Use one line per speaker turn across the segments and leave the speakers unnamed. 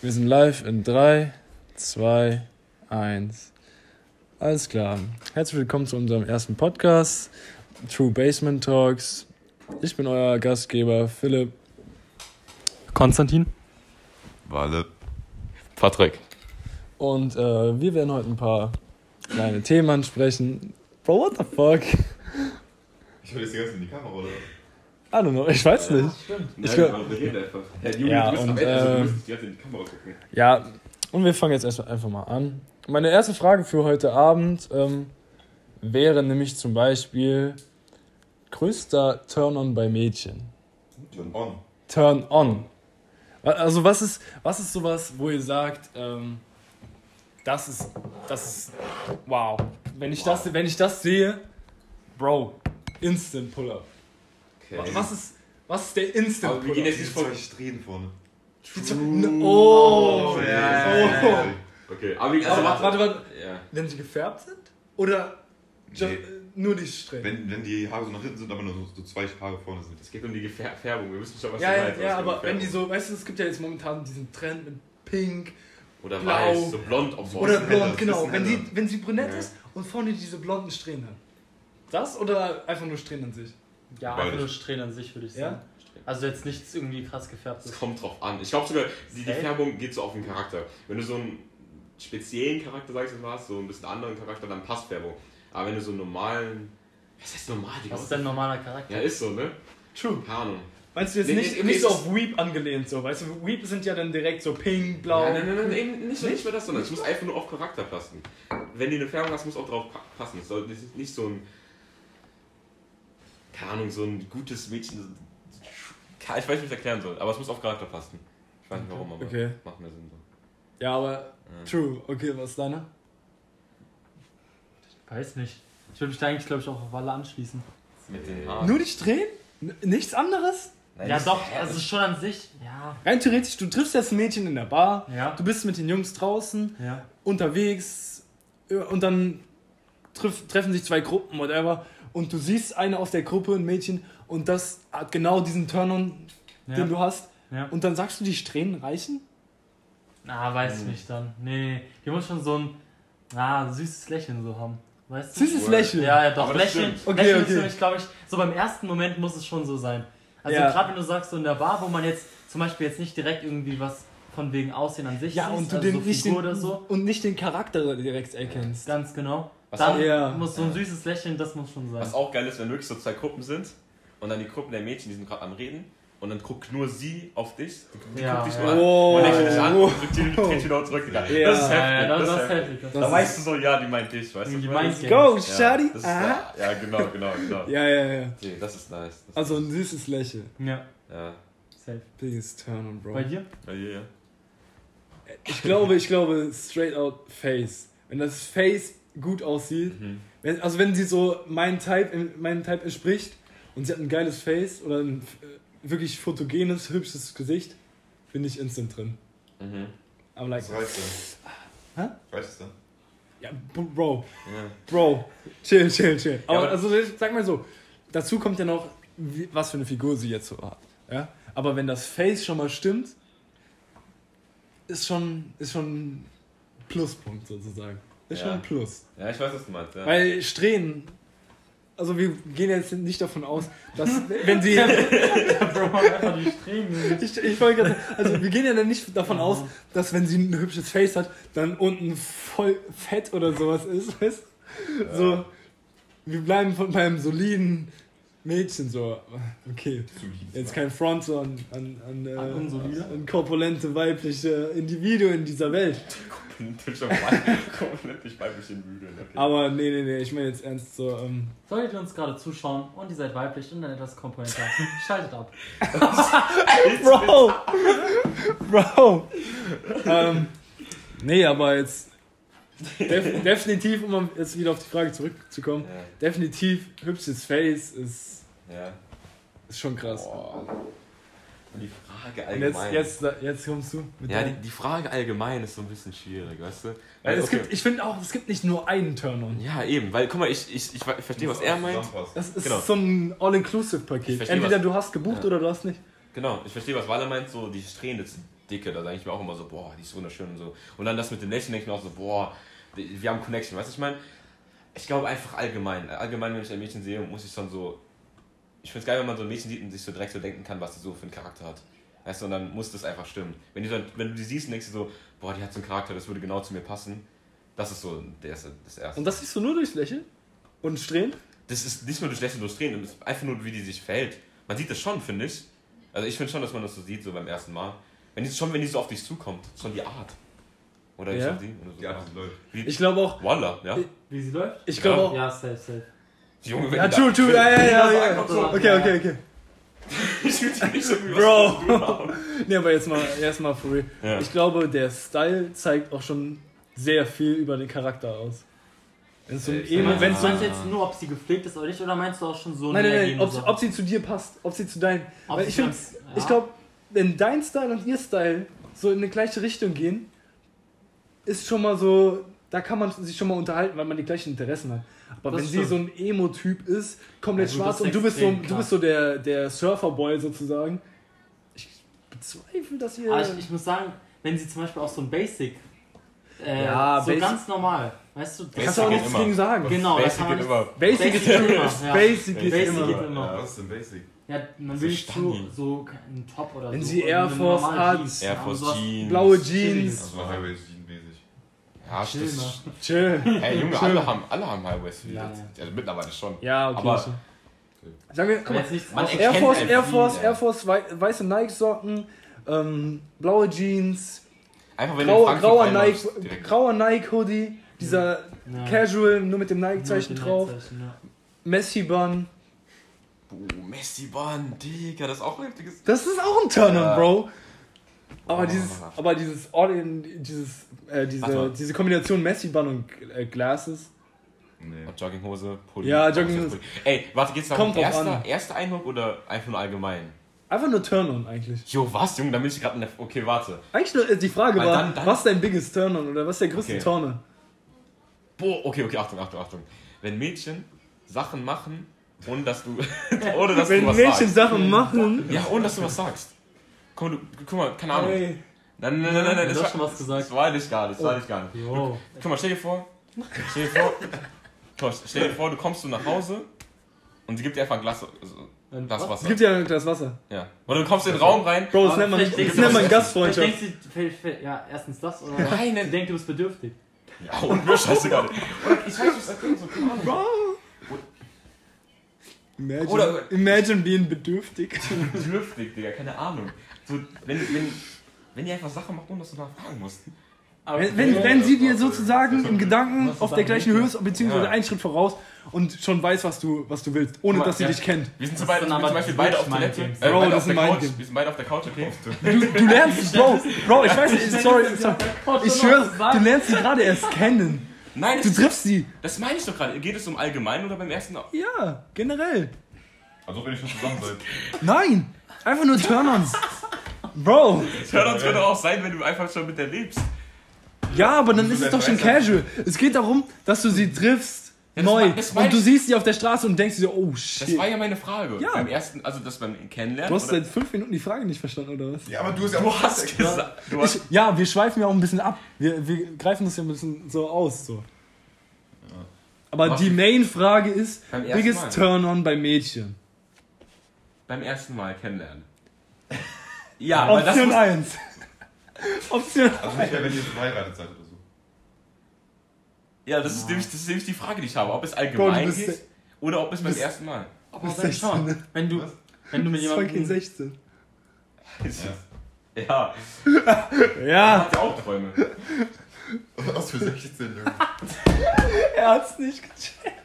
Wir sind live in 3, 2, 1. Alles klar. Herzlich willkommen zu unserem ersten Podcast, True Basement Talks. Ich bin euer Gastgeber Philipp.
Konstantin.
Wale.
Patrick.
Und äh, wir werden heute ein paar kleine Themen ansprechen. Bro, what the fuck?
Ich will jetzt die ganze in die Kamera, oder?
I don't know, ich weiß nicht. Ich
Nein,
glaub-.
Herr Juli,
Ja, und,
Ende, also
äh,
gucken.
Ja, und wir fangen jetzt erst einfach mal an. Meine erste Frage für heute Abend ähm, wäre nämlich zum Beispiel größter Turn-on bei Mädchen.
Turn on.
Turn on. Also was ist, was ist sowas, wo ihr sagt, ähm, das ist, das ist, wow. Wenn ich, Das, wenn ich das sehe, Bro, Instant Pull-up.
Okay.
Was ist, was ist der Instant
Aber wir gehen jetzt nicht von.
zwei Strähnen vorne.
Die zwei- Oh,
Oh,
ja,
ja,
ja, ja.
Okay, aber wie, also warte.
warte, warte,
Ja.
wenn sie gefärbt sind? Oder
Nee.
nur die Strähnen?
Wenn, wenn die Haare so nach hinten sind, aber nur so, so zwei Haare vorne sind.
Es geht um die Gefär Färbung, wir wissen schon, was
ja,
du
ja,
meinst.
ja,
für
aber wenn die so, weißt du, es gibt ja jetzt momentan diesen Trend mit Pink
Oder
blau.
weiß, so blond, so
oder blond, genau. Wenn, die, wenn sie brünett
Ja.
ist und vorne diese blonden Strähnen hat. Das oder einfach nur Strähnen an sich?
Ja, einfach nur Strähnen an sich, würde ich
Ja?
sagen. Also jetzt nichts irgendwie krass gefärbtes.
Es kommt drauf an. Ich glaube sogar, die, die. Färbung geht so auf den Charakter. Wenn du so einen speziellen Charakter, sag ich mal, hast, so ein bisschen anderen Charakter, dann passt Färbung. Aber wenn du so einen normalen. Was heißt normal, Digga?
Was ist dein normaler Charakter?
Ja, ist so, ne?
True.
Keine Ahnung.
Meinst du jetzt
Nee,
nicht,
nee,
nicht
nee,
so auf Weep angelehnt, so, weißt du? Weep sind ja dann direkt so pink, blau.
Ja, nein, nein, nein, nein, nicht, nicht mehr das, sondern es muss einfach nur auf Charakter passen. Wenn du eine Färbung hast, muss auch drauf pa- passen. Es soll nicht nicht so ein. Keine Ahnung, so ein gutes Mädchen. Ich weiß nicht, wie ich es erklären soll, aber es muss auf Charakter passen. Ich weiß nicht warum, aber
Okay.
macht mehr Sinn so.
Ja, aber
Ja.
true. Okay, was ist deiner?
Weiß nicht. Ich würde mich da eigentlich, glaube ich, auch auf Walle anschließen.
Mit den Haaren.
Nur die Strähnen? N nichts anderes?
Nein,
ja, doch, also schon an sich. Ja.
Rein theoretisch, du triffst jetzt ein Mädchen in der Bar,
Ja.
du bist mit den Jungs draußen,
Ja.
unterwegs äh, und dann treffen sich zwei Gruppen, whatever, und du siehst eine aus der Gruppe, ein Mädchen, und das hat genau diesen Turn-on,
Ja.
den du hast,
ja.
und dann sagst du, die Strähnen reichen?
Na, weiß ich
Hm.
nicht dann. Nee, die muss schon so ein ah, süßes Lächeln so haben. Weißt du?
Süßes. Lächeln.
Ja, ja, doch, Lächeln.
stimmt.
Okay,
Lächeln
okay.
ist für mich, glaube ich, so beim ersten Moment muss es schon so sein. Also
Ja.
gerade wenn du sagst, so in der Bar, wo man jetzt zum Beispiel jetzt nicht direkt irgendwie was von wegen Aussehen an sich
Ja,
siehst,
und du
also
den,
so
nicht den,
oder so.
und nicht den Charakter direkt erkennst.
Ganz genau.
Was
Dann
auch-
Ja.
muss so ein süßes Lächeln, das muss schon sein.
Was auch geil ist, wenn wirklich so zwei Gruppen sind und dann die Gruppen der Mädchen, die sind gerade am Reden und dann guckt nur sie auf dich, die
Ja,
guckt dich
ja.
nur an
Oh.
und lächelt dich an und drückt die dreht wieder zurück.
Ja.
Das ist
ja, ja,
heftig.
das,
das
das
ist
ist
heftig.
heftig. Das
Da weißt du so, ja, die meint dich, weißt du?
Die
was
meint.
Go? Shadi!
Ja, ja, genau, genau, genau.
Ja, ja, ja.
Okay, das ist nice. Das
Also ein süßes Lächeln.
Ja,
ja,
safe.
Biggest Turn-on, Bro.
Bei dir?
ja, ja, ja.
Ich glaube, ich glaube, straight out Face. Wenn das Face gut aussieht,
Mhm.
wenn, also wenn sie so meinen Type, meinen Type entspricht und sie hat ein geiles Face oder ein äh, wirklich fotogenes, hübsches Gesicht, bin ich instant drin.
Mhm.
I'm like,
Was reicht denn?
Hä?
Es denn?
ja, Bro,
Ja.
Bro, chill, chill, chill. Aber,
aber-
also ich sag mal so, dazu kommt ja noch, wie, was für eine Figur sie jetzt so hat. Ja? Aber wenn das Face schon mal stimmt, ist schon, ist schon ein Pluspunkt sozusagen. Ist
Ja.
schon ein Plus.
ja, ich weiß, was du meinst. Ja.
Weil Strähnen, also wir gehen jetzt nicht davon aus, dass wenn sie,
Bro, einfach die Strähnen.
ich, ich wollte gerade, also wir gehen ja dann nicht davon aus, dass wenn sie ein hübsches Face hat, dann unten voll fett oder sowas ist, weißt du? So, wir bleiben von beim soliden Mädchen so, okay, jetzt kein Front so an, an, an, äh,
An
korpulente weibliche Individuen dieser Welt.
Komplett schon weib- komplett nicht weiblich in Müde. Okay.
Aber nee, nee, nee, ich meine jetzt ernst so, ähm,
Solltet ihr uns gerade zuschauen und ihr seid weiblich und dann etwas komponenter, schaltet ab.
Bro! Bro! ähm, nee, aber jetzt. Def definitiv, um jetzt wieder auf die Frage zurückzukommen,
Ja,
definitiv hübsches Face ist,
ja.
ist schon krass.
Boah. Und die Frage
Und jetzt,
allgemein.
jetzt, jetzt kommst du mit
ja, die, die Frage allgemein ist so ein bisschen schwierig, weißt du?
Weil
Weil,
es
okay.
gibt, ich finde auch, es gibt nicht nur einen Turn-on.
ja, eben, weil guck mal, ich, ich, ich, verstehe, was er meint.
Das ist
Genau.
so ein All-Inclusive-Paket. Entweder
was-
du hast gebucht
Ja.
oder du hast nicht.
Genau, ich verstehe, was Walle meint, so die Strähnen, das dicke. Da sage ich mir auch immer so, boah, die ist wunderschön und so. Und dann das mit dem Lächeln denke ich mir auch so, boah, wir haben Connection. Weißt du, ich meine, ich glaube einfach allgemein. Allgemein, wenn ich ein Mädchen sehe, muss ich dann so. Ich finde es geil, wenn man so ein Mädchen sieht und sich so direkt so denken kann, was sie so für einen Charakter hat. Weißt du, und dann muss das einfach stimmen. Wenn du, dann, wenn du die siehst und denkst dir so, boah, die hat so einen Charakter, das würde genau zu mir passen. Das ist so der erste, das Erste.
Und das siehst du nur durchs Lächeln? Und Strähnen?
das ist nicht nur durch Lächeln durchdrehen, das ist einfach nur, wie die sich verhält. Man sieht das schon, finde ich. Also ich finde schon, dass man das so sieht, so beim ersten Mal. Wenn die, schon wenn die so auf dich zukommt, schon die Art. Oder
Ja.
ist die? Oder so.
Ja, das läuft.
Ich glaube auch.
Voila, ja.
Wie sie läuft?
Ich glaube auch.
Ja, safe, safe.
Die Junge, wenn
Ja, true, true, ja, ja, ja, ja. Okay, okay, okay.
ich fühle die nicht so wie
Bro. Nee, aber jetzt mal, erstmal for real.
Ja.
Ich glaube, der Style zeigt auch schon sehr viel über den Charakter aus. Wenn es so ein
Ich
Emo,
meinst-
wenn so
meinst
ein,
du jetzt nur, ob sie gepflegt ist oder nicht, oder meinst du auch schon so
Nein, nein, nein, ob,
Sache?
ob sie zu dir passt, ob sie zu deinem.
Sie
ich finde,
ganz-
ich
ja.
glaube, wenn dein Style und ihr Style so in eine gleiche Richtung gehen, ist schon mal so, da kann man sich schon mal unterhalten, weil man die gleichen Interessen hat. Aber
Das
wenn sie
stimmt.
so ein Emo-Typ ist, komplett
gut,
schwarz
das
und du bist so, du bist so der, der Surferboy sozusagen, ich bezweifle, dass ihr.
Aber ich, ich muss sagen, wenn sie zum Beispiel auch so ein Basic, äh,
Ja,
so
Basic-
ganz normal, weißt du, das
kannst du auch nichts gegen sagen.
Genau,
Basic
kann man
geht
nicht-
immer.
Basic,
Basic
ist immer.
ja.
Basic geht
Basic
immer.
geht immer.
Ja, was ist denn Basic?
Ja, man
So
will nicht
Stani.
so ein Top oder
Wenn
so.
sie
oder
Air Force hat,
Jeans.
Air Force Jeans.
Blaue. Jeans.
Das Jean-mäßig.
Ja,
Chill
das.
Chill.
Ey, Junge, alle haben, alle haben Highways.
Ja, ja.
Also mittlerweile schon.
Ja, okay.
Aber-
so. Sagen wir,
Man erkennt
Air Force, Air Force,
ja.
Air Force, wei weiße Nike-Socken, ähm, blaue Jeans,
Einfach wenn du in
grau,
Frankfurt
grauer, Nike,
direkt.
grauer Nike-Hoodie, dieser
Ja.
Casual, nur mit dem Nike-Zeichen drauf,
ja.
Messi-Bun.
Boah, Messi-Bahn, Digga, das ist auch ein heftiges.
Das ist auch ein Turn-on,
Ja.
Bro. Aber
Oh.
dieses, aber dieses, All-in- dieses, äh, diese,
mal.
diese Kombination Messi-Bun und äh, Glasses.
Nee.
Und Jogginghose, Pulli.
Ja, Jogginghose.
Pulli. Ey, warte, geht's
Kommt drauf
erster,
an.
erster Eindruck oder einfach nur allgemein?
Einfach nur Turn-on eigentlich.
Jo, was, Junge, da bin ich gerade in der. Okay, warte.
Eigentlich nur, äh, die Frage
Weil
war,
dann- dann-
was ist dein biggest Turn-on oder was ist der größte
Okay.
Turner?
Boah, okay, okay, Achtung, Achtung, Achtung. Wenn Mädchen Sachen machen, ohne dass du. ohne dass
Wenn
du was
Mädchen
sagst.
Sachen machen.
Ja, ohne dass du was sagst. Guck du, guck mal keine Ahnung.
Ey.
Nein, nein, nein, nein, nein,
Du
das,
hast schon was gesagt.
das war ich gar nicht, das war ich gar nicht.
Jo.
Guck mal, stell dir vor, stell dir vor, mal, stell dir vor, du kommst du nach Hause und sie gibt dir einfach ein Glas, also,
Ein
Glas Wasser.
gibt ja ein Glas Wasser.
Ja. Oder du kommst in den Raum rein.
Bro, das nennt man,
vielleicht
das nennt
du-
man
Vielleicht
Gastfreundschaft.
denkst du, vielleicht- vielleicht- ja, erstens das oder
Nein,
sie
nein.
denkt, du bist bedürftig.
Ja, und mir scheißegal. Oder ich weiß nicht, was so, keine Ahnung.
Imagine,
Oder-
imagine being bedürftig.
Bedürftig, Digga, keine Ahnung. So, wenn, wenn, wenn ihr einfach Sachen macht, ohne dass du nachfragen musst.
Wenn, wenn, wenn sie dir sozusagen im Gedanken auf der gleichen Höhe ist, beziehungsweise
Ja.
einen Schritt voraus und schon weiß, was du, was du willst, ohne
mal,
dass sie
ja.
dich kennt.
Wir sind, so beide, zum
aber
Beispiel beide auf Toilette. Äh,
Bro, das ist ein
Couch. Wir sind beide auf der Couch, okay?
Du, du lernst, Bro, Bro, ich weiß nicht, sorry, sorry. Ich schwöre, du lernst sie gerade erst kennen.
Nein,
Du triffst sie.
das meine ich doch gerade. Geht es um allgemein oder beim ersten?
Ja, generell.
Also wenn ihr schon zusammen seid.
Nein, einfach nur Turn-ons. Bro,
Turn-ons könnte auch sein, wenn du einfach schon mit der lebst.
ja, aber dann ist es doch schon casual. Es geht darum, dass du sie triffst,
Ja, das
neu,
war- das war
und du siehst sie auf der Straße und denkst dir so, oh
Das
shit.
war ja meine Frage.
Ja.
Beim ersten, also das beim Kennenlernen.
Du hast
oder?
seit fünf Minuten die Frage nicht verstanden, oder was?
Ja, aber du hast ja
Du
auch
hast gesagt. Du hast,
Ich, ja, wir schweifen ja auch ein bisschen ab. Wir, wir greifen das ja ein bisschen so aus. So. Aber
Was?
die Main-Frage ist,
Beim ersten
biggest
Mal.
Turn-on bei Mädchen.
beim ersten Mal kennenlernen. Ja, das
Option
muss,
1. Option
Also nicht mehr, wenn ihr verheiratet seid oder so.
Ja, das ist, nämlich, das ist nämlich die Frage, die ich habe. Ob es
Bro,
allgemein
bist
geht oder ob es beim ersten Mal.
Aber wenn
16,
schon,
ne?
wenn du,
Was?
wenn du mit
ist
jemandem...
16.
Ja,
Ja,
hat ja auch Träume.
Was für 16, Junge.
er hat's nicht gecheckt.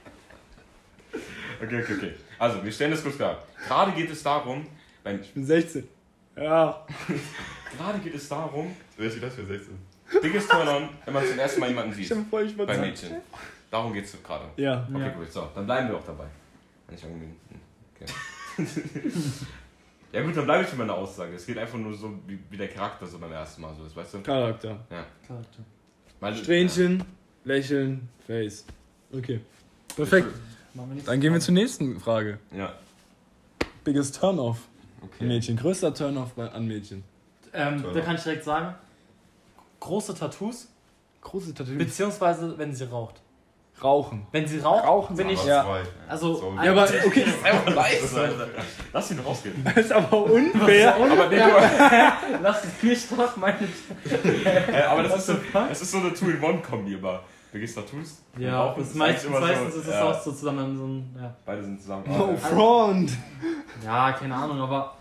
Okay, okay, okay. Also, wir stellen das kurz klar. Gerade geht es darum, beim,
Ich bin 16. Ja.
gerade geht es darum,
Welche das für 16?
Biggest turn-on, wenn man zum ersten Mal jemanden
Ich
sieht.
hab voll
Bei. Mädchen. Darum geht es gerade.
Ja.
Okay,
Ja.
gut, so, dann bleiben wir auch dabei. Wenn ich irgendwie. Okay. ja, gut, dann bleibe ich in meiner Aussage. Es geht einfach nur so, wie, wie der Charakter so beim ersten Mal so ist, weißt du?
Charakter.
Charakter.
Weil,
Strähnchen, Lächeln, Face. Okay. Perfekt.
Machen wir nichts.
Dann gehen wir zur nächsten Frage.
Ja,
Biggest Turn-off.
okay.
Mädchen. Größter Turn-off bei- an Mädchen.
Ähm, da kann ich direkt sagen, große Tattoos,
Große Tattoos.
beziehungsweise wenn sie raucht.
Rauchen.
Wenn sie raucht,
Rauchen
bin
Aber
ich...
Ja.
Also-
So,
Ja, aber okay,
Einfach leise. Lass ihn rausgehen.
das ist aber unfair.
Aber, nee,
Lass es nicht doch, meine
äh, aber das ist so, das ist so eine Two-in-One-Kombi immer. Du gehst Tattoos. und
Ja,
Rauchen,
das
ist
meistens,
immer
meistens ist es
ja,
auch so zusammen so ein... Ja.
Beide sind zusammen.
No
Ah,
front.
Ja, keine Ahnung, aber.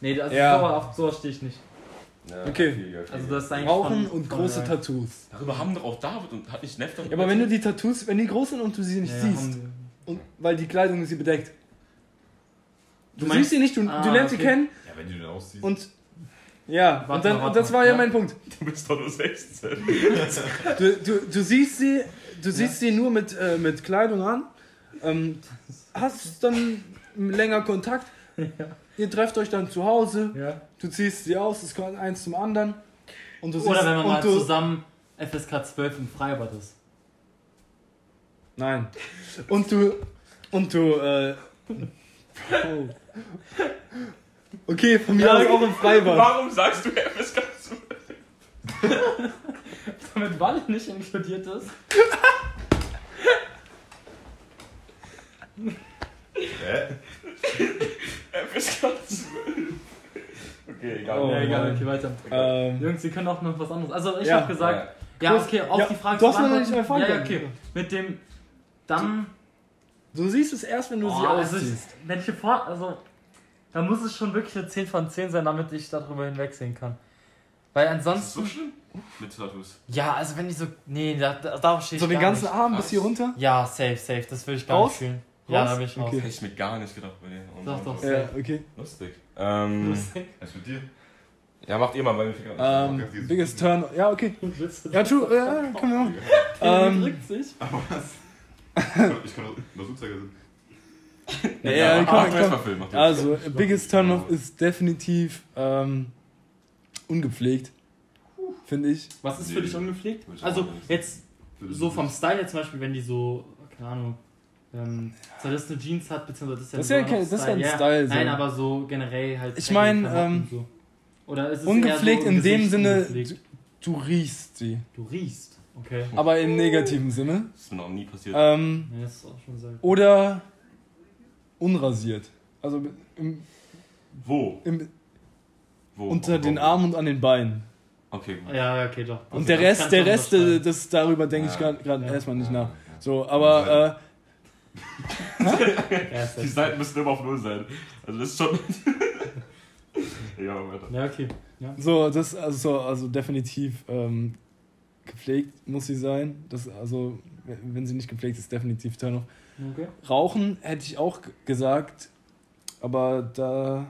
Nee, also
Ja.
so, auf sowas stehe ich nicht.
Ja,
Okay.
Also das ist eigentlich.
Rauchen
von-
und
von
große Tattoos.
Darüber haben doch auch David und hat nicht Neff
Ja, aber wenn du die Tattoos, wenn die groß sind und du sie nicht
Ja,
siehst, und, weil die Kleidung sie bedeckt. Du,
Du
siehst sie nicht, du,
Ah,
du lernst sie
okay.
kennen
Ja, wenn du den ausziehst.
und ja,
Warte
und dann,
mal, warte
das
mal.
war ja
Ja.
mein Punkt.
Du bist doch nur 16.
Du, du, du siehst sie, du siehst sie nur mit, äh, mit Kleidung an, ähm, hast dann länger Kontakt, ihr trefft euch dann zu Hause,
Ja.
du ziehst sie aus, es kommt eins zum anderen und du siehst
Oder wenn man mal zusammen FSK 12 im Freibad ist.
Nein. Und du. Und du, äh. Oh. Okay, von mir aus auch im Freibad.
Warum sagst du FSK zu?
Damit Walle nicht inkludiert ist.
Hä?
FSK 12. Okay, egal.
Oh,
ja, egal, okay, weiter.
Ähm,
Jungs, Sie können auch noch was anderes. Also, ich
Ja.
habe gesagt, ja,
Du hast-
okay, auf
ja,
die Frage
du hast
zu
noch nicht meine
Ja, ja, okay. Mit dem. Dann.
du siehst es erst, wenn du sie
Oh, also ich,
ausziehst.
wenn ich hier vor. Also. Da muss es schon wirklich eine 10 von 10 sein, damit ich darüber hinwegsehen kann. Weil
Ist das
ansonsten.
so schlimm? Mit Tattoos.
Ja, also wenn ich so. Nee, da, da, darauf stehe ich
So den
gar
ganzen
nicht.
Arm bis hier runter?
Ja, safe, safe. Das würde ich gar
Raus?
nicht fühlen. Ja, da bin ich raus.
Okay.
Hätte ich mir gar nicht gedacht bei dir. Und
Doch.
Ja, okay.
Lustig. Ähm,
Lustig.
Was mit dir?
ja, macht ihr mal bei mir.
Ähm,
Okay,
biggest turn. Ja, okay. Ja, true. Ja, wir machen.
Der
Ähm,
drückt sich.
Aber was? Ich kann doch das Uhrzeiger sind.
Ja, ja,
mach
komm, komm.
mal Film. mach du
Also, biggest turn off ist definitiv ähm, ungepflegt. Finde ich.
Was ist für dich ungepflegt? Also jetzt so vom Style her zum Beispiel, wenn die so, keine Ahnung, ähm, zerrissene Jeans hat, beziehungsweise das ist ja,
Das ist ja kein-
noch
das ist ja ein
Ja,
Style, so.
Nein, aber so generell halt.
Ich
dreckige
mein,
Klamotten
ähm,
so. Oder ist es
Ungepflegt
so
in dem
Gesicht
Sinne,
ungepflegt?
du, du riechst sie.
Du riechst. Okay.
Aber im negativen Sinne.
Das ist mir noch nie passiert.
Ähm,
Ja, das ist auch schon sehr gut.
oder unrasiert. Also im,
Wo?
im,
Wo?
unter
Wo?
den? Armen und an den Beinen.
Okay, gut.
Ja, ja, okay, doch.
Und
Also,
der Rest, der Rest, äh, das darüber denke ich
Ja.
gerade
Ja.
erstmal nicht
Ja,
nach. So, aber
Ja, ist
Die Seiten müssen immer auf Null sein. Also das ist schon. ja, weiter.
Ja, okay. Ja.
so, das also, so, also definitiv ähm, gepflegt muss sie sein. Das also, wenn sie nicht gepflegt ist, definitiv Turn off.
Okay.
Rauchen hätte ich auch gesagt, aber da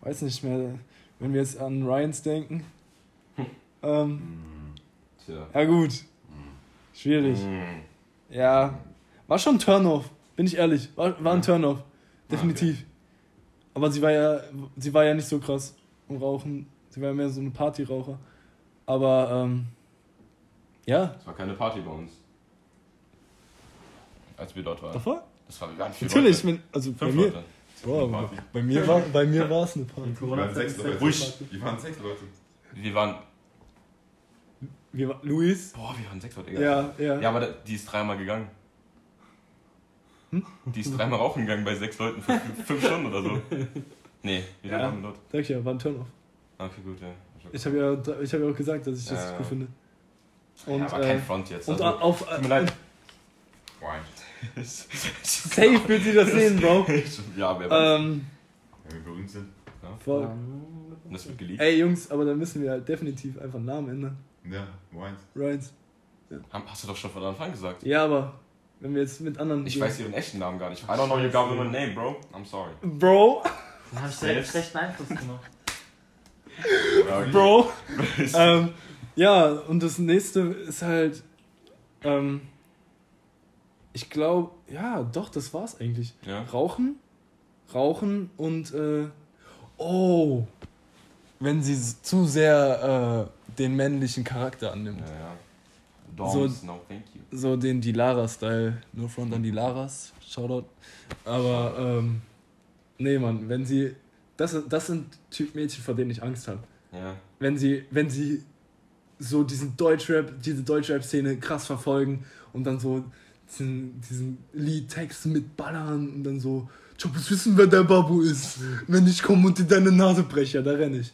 weiß nicht mehr, wenn wir jetzt an Ryans denken. Ähm,
Tja.
ja gut, schwierig.
Mm.
Ja, war schon Turn-off, bin ich ehrlich. War, war ein
Ja.
Turn-off, definitiv. Aber sie war ja, sie war ja nicht so krass im Rauchen. Sie war ja mehr so ein Partyraucher. Aber ähm, ja,
Es war keine Party bei uns. Als wir dort waren.
davor?
Das war gar nicht viel
Natürlich,
Leute.
wenn, also bei
Fünf
mir,
Leute.
Boah, bei mir war, bei mir war es eine Party.
Wir waren sechs Leute. Wir waren sechs Leute.
Wir waren.
Wir war, Luis?
Boah, wir waren sechs Leute. egal.
Ja, ja.
Ja, aber da- die ist dreimal gegangen. Die ist dreimal rauchen gegangen bei sechs Leuten für fünf, Stunden oder so. Nee, wie lange
Ja.
dort?
Sag ich ja, war ein Turn-off.
Ah, Okay, gut, ja.
Ich habe ja, ich hab ja auch gesagt, dass ich das
Ja.
gut finde.
Und, ja, aber
äh,
kein Front jetzt.
und
Also,
auf.
tut mir leid.
Wine.
Safe wird sie das sehen, Bro.
ja, wer weiß.
ähm,
Wenn wir berühmt sind.
voll.
Und das wird geleakt.
Ey, Jungs, aber dann müssen wir halt definitiv einfach Namen ändern.
Ja, Wines.
Ryans.
Haben- Hast du doch schon von Anfang an gesagt.
Ja, aber wenn wir jetzt mit anderen.
Ich weiß ihren echten Namen gar nicht. I don't know your government name, bro. I'm sorry.
Bro,
Dann habe ich direkt schlechten Einfluss gemacht.
Bro. ähm, ja, und das nächste ist halt. Ähm, ich glaube, ja, doch, das war's eigentlich.
Ja.
Rauchen, rauchen und. Äh, oh! Wenn sie zu sehr äh, den männlichen Charakter annimmt.
Ja, ja. Doms, no thank you.
So den Dilara-Style. No front an Dilaras. Shoutout. Aber, ähm, nee, Mann, wenn sie. Das, das sind Typ Mädchen, vor denen ich Angst habe.
Ja.
wenn sie, wenn sie so diesen Deutschrap, diese Deutschrap-Szene krass verfolgen und dann so diesen, diesen Liedtext mitballern und dann so, ich muss wissen, wer der Babu ist. Wenn ich komme und dir deine Nase breche, da renne ich.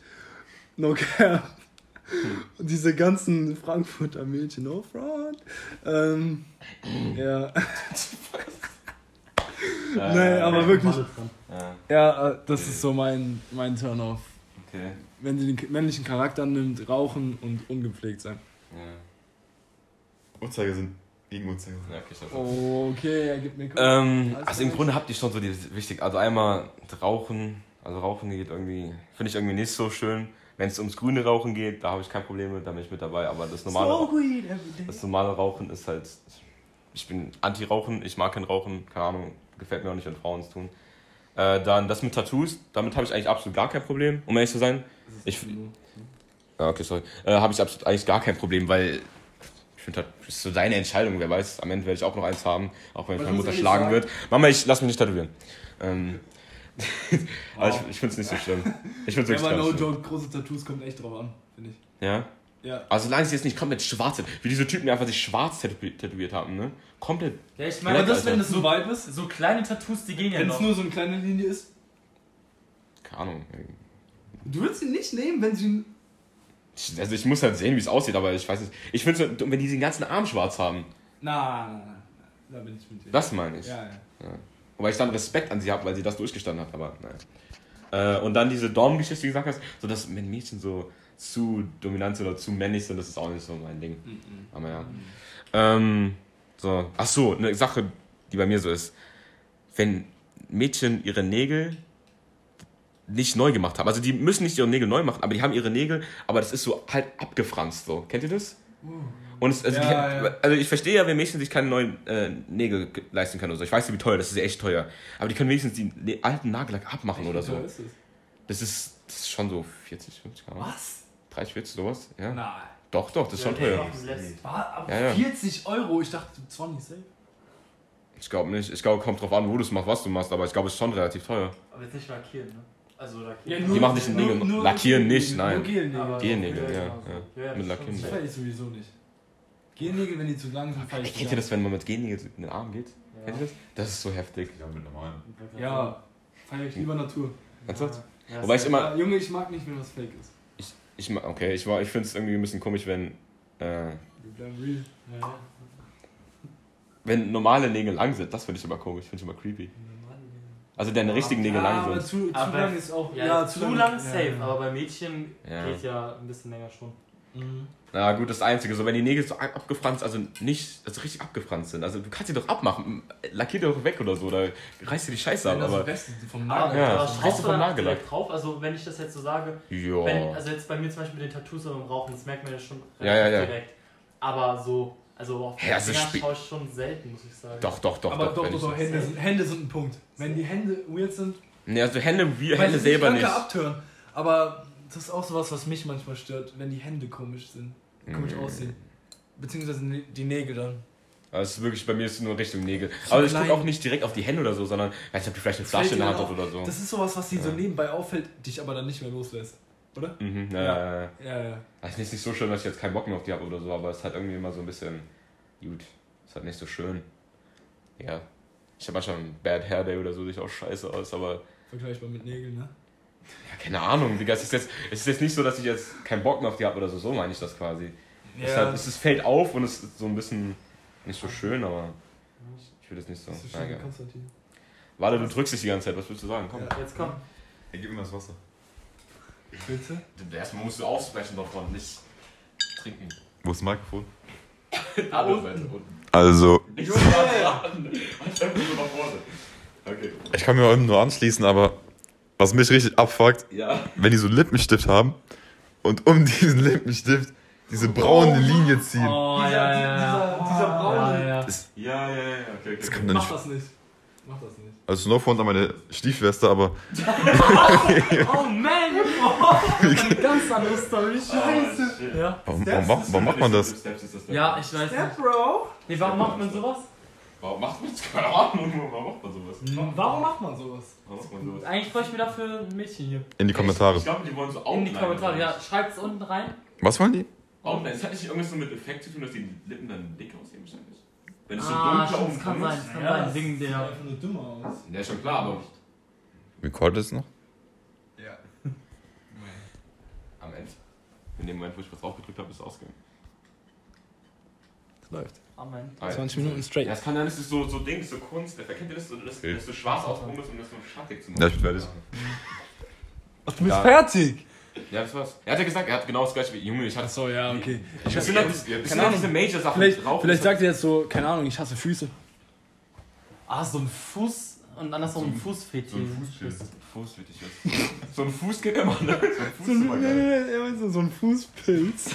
No care. Und diese ganzen Frankfurter Mädchen, no front. Ähm, ja. Nee, aber wirklich.
Ja,
Ja, äh, das ist so mein, mein Turn-off.
okay.
Wenn sie den männlichen Charakter nimmt, rauchen und ungepflegt sein.
Ja.
Uhrzeigersinn. Gegen Uhrzeigersinn.
Ja, okay, ich hab-
Okay, er gibt mir
Ähm,
Alles
also im. Grunde habt ihr schon so die wichtig. Also einmal Rauchen. Also Rauchen geht irgendwie, finde ich irgendwie nicht so schön. Wenn es ums grüne Rauchen geht, da habe ich kein Problem mit, da bin ich mit dabei. Aber das normale, das normale Rauchen ist halt. Ich bin Anti-Rauchen, ich mag kein Rauchen, keine Ahnung, gefällt mir auch nicht, wenn Frauen es tun. Äh, dann das mit Tattoos, damit habe ich eigentlich absolut gar kein Problem, um ehrlich zu sein. Ich, ja, okay, sorry. Äh, habe ich absolut eigentlich gar kein Problem, weil ich finde, das ist so deine Entscheidung. Wer weiß, am Ende werde ich auch noch eins haben, auch wenn meine Mutter schlagen
sagen?
wird. Mama, ich lass mich nicht tätowieren. Ähm, aber ich, ich finde es nicht so schlimm. Ich finde es
Ja,
wirklich
aber no joke, große Tattoos kommt echt drauf an, finde ich.
Ja?
Ja.
Also solange sie jetzt nicht komplett schwarz sind. Wie diese Typen, die einfach sich schwarz tätowi- tätowiert haben, ne? Komplett.
Ja, ich
Aber
meine,
das, wenn
das so weit ist,
so kleine Tattoos, die gehen ja
wenn es nur so eine kleine Linie ist.
Keine Ahnung.
Du würdest ihn nicht nehmen, wenn sie.
Also ich muss halt sehen, wie es aussieht, aber ich weiß nicht. Ich finde es, wenn die den ganzen Arm schwarz haben,
Na, na, na, na, da bin ich mit dir.
das meine ich.
Ja, ja.
Wobei ich dann Respekt an sie habe, weil sie das durchgestanden hat, aber naja. Äh, und dann diese Dorngeschichte, die du gesagt hast, so dass wenn Mädchen so zu dominant sind oder zu männlich sind, das ist auch nicht so mein Ding. Aber ja. Ähm, so. Ach so, eine Sache, die bei mir so ist. Wenn Mädchen ihre Nägel nicht neu gemacht haben, also die müssen nicht ihre Nägel neu machen, aber die haben ihre Nägel, aber das ist so halt abgefranst so. Kennt ihr das? Und es, also,
Ja,
die,
ja.
also ich verstehe ja, wenn Mädchen sich keine neuen äh, Nägel ge- leisten können oder so. Ich weiß nicht, wie teuer, das ist echt teuer. Aber die können wenigstens die ne alten Nagellack abmachen oder so.
ist es?
Das ist, das ist schon so 40, 50, keine Ahnung.
Was?
30, 40, sowas. Ja.
Nein.
Doch, doch, das ist schon
Ja,
teuer.
War aber
Ja, ja.
40 Euro, ich dachte 20 safe.
Ich glaube nicht. Ich glaube, kommt drauf an, wo du es machst, was du machst, aber ich glaube, es ist schon relativ teuer.
Aber jetzt nicht lackieren, ne? Also lackieren.
Die machen nicht Nägel- lackieren nicht, nein.
Nur Gelnägel.
Gelnägel,
Ja,
ja. ja.
Ja, ja,
Mit
das
Lackieren.
ist
Das ich sowieso nicht. Gelnägel, wenn die zu lang sind, feier ich
Kennt ihr das, wenn man mit Gennägel in den Arm geht? Kennt ihr das? Das ist so heftig.
Ja, mit normalen.
Ja, feier ich lieber Natur.
Ernsthaft?
Ja,
Wobei ich immer-
Ja, Junge, ich mag nicht, wenn was fake ist.
Ich, ma- okay, ich, war- ich finde es irgendwie ein bisschen komisch, wenn, äh,
Wir bleiben real.
Ja, ja.
wenn normale Nägel lang sind. Das finde ich immer komisch, finde ich immer creepy. Also deine richtigen Nägel
ja,
lang
aber
sind.
zu, zu
Aber-
lang ist auch.
Ja, zu, lang ist safe,
ja.
aber bei Mädchen
Ja.
geht ja ein bisschen länger schon.
Mhm.
Na gut, das Einzige, so wenn die Nägel so ab- abgefranst, also nicht, also richtig abgefranst sind. Also du kannst sie doch abmachen, lackier die doch weg oder so, oder reißt dir die Scheiße ab,
das
aber.
Reste vom
Aber,
Nagel
Ja,
aber
das
schraubst
Reste
du
vom Nagellack.
drauf? Also wenn ich das jetzt so sage,
Ja.
wenn, also jetzt bei mir zum Beispiel mit den Tattoos oder beim Rauchen, das merkt man ja schon
Ja, ja, ja.
direkt. Aber so, also auf
Ja, also
Finger schaue ich schon selten, muss ich sagen.
Doch, doch, doch,
aber
doch.
doch, doch, doch, Hände sind, Hände sind ein Punkt. Wenn die Hände weird sind,
Nee, also Hände, Hände selber nicht.
abtören. Aber das ist auch sowas, was mich manchmal stört, wenn die Hände komisch sind, komisch
Mm.
aussehen. Beziehungsweise die Nägel dann.
Also wirklich, bei mir ist es nur Richtung Nägel.
So
aber ich gucke auch nicht direkt auf die Hände oder so, sondern nicht, ob die vielleicht eine
Das
Flasche in der Hand hat oder so.
Das ist sowas, was dir so
Ja.
nebenbei auffällt, dich aber dann nicht mehr loslässt. Oder?
Mhm, ja,
Ja.
ja. ja.
Ja.
Also ist nicht so schön, dass ich jetzt keinen Bock mehr auf die habe oder so, aber es ist halt irgendwie immer so ein bisschen gut. Ist halt nicht so schön. Ja. Ich habe manchmal einen Bad Hair Day oder so, sieht auch scheiße aus, aber
Vergleichbar mit Nägeln, ne?
Ja, keine Ahnung, Digga. Es ist, jetzt, es ist jetzt nicht so, dass ich jetzt keinen Bock mehr auf die habe oder so, so meine ich das quasi. Es, ist halt, es ist, fällt auf und es ist so ein bisschen nicht so schön, aber ich will das nicht so.
Das ist schön,
egal.
Konstantin.
Warte, du drückst dich die ganze Zeit, was willst du sagen? Komm.
Ja.
Jetzt komm.
Ey, gib mir das Wasser.
Bitte?
Erstmal musst du aussprechen davon, nicht trinken.
Wo ist das Mikrofon?
Da unten.
Also,
Nicht so nah dran.
Ich kann mir nur anschließen, aber was mich richtig abfuckt,
Ja.
wenn die so Lippenstift haben und um diesen Lippenstift diese braune Linie ziehen.
Oh,
Dieser-
ja, ja, ja.
dieser- dieser braune-
Ja, ja.
Das,
Ja, ja, ja, okay, okay.
das kann
Mach
nicht.
das nicht. Mach das nicht.
Also No Front an meine Stiefschwester, aber
Oh man! Oh, eine ganz andere Story. Scheiße. Ja.
warum, warum, macht, warum macht man das
Ja, ich weiß nicht.
Bro!
Nee, warum macht man sowas?
Warum macht man das? Keine Ahnung, warum macht man sowas?
Warum macht man sowas?
Warum macht man sowas?
Eigentlich freue ich mich dafür ein Mädchen hier.
In die Kommentare.
Ich glaube, die wollen so
In die
Outline
Kommentare, ja. Schreibt es unten rein.
Was wollen die?
Outline. Es hat nicht irgendwas so mit Effekt zu tun, dass die Lippen dann dick aussehen wahrscheinlich. Wenn es so
Ah,
dunkler
stimmt, das kann sein.
ist.
Das kann sein, wegen
sieht
der.
einfach nur dümmer aus.
Ja, schon klar, aber
Recordet es noch?
Ja.
am Ende. In dem Moment, wo ich was draufgedrückt habe, ist es ausgegangen. Es läuft.
Amen.
20 Minuten straight.
Ja, es kann das ist so, so Ding, so Kunst. Erkennt ihr das? So, dass,
Okay.
dass du schwarz aufgehoben bist, um das so schattig zu machen.
Ja, ich bin fertig.
Ach, du bist
Ja.
fertig?
Ja, das war's. Er hat ja gesagt, er hat genau das gleiche wie Junge. Ich hatte
Achso, ja, okay.
Ich das sind halt, das
Keine Ahnung.
diese Major-Sachen
Vielleicht,
drauf.
vielleicht sagt ihr jetzt so, keine Ahnung, ich hasse Füße.
Ah, so ein Fuß und andersrum ein
So
Fußfetisch.
so ein. Fußfetisch so ein Fuß geht immer, ne? So ein Fuß ist immer geil.
so, so ein Fußpilz.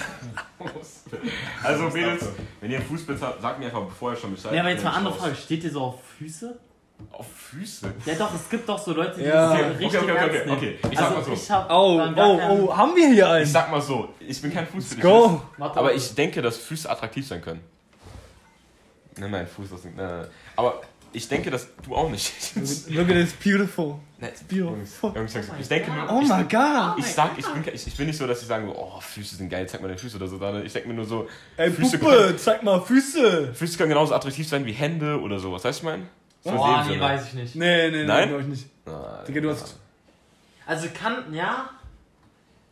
Also Mädels, wenn ihr einen Fußpilz habt, sagt mir einfach vorher schon Bescheid.
Ja, aber jetzt mal
ich
andere Frage. Steht ihr so auf Füße?
Auf Füße?
Ja doch, es gibt doch so Leute, die
Ja.
das
Okay,
so
okay,
richtig
okay, okay,
ernst
okay,
nehmen.
okay. Ich sag
also
mal so.
ich hab
Oh, oh, oh, haben wir hier
Ich
einen?
sag mal so, ich bin kein Fußfetisch.
Go!
Warte,
Aber ich denke, dass Füße attraktiv sein können. Nein, nein, Fuß das nicht. Nein, nein, nein. Aber ich denke, dass du auch nicht.
Look at this beautiful.
Nein,
beautiful.
Jungs, Jungs, Jungs, ich denke nur.
Oh
ich,
my god.
ich sag, ich bin, ich, ich bin nicht so, dass ich sage, oh, Füße sind geil, zeig mal deine Füße oder so. Ich denke mir nur so,
Ey,
Füße
Puppe, zeig mal Füße.
Füße können genauso attraktiv sein wie Hände oder sowas. Weißt du, ich meine? So dem
nee,
Sinne.
weiß ich nicht.
Nee, nee, nee,
Nein?
glaub ich nicht.
Nein.
Digga, du hast.
Also kann, ja,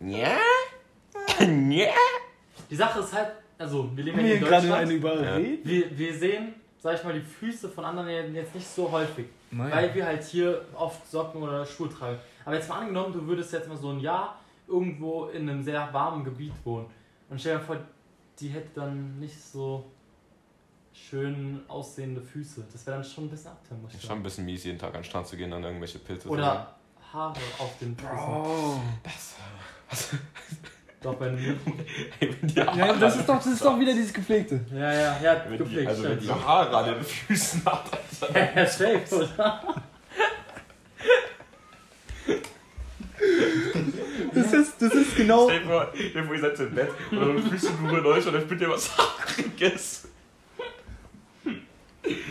Ja? Ja?
die Sache ist halt, also wir leben ja in
gerade
Deutschland.
eine überredet?
Wir, wir sehen, sag ich mal, die Füße von anderen jetzt nicht so häufig.
Nein.
Weil wir halt hier oft Socken oder Schuhe tragen. Aber jetzt mal angenommen, du würdest jetzt mal so ein Jahr irgendwo in einem sehr warmen Gebiet wohnen. Und stell dir vor, die hätte dann nicht so schön aussehende Füße. Das wäre dann schon ein bisschen ich
Ist schon ein bisschen mies, jeden Tag an den Strand zu gehen, dann irgendwelche Pilze zu
Oder Haare auf den Füßen.
Oh.
Doch.
Ey, wenn die
Ja,
Haare
das ist doch, das ist doch wieder dieses gepflegte.
Ja, ja, ja,
wenn die,
gepflegt.
also wenn die Haare an den Füßen hat.
Ja, ja, safe, oder?
Das ist, das ist genau.
Stell dir vor, stell dir vor, ihr seid so im Bett und eure Füße berühren euch und dann spürt ihr was Haariges.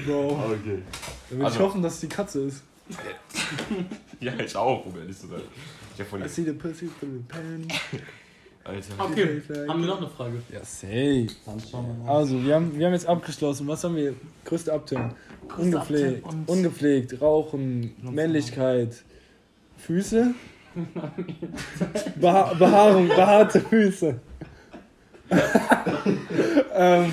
Bro.
Okay.
Da will
Also-
ich hoffen, dass es die Katze ist.
Ja, ich auch, um ehrlich zu sein. Ich hab voll
I see the pussy through the pen.
Alter.
Okay, haben wir noch eine Frage?
Ja, safe.
Dann schauen wir mal.
Also, wir haben, wir haben jetzt abgeschlossen. Was haben wir? Größte.
Größte
Ungepflegt. Ungepflegt. Rauchen. Männlichkeit. Füße. Beha Behaarung. Behaarte Füße. ähm,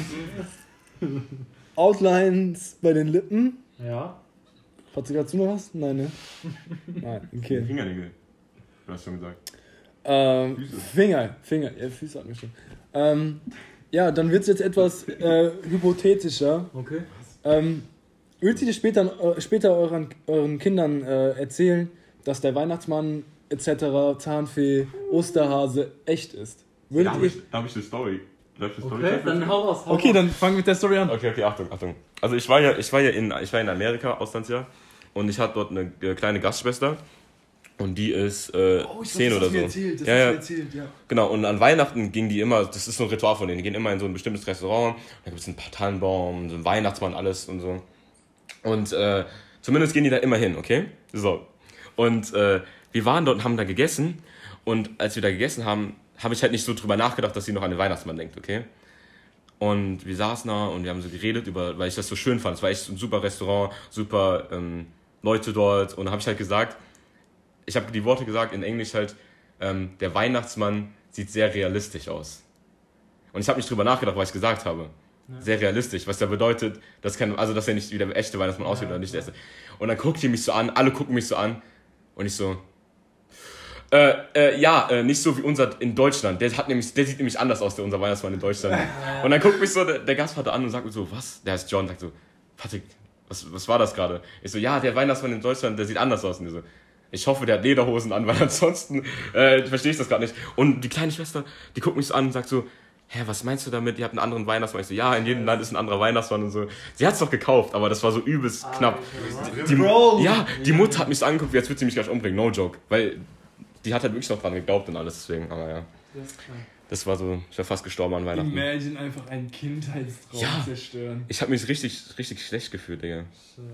Outlines bei den Lippen.
Ja.
Hat dazu noch was? Nein, ne? Nein, okay.
Fingernägel. Du hast schon gesagt.
Ähm,
Füße.
Finger, Finger, ja, Füße hatten wir schon. Ähm, ja, dann wird es jetzt etwas äh, hypothetischer.
Okay.
Ähm, würdet ihr später, äh, später euren, euren Kindern äh, erzählen, dass der Weihnachtsmann etc., Zahnfee, Osterhase echt ist?
Da
Würdet
habe ich, da hab ich eine Story. Darf ich eine Story
Okay, dann hau raus. Hau
Okay, dann fangen wir mit der Story an.
Okay, okay, Achtung, Achtung. Also ich war ja, ich war ja in, ich war in Amerika, Auslandsjahr, und ich hatte dort eine äh, kleine Gastschwester. Und die ist äh, zehn oder so.
Erzählt,
Ja, ja.
erzählt, ja.
Genau, und an Weihnachten ging die immer, das ist so ein Ritual von denen, die gehen immer in so ein bestimmtes Restaurant, da gibt es einen Tannenbaum, so einen Weihnachtsmann, alles und so. Und äh, zumindest gehen die da immer hin, okay? So. Und äh, wir waren dort und haben da gegessen. Und als wir da gegessen haben, habe ich halt nicht so drüber nachgedacht, dass sie noch an den Weihnachtsmann denkt, okay? Und wir saßen da und wir haben so geredet über, weil ich das so schön fand. Es war echt ein super Restaurant, super ähm, Leute dort. Und da habe ich halt gesagt, ich habe die Worte gesagt in Englisch halt, ähm, der Weihnachtsmann sieht sehr realistisch aus. Und ich habe nicht drüber nachgedacht, was ich gesagt habe. Sehr realistisch, was da bedeutet, dass, kein, also, dass er nicht wie der echte Weihnachtsmann aussieht oder nicht der erste. Und dann guckt die mich so an, alle gucken mich so an und ich so, äh, äh, ja, äh, nicht so wie unser in Deutschland. Der, hat nämlich, der sieht nämlich anders aus, der unser Weihnachtsmann in Deutschland. Und dann guckt mich so der, der Gastvater an und sagt mir so, was? Der heißt John, sagt so, Patrick, was, was war das gerade? Ich so, ja, der Weihnachtsmann in Deutschland, der sieht anders aus. Und die so, ich hoffe, der hat Lederhosen an, weil ansonsten äh, verstehe ich das gerade nicht. Und die kleine Schwester, die guckt mich so an und sagt so, hä, was meinst du damit? Ihr habt einen anderen Weihnachtsmann. Ich so, ja, in jedem Land ist ein anderer Weihnachtsmann und so. Sie hat es doch gekauft, aber das war so übelst knapp. Die,
Bro.
Ja, die Mutter hat mich so angeguckt, wie als würde sie mich gleich umbringen, no joke. Weil die hat halt wirklich noch dran geglaubt und alles, deswegen, aber ja. Das war so, ich war fast gestorben an Weihnachten.
Imagine einfach einen Kindheitstraum
Ja.
zerstören.
Ich habe mich richtig, richtig schlecht gefühlt, Digga.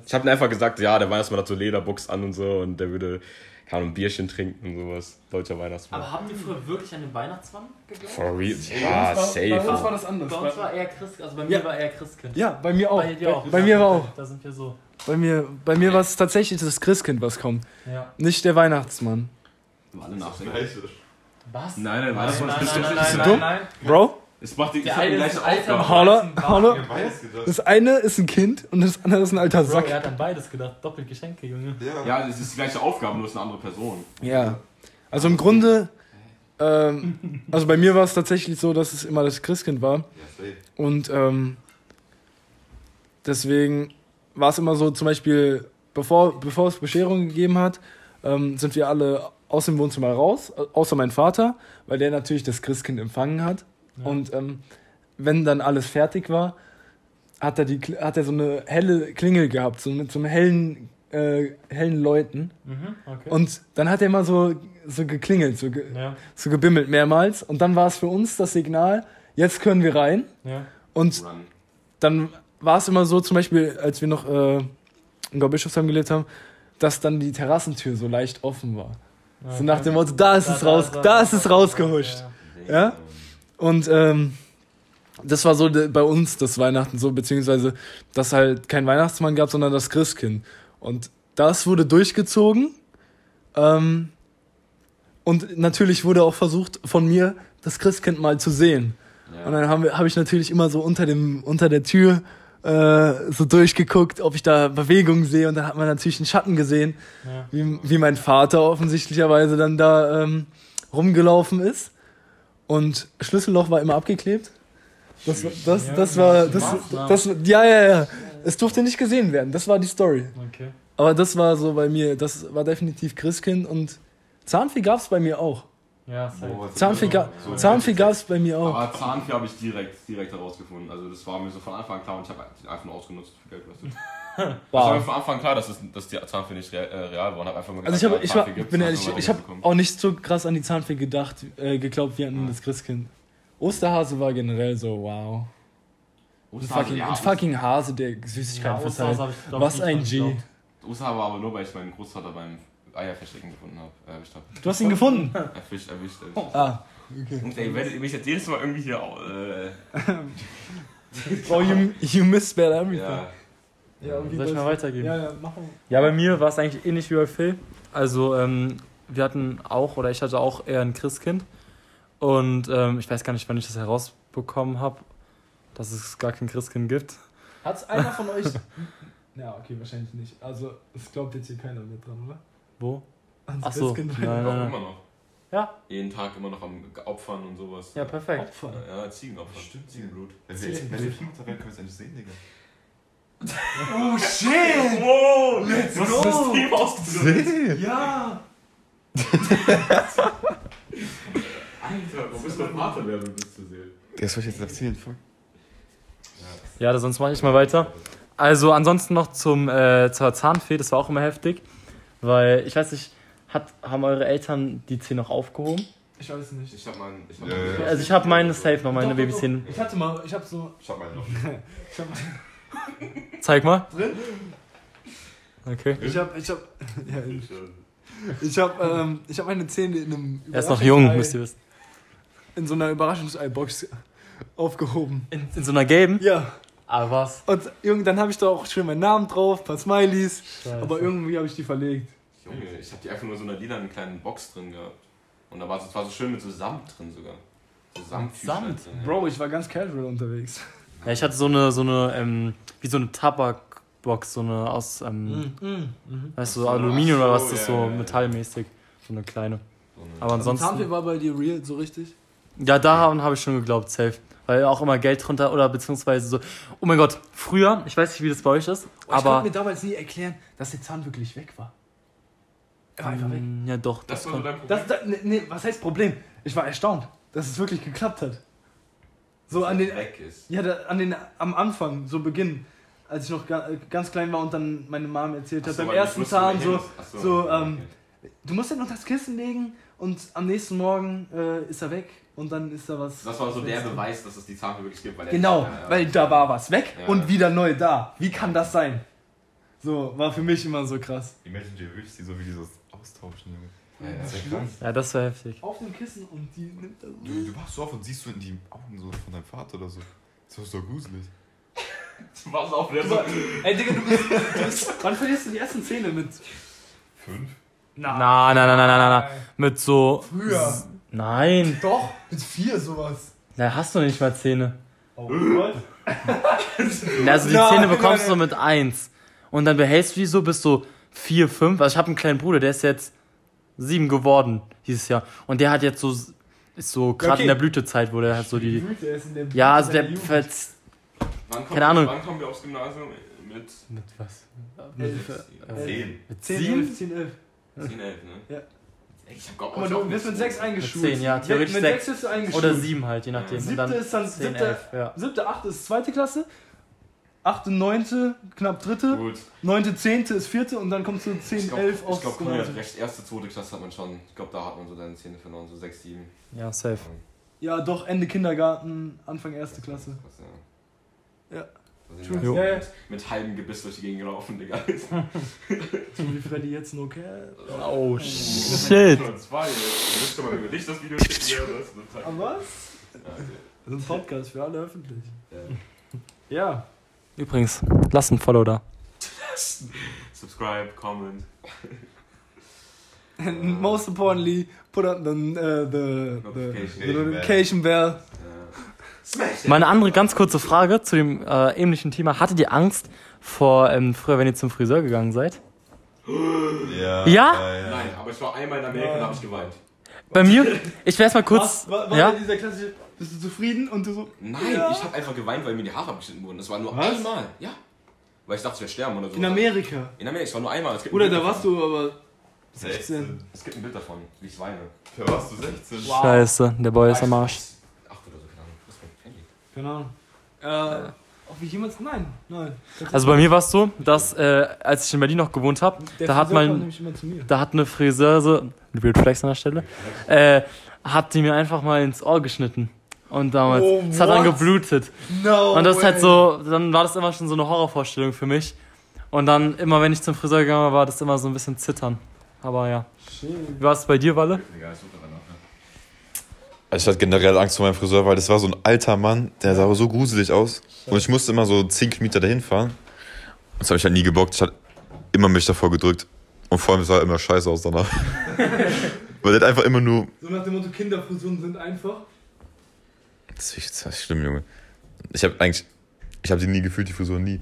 Ich habe einfach gesagt, ja, der Weihnachtsmann hat so Lederbox an und so und der würde, keine Ahnung, ein Bierchen trinken und sowas. Deutscher Weihnachtsmann.
Aber habt ihr früher wirklich an den Weihnachtsmann geglaubt?
For real?
Bei
Ja,
uns war- Bei uns war
safe.
das anders.
Bei uns
Bei,
war eher Christ, also bei mir
Ja.
war eher Christkind.
ja, bei mir auch.
Bei dir auch.
Bei, bei mir war auch.
Da sind wir so.
Bei mir, bei mir war es tatsächlich das Christkind, was kommt.
Ja.
Nicht der Weihnachtsmann.
Alle nachdenken.
Was?
Nein, nein,
Nein, nein, nein, nein, nein, nein.
Bro,
Es macht die, ich
Der
hab die gleiche Aufgabe.
Weiß gedacht.
das eine ist ein Kind und das andere ist ein alter
Bro,
Sack.
er hat an beides gedacht. Doppelt Geschenke, Junge.
Ja.
Ja, es ist die gleiche Aufgabe, nur es ist eine andere Person.
Ja. Also im Grunde, ähm, also bei mir war es tatsächlich so, dass es immer das Christkind war. Und ähm, deswegen war es immer so, zum Beispiel, bevor, bevor es Bescherung gegeben hat, ähm, sind wir alle aus dem Wohnzimmer raus, außer mein Vater, weil der natürlich das Christkind empfangen hat.
Ja.
Und ähm, wenn dann alles fertig war, hat er, die, hat er so eine helle Klingel gehabt, so mit so einem hellen, äh, hellen Läuten.
Mhm, okay.
Und dann hat er immer so, so geklingelt, so, ge,
ja,
so gebimmelt mehrmals. Und dann war es für uns das Signal, jetzt können wir rein.
ja.
Und
Run.
dann war es immer so, zum Beispiel, als wir noch äh, in Gaubischofsheim gelebt haben, dass dann die Terrassentür so leicht offen war. So nach dem Motto, da ist es raus, da ist es rausgehuscht. Ja? Und ähm, das war so bei uns das Weihnachten so, beziehungsweise, dass halt kein Weihnachtsmann gab, sondern das Christkind. Und das wurde durchgezogen. Ähm, und natürlich wurde auch versucht, von mir das Christkind mal zu sehen. Und dann habe hab ich natürlich immer so unter, dem, unter der Tür äh, so durchgeguckt, ob ich da Bewegungen sehe. Und dann hat man natürlich einen Schatten gesehen,
Ja.
wie, wie mein Vater offensichtlicherweise dann da ähm, rumgelaufen ist. Und Schlüsselloch war immer abgeklebt. Das, war- das,
Ja,
das war, das, das, ja, ja, ja. Es durfte nicht gesehen werden. Das war die Story.
Okay.
Aber das war so bei mir, das war definitiv Christkind und Zahnfee gab es bei mir auch.
Ja,
Zahnfee, ga,
So.
Zahnfee gab es bei mir auch.
Aber Zahnfee habe ich direkt, direkt herausgefunden. Also das war mir so von Anfang an klar und ich habe einfach nur ausgenutzt für Geld gekostet. Es war mir
Wow.
von Anfang an klar, dass, es, dass die Zahnfee nicht real, äh, real war und habe einfach nur
Also ich,
gesagt,
hab, ich,
ja,
war, bin ehrlich, ich habe auch nicht so krass an die Zahnfee gedacht, äh, geglaubt wie an das Christkind. Osterhase war generell so, wow. Ein
Osterhase,
fucking,
ja,
ein fucking Hase, der
Ja,
Süßigkeiten
Osterhaus
verteilt.
hab
Was ein G.
Osterhase war aber nur, weil ich meinen Großvater beim Eierverstecken gefunden habe. Erwischt habe.
Du hast ihn gefunden.
Erwischt, erwischt, erwischt.
Ah, okay.
Und ey, werdet ihr mich jetzt jedes Mal irgendwie hier. Äh,
Oh, you, you miss bad everything.
ja.
Ja,
Soll ich mal weitergeben?
Ja, ja, machen.
Ja, bei mir war es eigentlich ähnlich wie bei Phil. Also, ähm, wir hatten auch, oder ich hatte auch eher ein Christkind. Und ähm, ich weiß gar nicht, wann ich das herausbekommen habe, dass es gar kein Christkind gibt.
Hat's einer von euch. ja, okay, wahrscheinlich nicht. Also, es glaubt jetzt hier keiner mehr dran, oder?
Wo?
Ans
Ach so,
Christkind.
nein, nein, nein.
immer noch.
Ja,
Jeden Tag immer noch am Opfern und sowas.
ja, perfekt.
Opfer.
Ja, Ziegenopfer.
Stimmt, Ziegenblut. Wenn wir jetzt Mutter werden, können wir es endlich sehen, Digga.
Oh shit!
Wow, let's go! Das Team ausgedrückt.
Sehen?
Ja!
Alter, wo bist du Vater werden, um das zu sehen?
Das soll ich jetzt erzählen, fuck.
Ja, sonst mache ich mal weiter. Also ansonsten noch zum, äh, zur Zahnfee, das war auch immer heftig. Weil, ich weiß nicht, hat, haben eure Eltern die Zähne noch aufgehoben?
Ich weiß nicht.
Ich hab meinen. Ich hab
Ja,
meinen-
ja.
Also ich habe meine safe noch, meine. Babyzähne.
Ich hatte mal, ich hab so.
Ich hab meinen noch.
Ich hab,
Zeig mal.
Drin?
Okay.
ich hab, ich hab, ja, ich hab, ähm, ich hab meine Zähne in einem.
Er ist noch jung, müsst ihr wissen.
In so einer Überraschungsei-Box aufgehoben.
In, in so einer gelben?
Ja.
Aber was?
Und irgend- dann habe ich da auch schön meinen Namen drauf, ein paar Smileys.
Scheiße.
Aber irgendwie habe ich die verlegt.
Junge, ich hab die einfach nur in so einer lilanen kleinen Box drin gehabt. Und da war es war so schön mit so Samt drin sogar. So Samt.
Samt?
Drin, ja.
Bro, ich war ganz casual unterwegs.
Ja, ich hatte so eine, so eine, ähm, wie so eine Tabakbox, so eine aus, ähm,
Mhm.
weißt du,
so,
Aluminium oder
ach
was
so,
das ist,
ja,
so metallmäßig. So eine kleine.
So eine-
Aber
Also Zahnfee
ansonsten.
war bei dir real, so richtig?
Ja, daran habe ich schon geglaubt, safe. Weil auch immer Geld drunter oder beziehungsweise so. Oh mein Gott, früher, ich weiß nicht, wie das bei euch ist,
Oh, ich konnte
aber.
mir damals nie erklären, dass der Zahn wirklich weg war. Er war einfach weg.
Mm, Ja, doch, das,
Das war so dein Problem.
Das, das, nee, nee, was heißt Problem? Ich war erstaunt, dass es wirklich geklappt hat. So an den,
weg ist.
ja, da, an den, am Anfang, so Beginn, als ich noch ga, ganz klein war und dann meine Mom erzählt hat,
so,
beim ersten Zahn so, so,
okay.
ähm, du musst den unter das Kissen legen und am nächsten Morgen äh, ist er weg und dann ist da was.
Das war so der Beweis, dass es die Zahnfee wirklich gibt. Weil
Genau,
Ja, ja.
weil da war was weg
Ja.
und wieder neu da. Wie kann das sein? So, war für mich immer so krass.
Imagine dir wirklich, so wie die das austauschen, Junge.
Ja, ja.
Das ist ja
das wäre heftig.
Auf dem Kissen und die nimmt er so.
Du, du wachst so auf und siehst du in die Augen so von deinem Vater oder so. Das ist doch gruselig.
Was auf der
Ey, Digga, du bist, du bist. Wann verlierst du die ersten Zähne mit?
Fünf?
Nein, nein, nein, nein, nein, nein, nein. Mit so.
Früher.
Nein,
Doch, mit vier sowas.
da hast du nicht mal Zähne.
Oh Gott.
Also die
Nein,
Zähne bekommst
nein,
du mit eins. Und dann behältst du die so bis so vier, fünf. Also ich habe einen kleinen Bruder, der ist jetzt sieben geworden dieses Jahr. Und der hat jetzt so, ist so gerade
Okay.
in der Blütezeit, wo der hat so die.
Blüte, ist in der Blüte
Ja, also der verz-
Wann kommt,
Keine Ahnung.
Wann kommen wir aufs Gymnasium? Mit
Mit was?
Elf.
Äh,
Zehn.
Mit
10,
sieben?
11, 10, 11.
10, 11, ne?
Ja.
Ich hab Gott,
Aber du mit 6 eingeschult.
Zehn, ja, theoretisch
mit
sechs.
6 bist du eingeschult.
Oder sieben halt, je nachdem. Und
Siebte
dann
ist dann
10,
siebte,
11, ja.
siebte, achte ist zweite Klasse. Achte, neunte, knapp dritte.
Gut.
Neunte, zehnte ist vierte und dann kommst du 10,
Ich
11
glaube,
aufs
glaub, früher,
Gymnasium.
recht erste, zweite Klasse hat man schon. Ich glaube, da hat man so deine Zähne verloren, so 6, 7.
Ja, safe.
Ja, doch, Ende Kindergarten, Anfang erste Klasse.
Ja.
Ja. True. Ja, ja.
mit, mit halbem Gebiss durch die Gegend gelaufen, Digga.
So wie Freddy jetzt no care.
Oh shit.
Nur zwei. Du müsst mal über dich das Video.
Aber was?
Ja, okay.
Das ist ein Podcast für alle öffentlich.
Ja.
Ja.
Übrigens, lass ein Follow da.
Subscribe, comment.
And most importantly, put on the, uh, the, the,
Notification.
the notification bell.
Ja.
Meine andere ganz kurze Frage zu dem äh, ähnlichen Thema. Hattet ihr Angst vor ähm, früher, wenn ihr zum Friseur gegangen seid?
Ja?
Ja?
Nein, aber ich war einmal in Amerika und habe ich geweint.
Bei mir, ich werde mal kurz.
Was? War, war
ja?
dieser klassische, bist du zufrieden? Und du so,
Nein,
Ja.
ich habe einfach geweint, weil mir die Haare abgeschnitten wurden. Das war nur
Was?
einmal. Ja. Weil ich dachte, ich werde sterben oder so.
in Amerika.
In Amerika, es war nur einmal. Ein
Oder da warst
davon.
du aber
16.
16.
Es gibt ein Bild davon, wie ich weine.
Da warst du 16.
Wow.
Scheiße, der Boy ist am Arsch.
Ach, oder so, keine Ahnung. Das ist mein Handy.
Keine Ahnung. Äh, ob ich jemals. Nein, nein.
Also bei mir war es so, dass äh, als ich in Berlin noch gewohnt habe, da hat mein-
mir.
da hat eine Friseuse, Weird Flex an der Stelle, äh, hat die mir einfach mal ins Ohr geschnitten. Und damals,
Oh,
es hat dann geblutet.
No.
Und das ist halt so, dann war das immer schon so eine Horrorvorstellung für mich. Und dann immer, wenn ich zum Friseur gegangen war, war das immer so ein bisschen zittern. Aber ja.
Shit.
Wie war es bei dir, Walle?
Egal, ich suche danach. Ne?
Also ich hatte generell Angst vor meinem Friseur, weil das war so ein alter Mann, der sah aber so gruselig aus. Und ich musste immer so 10 Kilometer dahin fahren. Das habe ich halt nie gebockt. Ich hatte immer mich davor gedrückt. Und vor allem sah immer scheiße aus danach. weil der hat einfach immer nur.
So nach dem Motto, Kinderfusionen sind einfach.
Das ist, das ist schlimm, Junge. Ich habe eigentlich. Ich habe die nie gefühlt, die Frisur nie.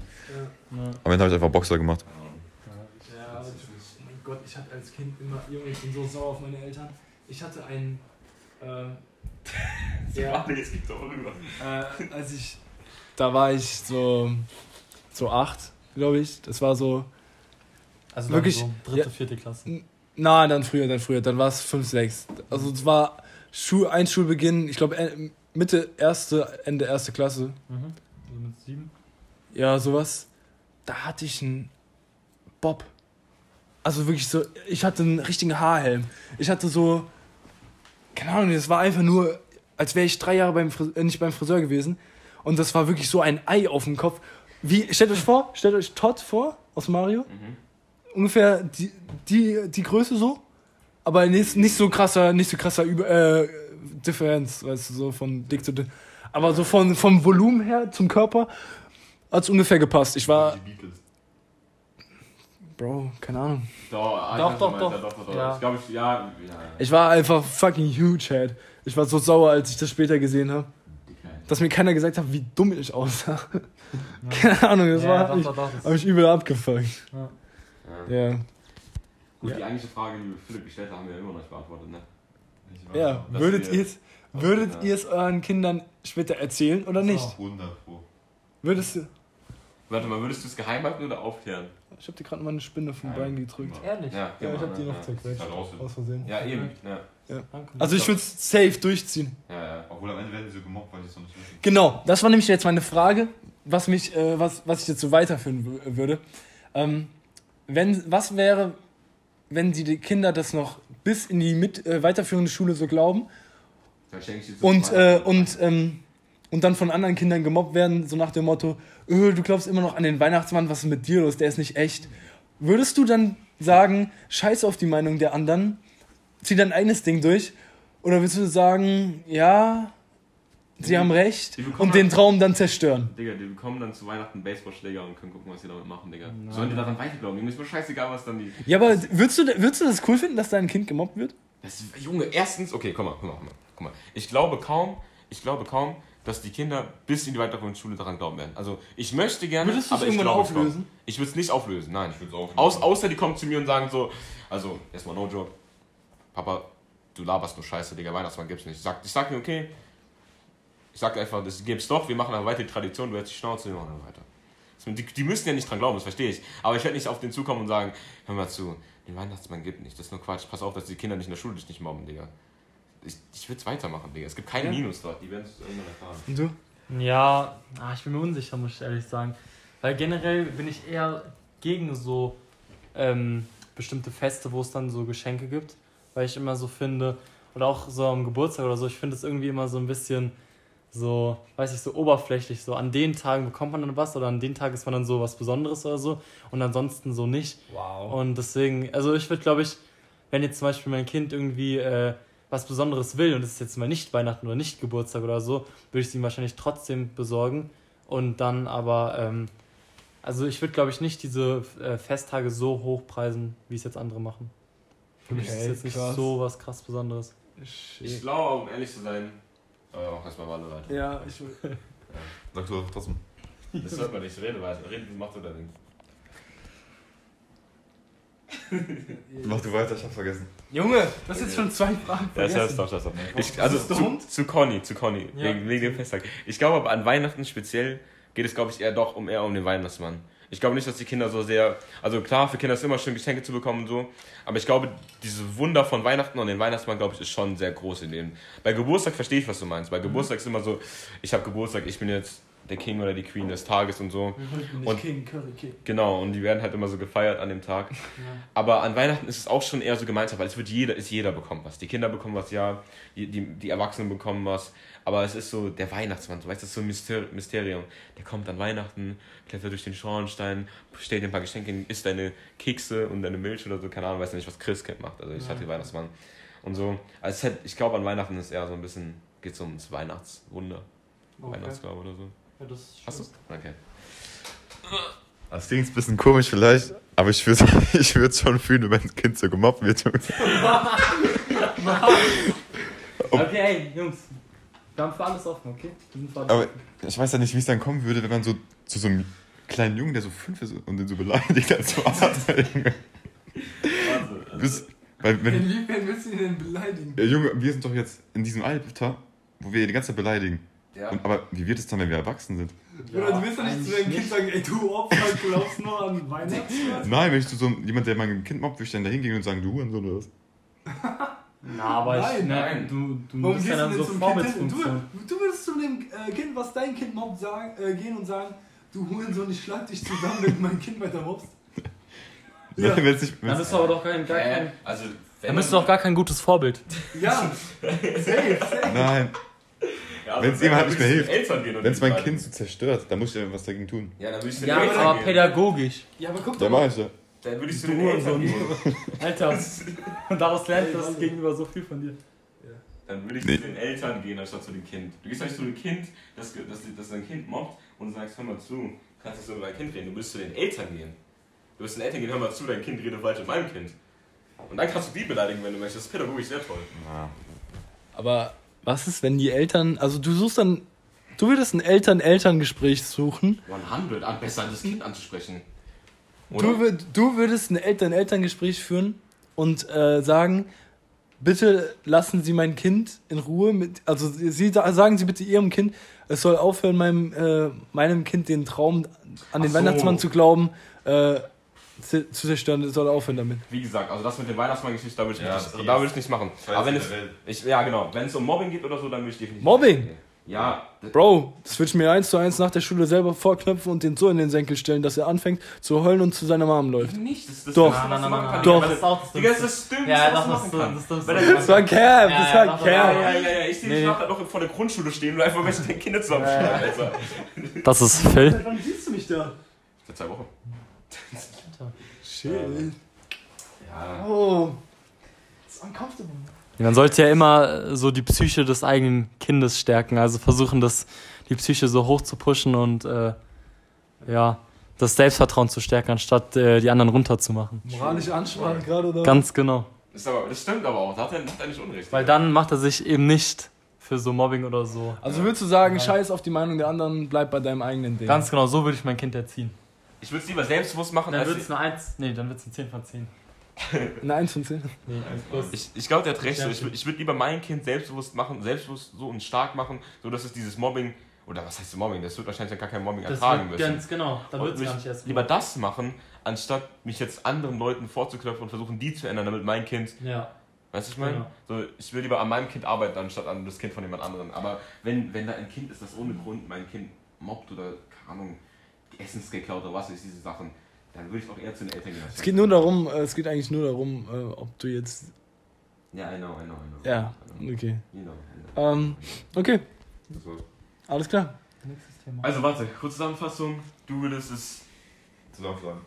Ja.
Am Ende habe ich einfach Boxer gemacht.
Ja, aber ich, mein Gott, ich hatte als Kind immer, Junge, ich bin so sauer auf meine Eltern. Ich hatte einen, äh, ja,
jetzt gibt's auch rüber.
äh, als ich, da war ich so, so acht, glaube ich. Das war so,
Also
dann Wirklich? so
dritte,
Ja.
vierte Klasse.
na, dann früher, dann früher, dann war es fünf, sechs. Also es war Schul, ein Schulbeginn, ich glaube Mitte erste, Ende erste Klasse.
Mhm. Also mit sieben.
Ja, sowas. Da hatte ich einen Bob. Also wirklich so, ich hatte einen richtigen Haarhelm. Ich hatte so, keine Ahnung, das war einfach nur, als wäre ich drei Jahre beim Friseur, äh, nicht beim Friseur gewesen. Und das war wirklich so ein Ei auf dem Kopf. Wie, stellt euch vor, stellt euch Todd vor aus Mario.
Mhm.
Ungefähr die, die, die Größe so. Aber nicht, nicht so krasser, nicht so krasser Über, äh, Differenz, weißt du, so von dick zu dünn. Aber so von, vom Volumen her zum Körper hat es ungefähr gepasst. Ich war, Bro, keine Ahnung.
Doch, ah,
Doch, doch, doch.
Ja, doch, doch,
Ja.
Ich glaube, ich, ja, ja.
Ich war einfach fucking huge head. Ich war so sauer, als ich das später gesehen habe. Dass mir keiner gesagt hat, wie dumm ich aussah. Keine Ahnung, das war, hab ich,
doch, doch, das-
hab ich übel abgefuckt.
Ja.
Ja.
Gut,
Ja.
die eigentliche Frage, die Philipp gestellt hat, haben wir ja immer noch nicht beantwortet, ne?
Ja, würdet
wir-
ihr es würdet
Ja.
ihr es euren Kindern später erzählen oder nicht?
100 Pro.
Würdest du.
Warte mal, würdest du es geheim halten oder aufklären?
Ich hab dir gerade mal eine Spinne vom
Nein.
Bein gedrückt.
Ehrlich?
Ja,
Ja, ich hab die noch
ja.
zerquetscht.
Halt.
Aus Versehen.
Ja, eben. Ja.
Also ich würde es safe durchziehen.
ja, ja.
Obwohl am Ende werden sie so gemobbt, weil die es noch nicht wissen.
Genau, das war nämlich jetzt meine Frage, was mich, äh, was, was ich jetzt so weiterführen w- würde. Ähm, wenn, was wäre, wenn die, die Kinder das noch bis in die mit, äh, weiterführende Schule so glauben
Dann schenke ich dir zu
und, äh, und, ähm, und dann von anderen Kindern gemobbt werden, so nach dem Motto, öh, du glaubst immer noch an den Weihnachtsmann, was ist mit dir los, der ist nicht echt. Würdest du dann sagen, scheiß auf die Meinung der anderen, zieh dein eigenes Ding durch? Oder würdest du sagen, ja, sie haben recht und den Traum dann zerstören?
Digga, die bekommen dann zu Weihnachten Baseballschläger und können gucken, was sie damit machen, Digga. Sollen die daran weiterglauben? Mir ist mir scheißegal, was dann die.
Ja, aber würdest du, würdest du das cool finden, dass dein Kind gemobbt wird?
Das, Junge, erstens, okay, komm mal, guck mal, guck mal, guck mal. Ich glaube kaum, ich glaube kaum, dass die Kinder bis in die weiterführende Schule daran glauben werden. Also ich möchte gerne,
Würdest du es
aber ich
irgendwann
glaube
auflösen?
Ich würde es nicht auflösen, nein.
Ich würde es auch.
Aus, außer die kommen zu mir und sagen so, also erstmal no joke, Papa, du laberst nur Scheiße, Digga, Weihnachtsmann gibt's nicht. Ich sag, ich sag mir, okay, ich sag einfach, das gibt's doch, wir machen aber weiter die Tradition, du hältst die Schnauze, wir machen dann weiter. Die, die müssen ja nicht dran glauben, das verstehe ich. Aber ich werde nicht auf den zukommen und sagen, hör mal zu, den Weihnachtsmann gibt nicht, das ist nur Quatsch, pass auf, dass die Kinder nicht in der Schule dich nicht mobben, Digga. Ich, ich würde es weitermachen, Digga. Es gibt keinen
Ja.
Minus dort, die werden es irgendwann erfahren.
Und du?
Ja, ah, ich bin mir unsicher, muss ich ehrlich sagen. Weil generell bin ich eher gegen so ähm, bestimmte Feste, wo es dann so Geschenke gibt. Weil ich immer so finde, oder auch so am Geburtstag oder so, ich finde es irgendwie immer so ein bisschen so, weiß ich, so oberflächlich. So an den Tagen bekommt man dann was oder an den Tagen ist man dann so was Besonderes oder so und ansonsten so nicht.
Wow.
Und deswegen, also ich würde, glaube ich, wenn jetzt zum Beispiel mein Kind irgendwie äh, was Besonderes will und es ist jetzt mal nicht Weihnachten oder nicht Geburtstag oder so, würde ich es ihm wahrscheinlich trotzdem besorgen. Und dann aber, ähm, also ich würde, glaube ich, nicht diese äh, Festtage so hochpreisen, wie es jetzt andere machen. Für mich ist es
Okay,
jetzt nicht
krass.
so was krass Besonderes.
Ich glaube, um ehrlich zu sein, aber auch erstmal Walle weiter.
Ja, ich
Sag du trotzdem.
Das hört man nicht, rede weiter. Rede, du machst dein Ding.
Mach du weiter, ich hab's vergessen.
Junge, das ist jetzt schon zwei Fragen
Ja, das ist doch, das. Ich, also zu, zu Conny, zu Conny,
Ja.
wegen, wegen dem Festtag. Ich glaube aber an Weihnachten speziell geht es, glaube ich, eher doch um eher um den Weihnachtsmann. Ich glaube nicht, dass die Kinder so sehr, also klar, für Kinder ist es immer schön, Geschenke zu bekommen und so, aber ich glaube, diese Wunder von Weihnachten und den Weihnachtsmann, glaube ich, ist schon sehr groß in dem. Bei Geburtstag verstehe ich, was du meinst. Bei Geburtstag ist immer so, ich habe Geburtstag, ich bin jetzt der King oder die Queen des Tages und so.
Nicht
Und-
King, Curry King.
Genau, und die werden halt immer so gefeiert an dem Tag. Aber an Weihnachten ist es auch schon eher so Gemeinschaft, weil es wird jeder, ist jeder bekommt was. Die Kinder bekommen was, ja, die, die, die Erwachsenen bekommen was. Aber es ist so der Weihnachtsmann, du weißt, das ist so ein Myster- Mysterium. Der kommt an Weihnachten, klettert durch den Schornstein, stellt dir ein paar Geschenke hin, isst deine Kekse und deine Milch oder so, keine Ahnung, weiß ja nicht, was Christkind macht. Also ich hatte den Weihnachtsmann. Und so, also es hat, ich glaube an Weihnachten ist eher so ein bisschen, geht es ums Weihnachtswunder, Weihnachtsgabe oder so.
Ja, das ist
Hast du Okay.
Das klingt ein bisschen komisch vielleicht, aber ich würde ich würd schon fühlen, wenn mein Kind so gemobbt wird.
Okay, ey, Jungs. Wir haben für alles offen, okay? Wir sind für alles
Aber
offen.
ich weiß ja nicht, wie es dann kommen würde, wenn man so zu so einem kleinen Jungen, der so fünf ist und den so beleidigt als Vater. Junge. Bis, weil, wenn,
Inwiefern willst du ihn denn beleidigen?
ja, Junge, wir sind doch jetzt in diesem Alter, wo wir die ganze Zeit beleidigen.
Ja.
Und, aber wie wird es dann, wenn wir erwachsen sind?
Oder du willst doch nicht zu deinem Kind sagen, ey du Opfer, du glaubst nur an Weihnachtsmann.
Nein, wenn ich zu so jemand, der mein Kind mobbt, würde ich dann da hingehen und sagen, du Hurensohn oder was?
Na, aber ich,
Nein,
ne,
nein.
du, du
Warum
musst ja dann so
zum Kind hin?
Vorbildsfunktion.
Du, du würdest zu dem äh, Kind, was dein Kind mobbt, sagen, äh, gehen und sagen, du Hurensohn, ich schlag dich zusammen, wenn du mein Kind weiter mobbst. Ja.
Nein, wenn's nicht,
Dann
wenn's,
bist du aber doch kein, gar kein,
Äh, also,
dann bist du doch gar kein gutes Vorbild.
Ja, safe, safe.
nein,
Ja,
Wenn's
wenn-
ihm halt
dann
nicht mehr hilft. wenn es mein. Kind so zerstört, dann muss ich ja was dagegen tun.
Ja, dann würde ich zu
Ja,
den Eltern
aber
gehen.
pädagogisch.
Ja, aber guck
Ja,
doch
mach
mal.
ich ja.
Dann würde ich zu den Eltern gehen.
Alter, und daraus lernt das gegenüber so viel von dir.
Dann würde ich
Nee.
zu den Eltern gehen, anstatt zu dem Kind. Du gehst nicht zu dem Kind, das, das, das dein Kind mobbt und sagst, hör mal zu, kannst nicht so über dein Kind reden. Du musst zu den Eltern gehen. Du wirst zu den Eltern gehen, hör mal zu, dein Kind redet falsch mit meinem Kind. Und dann kannst du die beleidigen, wenn du möchtest. Das ist pädagogisch sehr toll.
Aber was ist, wenn die Eltern, also du suchst dann, du würdest ein Eltern-Eltern-Gespräch suchen.
100, an besser das Kind anzusprechen.
Du, würd, du würdest ein Eltern-Eltern-Gespräch führen und äh, sagen, bitte lassen Sie mein Kind in Ruhe. Mit, also Sie sagen Sie bitte Ihrem Kind, es soll aufhören, meinem, äh, meinem Kind den Traum an den
so.
Weihnachtsmann zu glauben, äh, zu zerstören. Soll aufhören damit.
Wie gesagt, also das mit dem Weihnachtsmann-Geschichte, da würde ich,
Ja,
nicht- da würde ich nicht machen. Aber wenn es, ich, ja genau, wenn es um Mobbing geht oder so, dann würde ich definitiv.
Mobbing?
Ja, das,
Bro, das würde ich mir eins zu eins nach der Schule selber vorknöpfen und den so in den Senkel stellen, dass er anfängt zu heulen und zu seiner Mom läuft.
nicht. Das, das
Doch.
Das,
Nein, nein, nein,
Doch.
Das ist auch das
Digga, das ist das Dümmste,
Ja, das das ist
Weil
das
der
Das war Cap, das
Ja,
war
ja, doch,
Ja,
Cap.
ja, ja, ja. Ich sehe dich nachher noch vor der Grundschule stehen und einfach welche deine Kinder zusammenschlagen, Alter.
Das ist Phil.
Wann siehst du mich da?
Seit zwei Wochen.
Shit.
Ja.
Oh. It's uncomfortable.
Man sollte ja immer so die Psyche des eigenen Kindes stärken, also versuchen, das, die Psyche so hoch zu pushen und äh, ja, das Selbstvertrauen zu stärken, anstatt äh, die anderen runterzumachen.
Moralische Ansprache gerade oder?
Ganz genau.
Das, ist aber, das stimmt aber auch. Da hat er, hat er nicht Unrecht.
Weil dann macht er sich eben nicht für so Mobbing oder so.
Also würdest du sagen,
Ja.
scheiß auf die Meinung der anderen, bleib bei deinem eigenen Ding.
Ganz genau, so würde ich mein Kind erziehen.
Ich würde es lieber selbstbewusst machen,
Dann wird es eine 1, nee, dann wird es eine 10 von 10.
Eine 1 von 10.
Nee, 1 plus.
Ich, ich glaube, der hat recht. So. Ich, ich würde lieber mein Kind selbstbewusst machen, selbstbewusst so und stark machen, so dass es dieses Mobbing, oder was heißt Mobbing? Das wird wahrscheinlich gar kein Mobbing
Das
ertragen
wird
müssen.
ganz genau, dann wird es gar nicht erst
lieber das machen, anstatt mich jetzt anderen Leuten vorzuklopfen und versuchen, die zu ändern, damit mein Kind,
Ja,
weißt du, was ich meine?
Genau.
So, ich will lieber an meinem Kind arbeiten, anstatt an das Kind von jemand anderem. Aber wenn, wenn da ein Kind ist, das ohne Grund mein Kind mobbt oder, keine Ahnung, Essens geklaut oder was ist, diese Sachen, dann würde ich auch eher zu den Eltern gehen.
Es geht nur darum, äh, es geht eigentlich nur darum, äh, ob du jetzt.
Ja, I know, I know, I know.
Ja, okay.
You know, I know.
Ähm, okay,
war's.
alles klar.
nächstes Thema.
Also warte, kurze Zusammenfassung. Du würdest es.
Zusammenschlagen.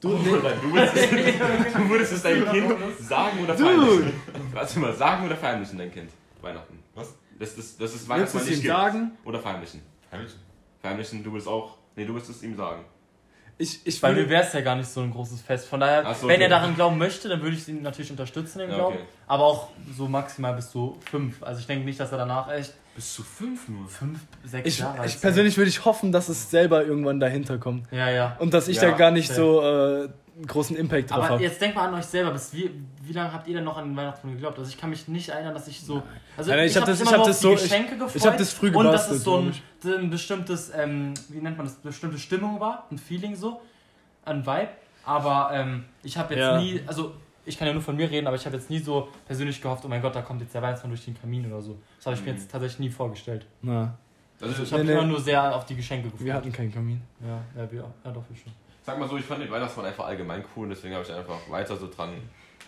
Du,
Oh,
nee,
nein, du, würdest es, du würdest es deinem Kind sagen oder verheimlichen. Warte mal, sagen oder verheimlichen dein Kind? Weihnachten.
Was?
Das, das, das ist
willst du
Weihnachtsmann
es
nicht
sagen?
Oder verheimlichen.
Heimlich?
Verheimlichen, du willst auch. Nee, du es ihm sagen.
Ich, ich
Bei mir wäre es ja gar nicht so ein großes Fest. Von daher,
so,
wenn
okay.
er daran glauben möchte, dann würde ich ihn natürlich unterstützen im
Ja,
Glauben.
okay.
Aber auch so maximal bis zu fünf. Also ich denke nicht, dass er danach echt
Bis zu fünf nur.
fünf, sechs
ich,
Jahre
ich persönlich würde ich hoffen, dass es selber irgendwann dahinter kommt.
Ja, ja.
Und dass ich
Ja,
da gar nicht
safe.
so äh, einen großen Impact drauf
Aber
habe.
jetzt denk mal an euch selber. Bis wie, wie lange habt ihr denn noch an den Weihnachtsmann geglaubt? Also ich kann mich nicht erinnern, dass ich so. Also
Nein, ich hab
hab
das- ich
immer
hab das so-
die
ich-
Geschenke gefreut.
ich hab das früh
Und dass
gebastelt,
es so ein, ein bestimmtes, ähm, wie nennt man das, bestimmte Stimmung war, ein Feeling so, ein Vibe. Aber ähm, ich habe jetzt
Ja.
nie, also ich kann ja nur von mir reden, aber ich habe jetzt nie so persönlich gehofft, oh mein Gott, da kommt jetzt der Weihnachtsmann durch den Kamin oder so. Das habe ich mir
Mhm.
jetzt tatsächlich nie vorgestellt.
Na,
Also,
Ich habe
Nee,
immer
nee.
nur sehr auf die Geschenke gefreut.
wir hatten keinen Kamin.
ja, ja, wir, ja, doch, wir schon.
Sag mal so, ich fand den Weihnachtsmann einfach allgemein cool, deswegen habe ich einfach weiter so dran.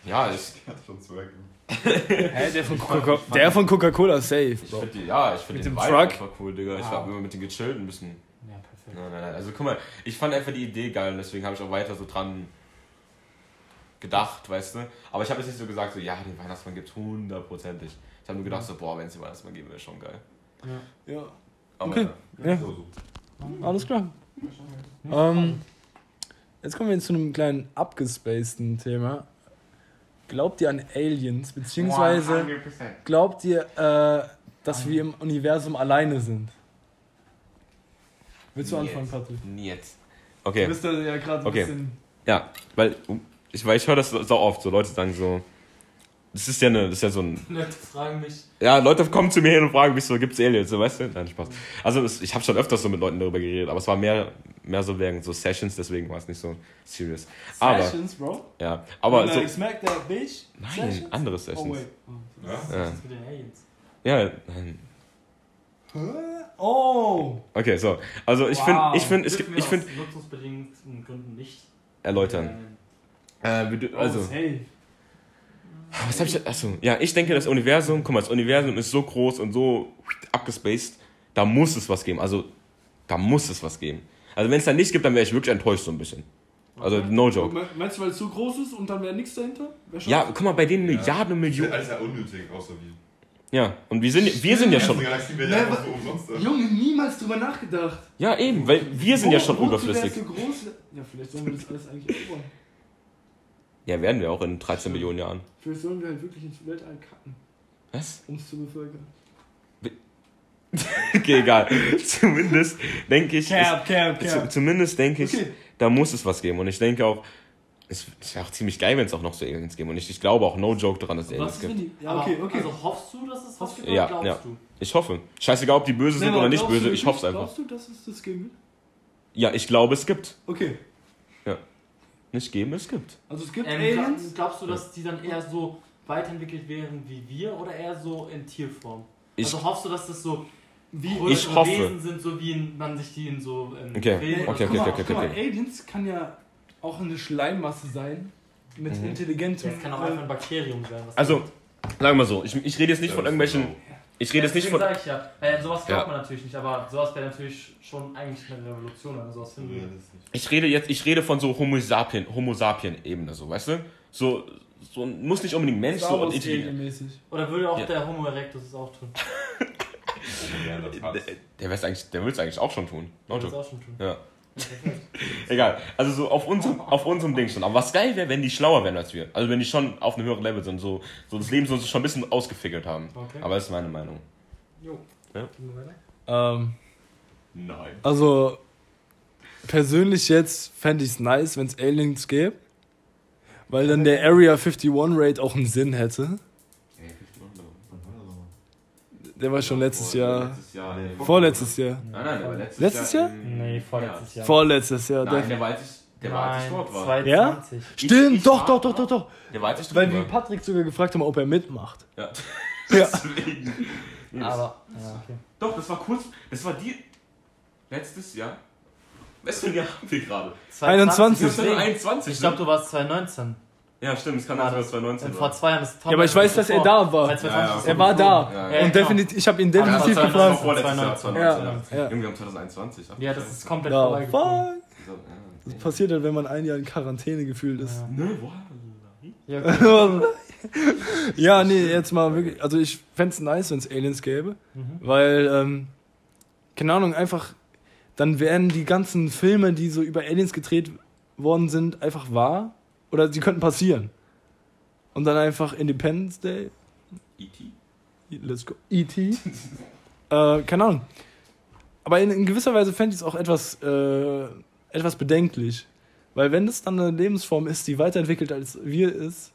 Ja, ich,
Hat schon Swag.
Hä, der von Coca-Cola, der von Coca-Cola safe,
ich
Bro.
finde ja, ich finde den
dem Truck?
einfach cool, Digga. Ich
Wow.
habe immer mit den gechillt ein bisschen.
Ja, perfekt.
Nein, nein, nein. Also guck mal, ich fand einfach die Idee geil und deswegen habe ich auch weiter so dran gedacht, weißt du. Aber ich habe jetzt nicht so gesagt, so ja, den Weihnachtsmann gibt's hundertprozentig. Ich habe nur gedacht, so boah, wenn es den Weihnachtsmann geben wäre schon geil.
Ja,
Aber
Okay. Ja.
So, so.
alles klar. Ähm, jetzt kommen wir zu einem kleinen abgespaceden Thema. Glaubt ihr an Aliens, beziehungsweise
100%.
glaubt ihr, äh, dass wir im Universum alleine sind? Willst du anfangen, Patrick?
Jetzt.
Du
Okay.
bist da ja gerade ein
Okay.
bisschen.
Ja, weil ich, weil ich höre das so oft, so Leute sagen so, das ist ja eine, das ist ja so ein,
Leute fragen mich.
ja, Leute kommen zu mir hin und fragen mich so, gibt's Aliens, so, weißt du? Nein, Spaß. Also es, ich habe schon öfters so mit Leuten darüber geredet, aber es war mehr, mehr so während so Sessions, deswegen war es nicht so serious. Aber,
Sessions, Bro.
ja, aber
When
so,
I smack that bitch.
nein,
Sessions?
andere
Oh,
Sessions.
wait.
Ja?
Was
Ja.
ist das mit den Aliens?
Ja, nein.
Hä? Oh!
Okay, so. Also ich finde, ich finde, es gibt, ich finde,
aus nutzungsbedingten Gründen nicht.
erläutern. Äh, dü- also,
Oh, safe.
Was hab ich, achso, ja, ich denke, das Universum, guck mal, das Universum ist so groß und so abgespaced, da muss es was geben. Also, da muss es was geben. Also, wenn es da nicht gibt, dann wäre ich wirklich enttäuscht so ein bisschen. Also, no joke.
Me- Meinst du, weil es so groß ist und dann wäre nichts dahinter? Wär
Ja, guck mal, bei den Milliarden und
Das ist
Millionen.
alles ja unnötig, außer wir.
Ja, und wir sind, wir sind ja schon,
Die Galaxie wird
Ne,
ja so.
Junge, niemals drüber nachgedacht.
ja eben, weil wir sind ja schon
Wo-
überflüssig.
So groß? Ja, vielleicht sollen wir das alles eigentlich erobern.
Ja, werden wir auch in 13 Millionen Jahren.
Vielleicht sollen wir halt wirklich ins Weltall kacken,
Was?
um es zu bevölkern.
Okay, egal. Zumindest denke ich,
Cap, cap,
es, zu, zumindest denke ich,
Okay.
da muss es was geben. Und ich denke auch, es ist ja auch ziemlich geil, wenn es auch noch so Aliens geben. Und ich, ich glaube auch, no joke daran, dass es Aliens gibt.
die. Ja, okay, okay.
Also hoffst du, dass es was gibt
Ja,
oder glaubst
ja.
du?
Ich hoffe. Scheißegal, ob die böse sind
Nee, aber
oder nicht böse,
du
ich hoffe es einfach.
Glaubst du, dass es das geben wird?
Ja, ich glaube, es gibt.
Okay.
Nicht geben, es gibt.
Also es gibt
Ähm,
Aliens.
gla- glaubst du, dass die dann eher so weiterentwickelt wären wie wir oder eher so in Tierform?
Ich,
also hoffst du, dass das so
Wie,
Ich hoffe.
Wesen sind so, wie man sich die in so ähm,
Okay,
Filmen
okay, okay,
guck mal,
okay,
guck mal,
okay.
Aliens kann ja auch eine Schleimmasse sein mit
Mhm.
intelligentem.
Das kann auch einfach ein Bakterium sein. was
Also, sagen wir mal so, ich, ich rede jetzt nicht von irgendwelchen. Ich rede jetzt nicht von.
ich ja, weil sowas glaubt
Ja.
man natürlich nicht, aber sowas wäre natürlich schon eigentlich eine Revolution, wenn man sowas finden würde.
Ich rede jetzt, ich rede von so Homo sapien, Homo sapien Ebene, so, weißt du? So, so muss nicht unbedingt Mensch, so und intelligent.
Oder würde auch
Ja.
der Homo erectus es auch tun?
Der, der will es eigentlich, der auch schon tun. No
Würde es auch schon tun.
Ja. Egal. Also so auf unserem, auf unserem Ding schon. Aber was geil wäre, wenn die schlauer wären als wir. Also wenn die schon auf einem höheren Level sind, so, so das Leben so schon ein bisschen ausgefickelt haben.
Okay.
Aber das ist meine Meinung.
Jo.
Ja.
Gehen wir weiter?
Ähm,
Nein.
also, persönlich jetzt fände ich es nice, wenn es Aliens gäbe. Weil dann der Area 51 Raid auch einen Sinn hätte. Der war schon letztes Jahr.
Letztes Jahr. nee.
Vorletztes Jahr.
Nein, nein, der war letztes,
Letztes
Jahr.
Jahr?
im
Nee, vorletztes. Jahr.
Vorletztes Jahr.
Nein,
Der,
war als ich, der war als ich dort war.
2020.
stimmt,
ich
doch,
war-
doch, doch, doch, doch.
Der war als ich
Weil
dort
wir
war.
Patrick sogar gefragt haben, ob er mitmacht.
Ja.
Ja.
Deswegen. Das-
Aber, ja, okay.
Doch, das war kurz. Das war die. Letztes Jahr. Was für ein Jahr haben wir gerade?
21.
Das ist
Deswegen.
21.
Ich glaube, du warst 2019.
Ja, stimmt, es kann
das.
das 2019
Und
war.
vor zwei Jahren ist Tom
Ja, aber ich weiß, dass er da war.
Seit 2020
Er war da.
Ja,
ja.
Und
genau.
definitiv, ich habe ihn definitiv
war
Das war
gefragt.
vorletztes Jahr,
2019.
2019.
Ja, ja.
Irgendwie haben 2021. Ach,
Ja, das ist komplett.
So,
Das
ja.
passiert halt, wenn man ein Jahr in Quarantäne gefühlt ist.
Ja.
Ne.
Ja,
ja, nee, jetzt mal wirklich. Also ich fände es nice, wenn es Aliens gäbe.
Mhm.
Weil, ähm, keine Ahnung, einfach, dann wären die ganzen Filme, die so über Aliens gedreht worden sind, einfach wahr. Oder sie könnten passieren. Und dann einfach Independence Day,
E.T.?
let's go, E.T. äh, keine Ahnung. Aber in, in gewisser Weise fände ich es auch etwas, äh, etwas bedenklich. Weil wenn das dann eine Lebensform ist, die weiterentwickelt als wir ist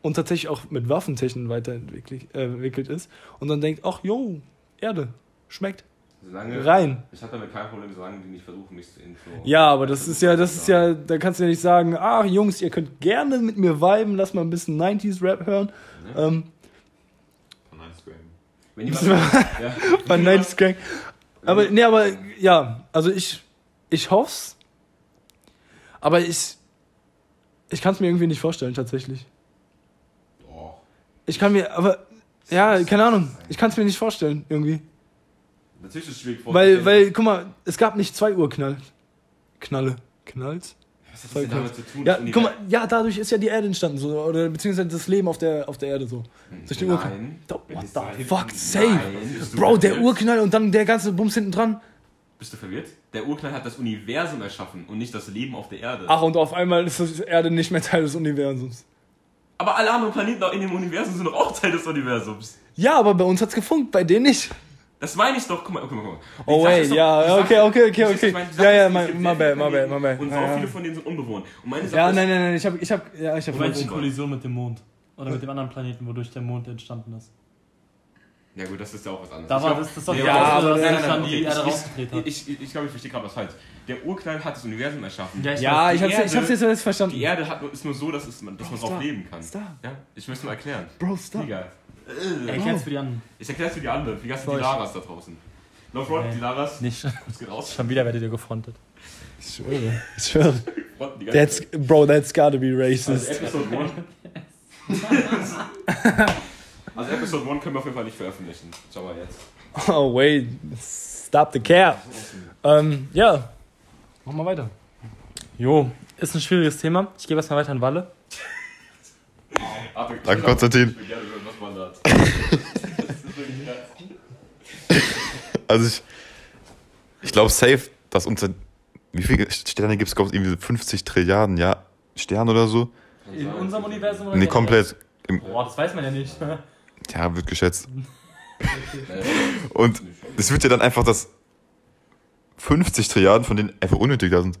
und tatsächlich auch mit Waffentechnik weiterentwickelt äh, ist und dann denkt, ach jo, Erde, schmeckt.
Solange,
Rein.
Ich habe damit kein Problem, solange die nicht versuchen, mich zu info.
Ja, aber das ist ja, das ist ja, da kannst du ja nicht sagen, ach Jungs, ihr könnt gerne mit mir viben, lass mal ein bisschen 90s Rap hören.
Ne?
Ähm,
Wenn die was, ja.
bei 90s Gang. Aber, nee, aber, ja, also ich, ich hoff's. Aber ich, ich kann es mir irgendwie nicht vorstellen, tatsächlich.
Oh,
Ich kann mir, aber, ja, keine Ahnung, ich kann es mir nicht vorstellen, irgendwie.
Natürlich ist es schwierig
Weil, weil, guck mal, es gab nicht zwei Urknall. Knalle. Knalls?
Was hat das denn damit zu tun?
Ja, guck mal, ja, dadurch ist ja die Erde entstanden, so, oder beziehungsweise das Leben auf der, auf der Erde so. durch den Urknall. What the fuck, safe. Bro, der? Urknall und dann der ganze Bums hinten dran.
Bist du verwirrt? Der Urknall hat das Universum erschaffen und nicht das Leben auf der Erde.
Ach, und auf einmal ist die Erde nicht mehr Teil des Universums.
Aber alle anderen Planeten in dem Universum sind doch auch Teil des Universums.
Ja, aber bei uns hat's gefunkt, bei denen nicht.
Das meine ich doch. Guck mal, guck mal, guck mal.
Oh, wait,
doch-
ja,
sag-
okay, okay, okay, okay. Ja, ja, my- my bad,
viele
my bad, my bad.
Und
Ja,
auch
ja.
viele von denen sind unbewohnt. Und meine Sache
Ja,
ist,
nein, nein, nein, ich hab, ich hab, ja, ich hab.
Du meinst
in
die-
Kollision mit dem Mond. Oder mit dem anderen Planeten, wodurch der Mond entstanden ist.
Ja gut, das ist ja auch was anderes.
Da
Ich
war das, das ist doch
ja, aber
dass
nein, nein,
die Erde
ich-
rausgedreht hat.
Ich, ich, ich glaube, ich verstehe gerade was falsch. Der Urknall hat das Universum erschaffen.
Ja, ich
Ja, ich hab's, ich hab's jetzt alles verstanden.
Die Erde hat, ist nur so, dass, es, dass man drauf leben kann.
Stop.
Ja, ich möchte nur erklären.
Bro, stop.
Egal.
Erklär's für die anderen.
Ich erkläre es für die anderen, für die ganzen. Dilaras da draußen. No front,
Nee.
Dilaras.
Nicht.
Was geht raus?
Schon wieder werdet ihr gefrontet.
Ich schwöre. Ich schwöre. That's, bro, that's gotta be
Also
racist.
Episode 1. also Episode 1 können wir auf jeden Fall nicht veröffentlichen. Schau mal jetzt.
Oh, wait. Stop the cap. Ähm, ja. Mach mal weiter.
Jo, ist ein schwieriges Thema. Ich gebe erstmal weiter an Walle.
Danke, Konstantin.
Ich will gerne
Also ich, ich glaube safe, dass unter, wie viele Sterne gibt es, glaube ich, irgendwie 50 Trilliarden, ja, Sterne oder so?
In unserem Universum oder
Nee, komplett, im,
Boah, das weiß man ja nicht.
ja, wird geschätzt. Und es wird ja dann einfach, dass 50 Trilliarden von denen einfach unnötig da sind.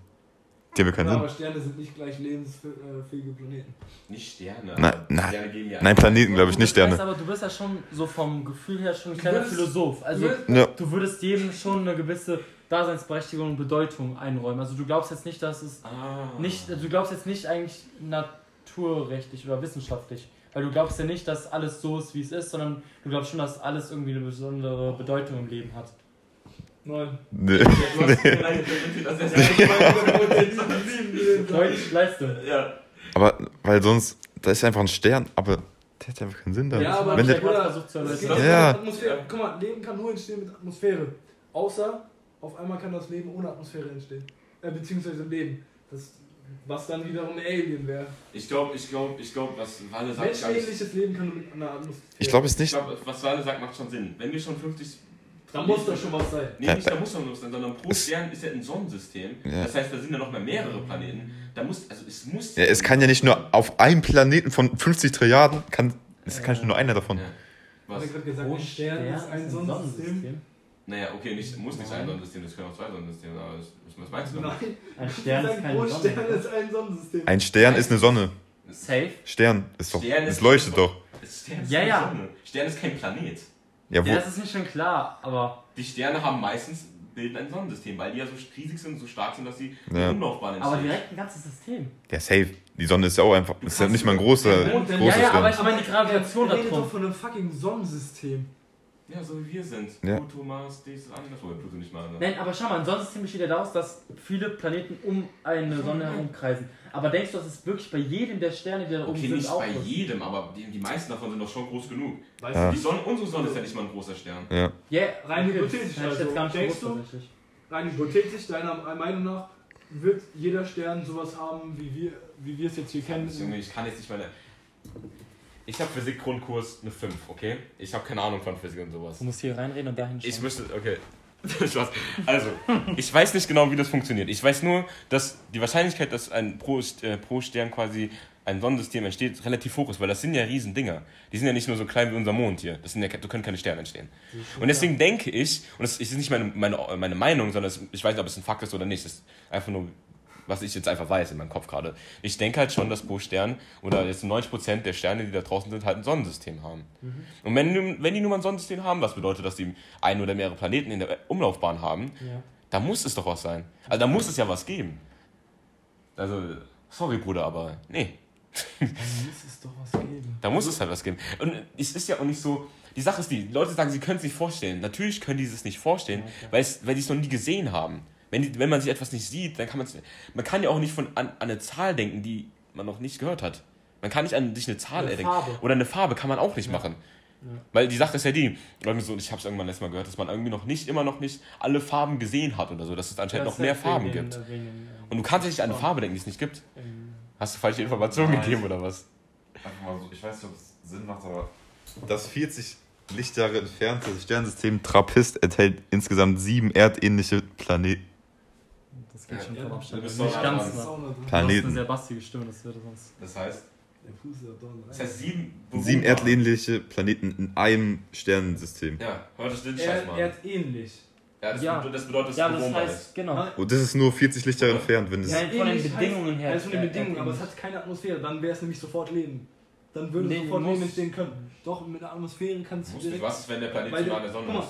Die haben ja keinen Sinn.
Sterne sind nicht gleich lebensfähige Planeten.
Nicht Sterne.
Nein,
aber
nein.
Sterne geben ja
Nein, Planeten, glaube ich, nicht
Du weißt
Sterne.
aber, du bist ja schon so vom Gefühl her schon ein kleiner
würdest-
Philosoph. Also
du
Ja.
du würdest jedem schon eine gewisse Daseinsberechtigung und Bedeutung einräumen. Also du glaubst jetzt nicht, dass es
Ah.
nicht, du glaubst jetzt nicht eigentlich naturrechtlich oder wissenschaftlich, Weil du glaubst ja nicht, dass alles so ist, wie es ist, sondern du glaubst schon, dass alles irgendwie eine besondere Bedeutung im Leben hat.
Nein.
Nee.
Leistung.
ja.
Aber, weil sonst, da ist einfach ein Stern, aber der hat einfach keinen Sinn da.
Ja, aber
Wenn
der
der,
Bruder,
versucht zu
Ja.
Atmosphäre. Guck mal, Leben kann nur entstehen mit Atmosphäre. Außer, auf einmal kann das Leben ohne Atmosphäre entstehen. Äh, beziehungsweise Leben. Das, was dann wiederum ein Alien wäre.
Ich glaube, ich glaube, ich glaube, was Walle sagt,
Menschenähnliches Leben kann nur mit einer Atmosphäre.
ich glaube es
ich
nicht.
glaube, was Walle sagt, macht schon Sinn. Wenn wir schon 50
Da muss doch schon was sein.
Nee, nicht da muss man was sein, sondern pro
Es-
Stern ist ja ein Sonnensystem.
Ja.
Das heißt, da sind ja noch mal mehrere Planeten. Da muss, also es muss.
Ja, es kann ja nicht nur auf einem Planeten von 50 Trilliarden, kann, es kann nur einer davon.
Ja.
Ich
Was?
gerade gesagt, ein Stern ist ein Sonnensystem.
Naja, okay, nicht, muss nicht ein Sonnensystem, das können auch zwei Sonnensysteme sein, aber das, was meinst du
Nein,
damit?
Ein
ich
Stern ist keine
pro
Sonne.
Stern ist ein Sonnensystem.
Ein Stern ist eine Sonne.
Safe.
Stern ist doch,
Stern
es
ist-
leuchtet doch.
Stern ist
Ja,
keine
ja.
Sonne. Stern ist kein Planet.
Ja, wo,
Ja, das ist nicht schon klar, aber
Die Sterne haben meistens bilden ein Sonnensystem, weil die ja so riesig sind und so stark sind, dass sie
Ja.
Umlaufbahn entstehen.
aber direkt ein ganzes System.
ja, safe. Die Sonne ist ja auch einfach,
Du
ist ja nicht mal ein großer,
Ja,
großer
ja, aber ich meine die Gravitation da
redet doch von einem fucking Sonnensystem.
Ja, so wie wir sind.
Ja.
Pluto, Mars, dies, anders. Oder Pluto nicht mal. Ne?
Nein, aber schau mal, Sonnensystem besteht ja daraus, dass viele Planeten um eine Sonne herumkreisen. Aber denkst du, das ist wirklich bei jedem der Sterne, die da oben
Okay,
sind,
nicht
auch
bei jedem, aber die, die meisten davon sind doch schon groß genug.
Weißt
Ja.
du,
Die Sonne, unsere Sonne ist ja nicht mal ein großer Stern.
Ja.
Ja,
Rein hypothetisch,
das
also,
jetzt gar nicht
denkst du? rein hypothetisch, deiner Meinung nach, wird jeder Stern sowas haben, wie wir, wie wir es jetzt hier kennen?
Junge, ich kann jetzt nicht meine. Ich habe Physik-Grundkurs eine 5, okay? Ich habe keine Ahnung von Physik und sowas.
Du musst hier reinreden und dahin
Ich müsste, okay. Spaß. Also, ich weiß nicht genau, wie das funktioniert. Ich weiß nur, dass die Wahrscheinlichkeit, dass ein pro, äh, pro Stern quasi ein Sonnensystem entsteht, relativ hoch ist, weil das sind ja riesen Dinger. Die sind ja nicht nur so klein wie unser Mond hier. Das sind ja, da können keine Sterne entstehen. Und deswegen denke ich, und das ist nicht meine, meine, meine Meinung, sondern es, ich weiß nicht, ob es ein Fakt ist oder nicht. Das ist einfach nur, was ich jetzt einfach weiß in meinem Kopf gerade. Ich denke halt schon, dass pro Stern oder jetzt 90% der Sterne, die da draußen sind, halt ein Sonnensystem haben. Und wenn, wenn die nun mal ein Sonnensystem haben, was bedeutet, dass die ein oder mehrere Planeten in der Umlaufbahn haben,
Ja.
da muss es doch was sein. Also da muss es ja was geben. Also, sorry Bruder, aber nee.
Dann muss es doch was geben.
Da muss es halt was geben. Und es ist ja auch nicht so. Die Sache ist die, Leute sagen, sie können es nicht vorstellen. Natürlich können die es nicht vorstellen, weil, es, weil die es noch nie gesehen haben. Wenn, wenn man sich etwas nicht sieht, dann kann man es. Man kann ja auch nicht von, an, an eine Zahl denken, die man noch nicht gehört hat. Man kann nicht an sich eine Zahl
Eine
erdenken.
Farbe.
Oder eine Farbe kann man auch nicht machen.
Ja.
Weil die Sache ist ja die, irgendwie so, ich habe es irgendwann letztes Mal gehört, dass man irgendwie noch nicht, immer noch nicht alle Farben gesehen hat oder so, dass es anscheinend noch mehr Farben gibt. Und du kannst ja nicht an eine Farbe denken, die es nicht gibt. Hast du falsche Informationen
Nein.
gegeben oder was?
Einfach mal so, ich weiß nicht, ob es Sinn macht, aber das 40 Lichtjahre entfernte Sternsystem Trappist enthält insgesamt sieben erdähnliche Planeten.
Das geht schon
Ja,
vom
du
Abstand.
bist
Nicht
so
ganz
nah
drin.
Du hast
Planeten.
eine sehr bassige Stimme, das würde sonst.
Das heißt,
Der Fuß ist ja drin.
das heißt sieben.
Sieben
bewohnbare-
erdähnliche Planeten in einem Sternensystem.
Ja, hört das den Scheiß mal.
erdähnlich.
Ja, das,
Ja.
bedeutet- das bedeutet, dass
Ja,
es
das heißt, genau.
Und das ist nur 40 Lichtjahre entfernt, wenn es.
Ja, von den Bedingungen her.
Also von den Bedingungen, aber es hat keine Atmosphäre. Dann wäre es nämlich sofort Leben. Dann würde
Nee,
sofort Leben entstehen können. Doch, mit der Atmosphäre kannst du direkt...
Was ist, wenn der Planet zu nah
der-
an der Sonne ist?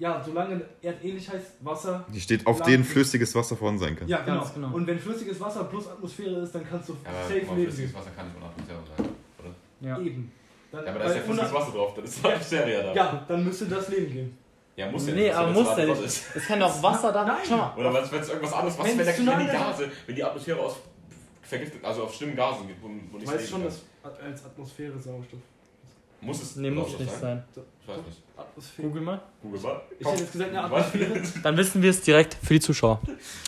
Ja, solange erdähnlich heißt Wasser...
Die steht auf denen flüssiges Wasser vorhanden sein kann.
Ja, genau.
Ganz genau.
Und wenn flüssiges Wasser plus Atmosphäre ist, dann kannst du
Ja, aber
safe leben.
flüssiges Wasser kann nicht ohne Atmosphäre sein. Oder?
Ja.
Eben. Dann,
Ja, aber da ist ja flüssiges Wasser drauf, dann ist Atmosphäre ja da.
Ja, dann müsste das Leben gehen.
Ja, muss ja
Nee,
nicht.
aber
wenn
muss
es
ja nicht.
ist.
Es kann doch Wasser da.
Nein.
Schau mal.
Oder wenn es irgendwas anderes, was
Wenn
wenn, der, wenn die. Gase, wenn die Atmosphäre aus vergiftet, also auf schlimmen Gasen geht, wo, wo
Du
nicht
weißt schon, dass als Atmosphäre Sauerstoff.
Muss es
Nee, muss
Sauerstoff
nicht sein.
Ich weiß nicht.
Atmosphäre.
Google mal.
Google mal.
Ich hätte jetzt gesagt, eine? Atmosphäre.
Dann wissen wir es direkt für die Zuschauer.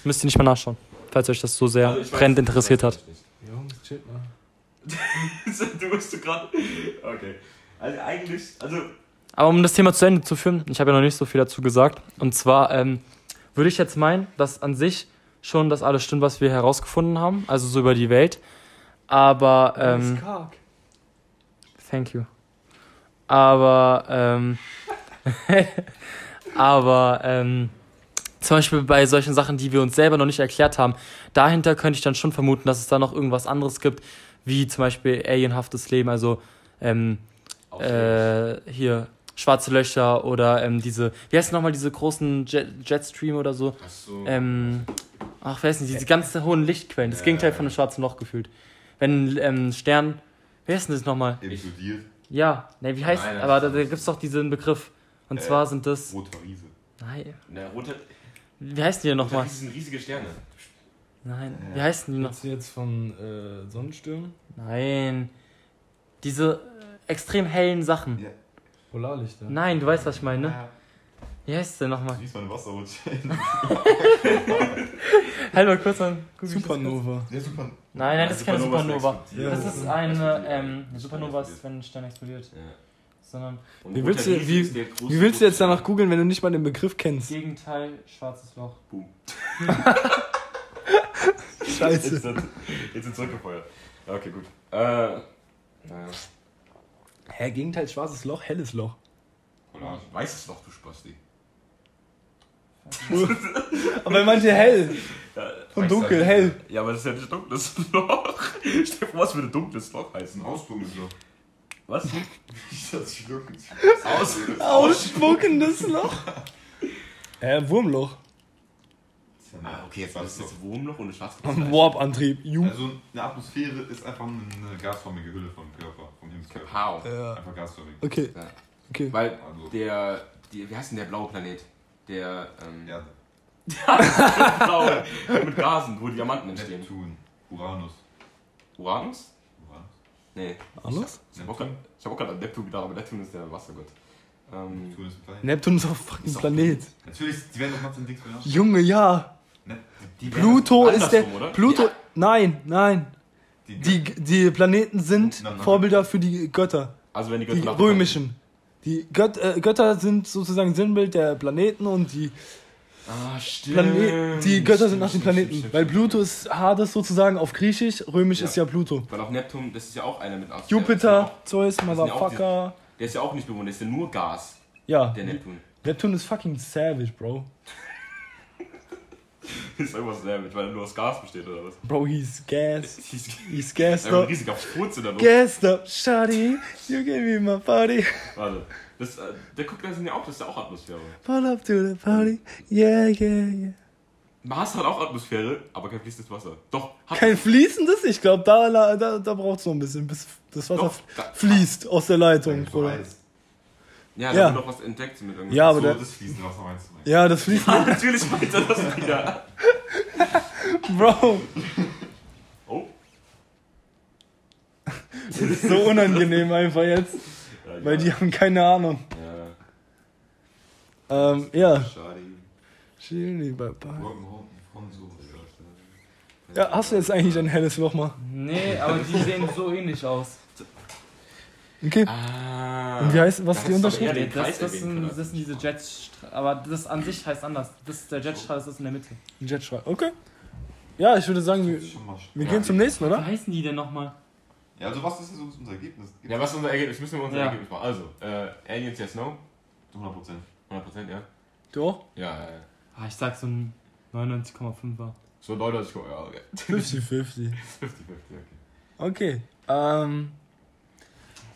Müsst ihr nicht mal nachschauen, falls euch das so sehr
Also
brennend
ich
interessiert
weiß
hat.
nicht.
Jungs, chill mal.
du bist so gerade. Okay. Also eigentlich, also.
Aber um das Thema zu Ende zu führen, ich habe ja noch nicht so viel dazu gesagt. Und zwar ähm, würde ich jetzt meinen, dass an sich schon das alles stimmt, was wir herausgefunden haben, also so über die Welt. Aber, ähm,
ist karg.
thank you. Aber, ähm, aber, ähm, zum Beispiel bei solchen Sachen, die wir uns selber noch nicht erklärt haben, dahinter könnte ich dann schon vermuten, dass es da noch irgendwas anderes gibt, wie zum Beispiel alienhaftes Leben, also, ähm, äh, hier schwarze Löcher oder ähm, diese, wie heißt nochmal diese großen Jet, Jetstream oder so?
Achso.
Ähm, ach, weiß nicht, diese ganz hohen Lichtquellen, das
Ja,
Gegenteil von einem schwarzen Loch gefühlt. Wenn ähm, Stern, Wer ist denn das nochmal?
Explodiert.
Ja, ne, wie heißt,
Nein, das
aber
ist
da,
doch
da
nicht.
gibt's doch diesen Begriff. Und
Äh,
zwar sind das,
Roter Riese.
nein,
Der rote.
wie heißen die denn nochmal?
Das sind riesige Sterne.
Nein, wie heißen die noch?
Jetzt, jetzt von äh, Sonnenstürmen?
Nein, diese äh, extrem hellen Sachen.
Ja.
Polarlichter.
Nein, du weißt, was ich meine, ne? Wie heißt denn nochmal?
Siehst meine Wasserrutsche.
Halt mal kurz an.
Supernova.
Der super.
Nein, nein, das ist keine Supernova.
Ja.
Das ist eine, ähm, eine Supernova ist, wenn ein Stern explodiert.
Ja.
Sondern
Wie willst du- wie-
der
Wie willst du jetzt danach googeln, wenn du nicht mal den Begriff kennst?
Gegenteil, schwarzes Loch.
Boom.
Scheiße.
Jetzt, sind- jetzt sind zurückgefeuert. Ja, okay, gut. Äh, naja.
Hä, Gegenteil schwarzes Loch, helles Loch.
Polar. Weißes Loch, du Spasti.
Aber er meinte hell.
Ja,
Von dunkel, hell.
Ja, aber das ist ja nicht dunkles Loch. Stell dir vor, was würde dunkles Loch heißen?
Ausdruck ist so.
Was? Aus.
Ausspuckendes Loch. Äh, Wurmloch.
Ah, okay, jetzt war das jetzt Wurmloch und ein schwarzes
Am Warp-Antrieb.
Also eine Atmosphäre ist einfach eine gasförmige Hülle vom Körper, vom Himmelskörper.
Pow.
Ja.
Einfach gasförmig.
Okay,
Ja.
okay.
Weil
Also,
der, die, wie heißt denn der blaue Planet? Der, ähm,
ja,
blaue, mit Gasen, wo Diamanten entstehen.
Neptun, Uranus.
Uranus?
Uranus?
Nee.
Anders?
Ich hab auch ich auch gerade an Neptun gedacht, aber Neptun ist der Wassergott. Ähm,
Neptun ist ein Planet.
Neptun ist auch fucking
Ist auch-
Planet.
Natürlich, die werden doch mal zum Dings benannt.
Junge, ja.
Ne? Die, die
Pluto ist der.
oder?
Pluto.
Ja.
Nein, nein.
Die,
Die, die Planeten sind
Nein, nein.
Vorbilder für die Götter.
Also wenn die Götter
Die römischen. Die Göt äh, Götter sind sozusagen Sinnbild der Planeten und die,
Ah, stimmt.
Plane die Götter sind nach den
Stimmt,
Planeten.
stimmt, stimmt,
Weil
stimmt.
Pluto ist Hades sozusagen auf Griechisch, römisch
Ja.
ist ja Pluto.
Weil auch Neptun, das ist ja auch einer mit Ast.
Jupiter, Zeus,
auch
Motherfucker.
Der ist ja auch nicht bewohnt, der ist ja nur Gas,
Ja,
der Neptun.
Neptun ist fucking savage, Bro.
ist irgendwas damit, weil er nur aus Gas besteht oder was?
Bro, he's gas.
He's
He's gassed
ein
up.
riesiger Furz in der Luft.
Gassed up, shawty. You give me my body.
Warte. Das, äh, der guckt da sind ja auch, das ist ja auch Atmosphäre.
Pull up to the party. Yeah, yeah, yeah.
Mars hat auch Atmosphäre, aber kein fließendes Wasser. Doch, hat
Kein fließendes? Ich glaube, da, da, da braucht es noch ein bisschen, bis das Wasser
Doch, da-
fließt aus der Leitung.
so
Bruder.
Ja, da
Ja.
wurde doch was entdeckt mit irgendwas.
Ja, aber
so,
der-
das fließende Wasser meinst du?
Ja, das fließt.
Ah, natürlich meint er das wieder.
Bro,
Oh.
das ist so unangenehm einfach jetzt,
Ja,
weil
ja.
die haben keine Ahnung.
Ja.
Ähm, ja.
Schade. Rock'n'Roll von so.
Ja, hast du jetzt eigentlich ein helles Loch mal?
Nee, aber die sehen so ähnlich aus.
Okay.
Ah.
Und wie heißt- was ist die Unterschrift?
den
das, das, sind, das sind diese Jetstrahl. Aber das an sich heißt anders. Das ist der Jetstrahl, das ist in der Mitte.
Ein Jetstrahl. Okay. Ja, ich würde sagen, wir, wir
Ja.
gehen zum nächsten,
Wie
oder?
heißen die denn nochmal?
Ja, also was ist jetzt unser Ergebnis?
Ja, was ist unser Ergebnis? Müssen wir unser
Ja.
Ergebnis machen. Also, äh, Aliens, yes, no?
100 Prozent.
100%, ja?
Du auch?
Ja, ja, ja.
Ah, ich sag so ein 99,5er.
So Leute, ich ja, okay.
50-50.
50-50, okay.
Okay. Ähm,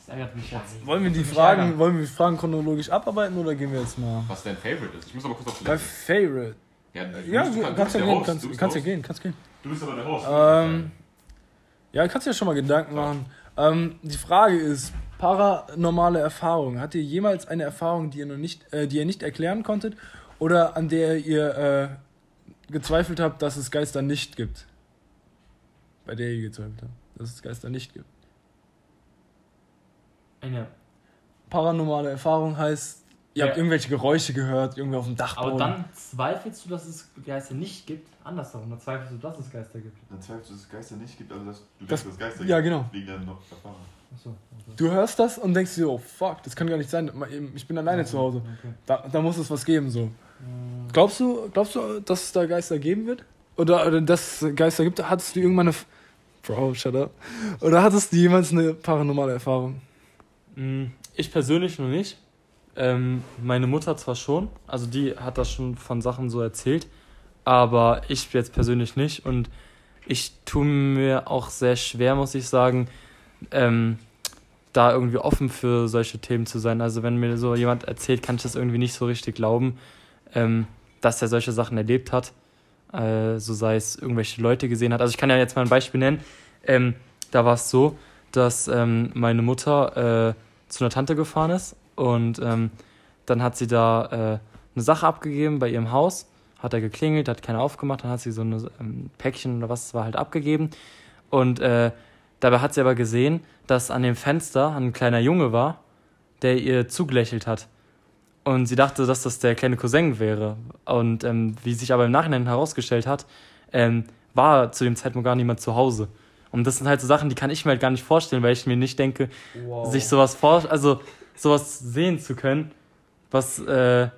Das ärgert mich jetzt.
wollen wir die Fragen, wollen wir die Fragen chronologisch abarbeiten oder gehen wir jetzt mal
Was dein Favorite ist? Ich muss aber kurz auf die
bei
Liste.
Favorite?
Ja, du,
Ja, kannst ja gehen,
Host,
kannst,
du
kannst ja gehen, kannst gehen.
Du bist aber der Host.
Ähm, ja, kannst dir ja schon mal Gedanken machen. Ähm, die Frage ist, paranormale Erfahrung. Hat ihr jemals eine Erfahrung, die ihr noch nicht, äh, die ihr nicht erklären konntet oder an der ihr äh, gezweifelt habt, dass es Geister nicht gibt? Bei der ihr gezweifelt habt, dass es Geister nicht gibt.
Eine.
Paranormale Erfahrung heißt, ihr
Ja.
habt irgendwelche Geräusche gehört, irgendwie auf dem Dachboden.
Aber dann zweifelst du, dass es Geister nicht gibt? Andersherum, dann zweifelst du, dass es Geister gibt.
Dann zweifelst du, dass es Geister nicht gibt, aber dass du
Das-
denkst, dass es Geister
ja,
gibt.
genau.
Wegen der noch Erfahrung.
Achso. Okay.
Du hörst das und denkst dir, oh fuck, das kann gar nicht sein. Ich bin alleine zu Hause.
Okay.
Da, da muss es was geben, so.
Ähm,
Glaubst du, glaubst du, dass es da Geister geben wird? Oder, oder dass es Geister gibt? Hattest du irgendwann eine. Bro, shut up. Oder hattest du jemals eine paranormale Erfahrung?
Mm, Ich persönlich noch nicht. Ähm, meine Mutter zwar schon, also die hat das schon von Sachen so erzählt, aber ich jetzt persönlich nicht und ich tue mir auch sehr schwer, muss ich sagen, ähm, da irgendwie offen für solche Themen zu sein. Also wenn mir so jemand erzählt, kann ich das irgendwie nicht so richtig glauben, ähm, dass er solche Sachen erlebt hat. Äh, so sei es irgendwelche Leute gesehen hat. Also ich kann ja jetzt mal ein Beispiel nennen. Ähm, da war es so, dass ähm, meine Mutter äh, zu einer Tante gefahren ist und ähm, dann hat sie da äh, eine Sache abgegeben bei ihrem Haus, hat er geklingelt, hat keiner aufgemacht, dann hat sie so ein ähm, Päckchen oder was es war halt abgegeben und äh, dabei hat sie aber gesehen, dass an dem Fenster ein kleiner Junge war, der ihr zugelächelt hat. Und sie dachte, dass das der kleine Cousin wäre. Und ähm, wie sich aber im Nachhinein herausgestellt hat, ähm, war zu dem Zeitpunkt gar niemand zu Hause. Und das sind halt so Sachen, die kann ich mir halt gar nicht vorstellen, weil ich mir nicht denke,
Wow.
sich sowas vor, also sowas sehen zu können, was äh,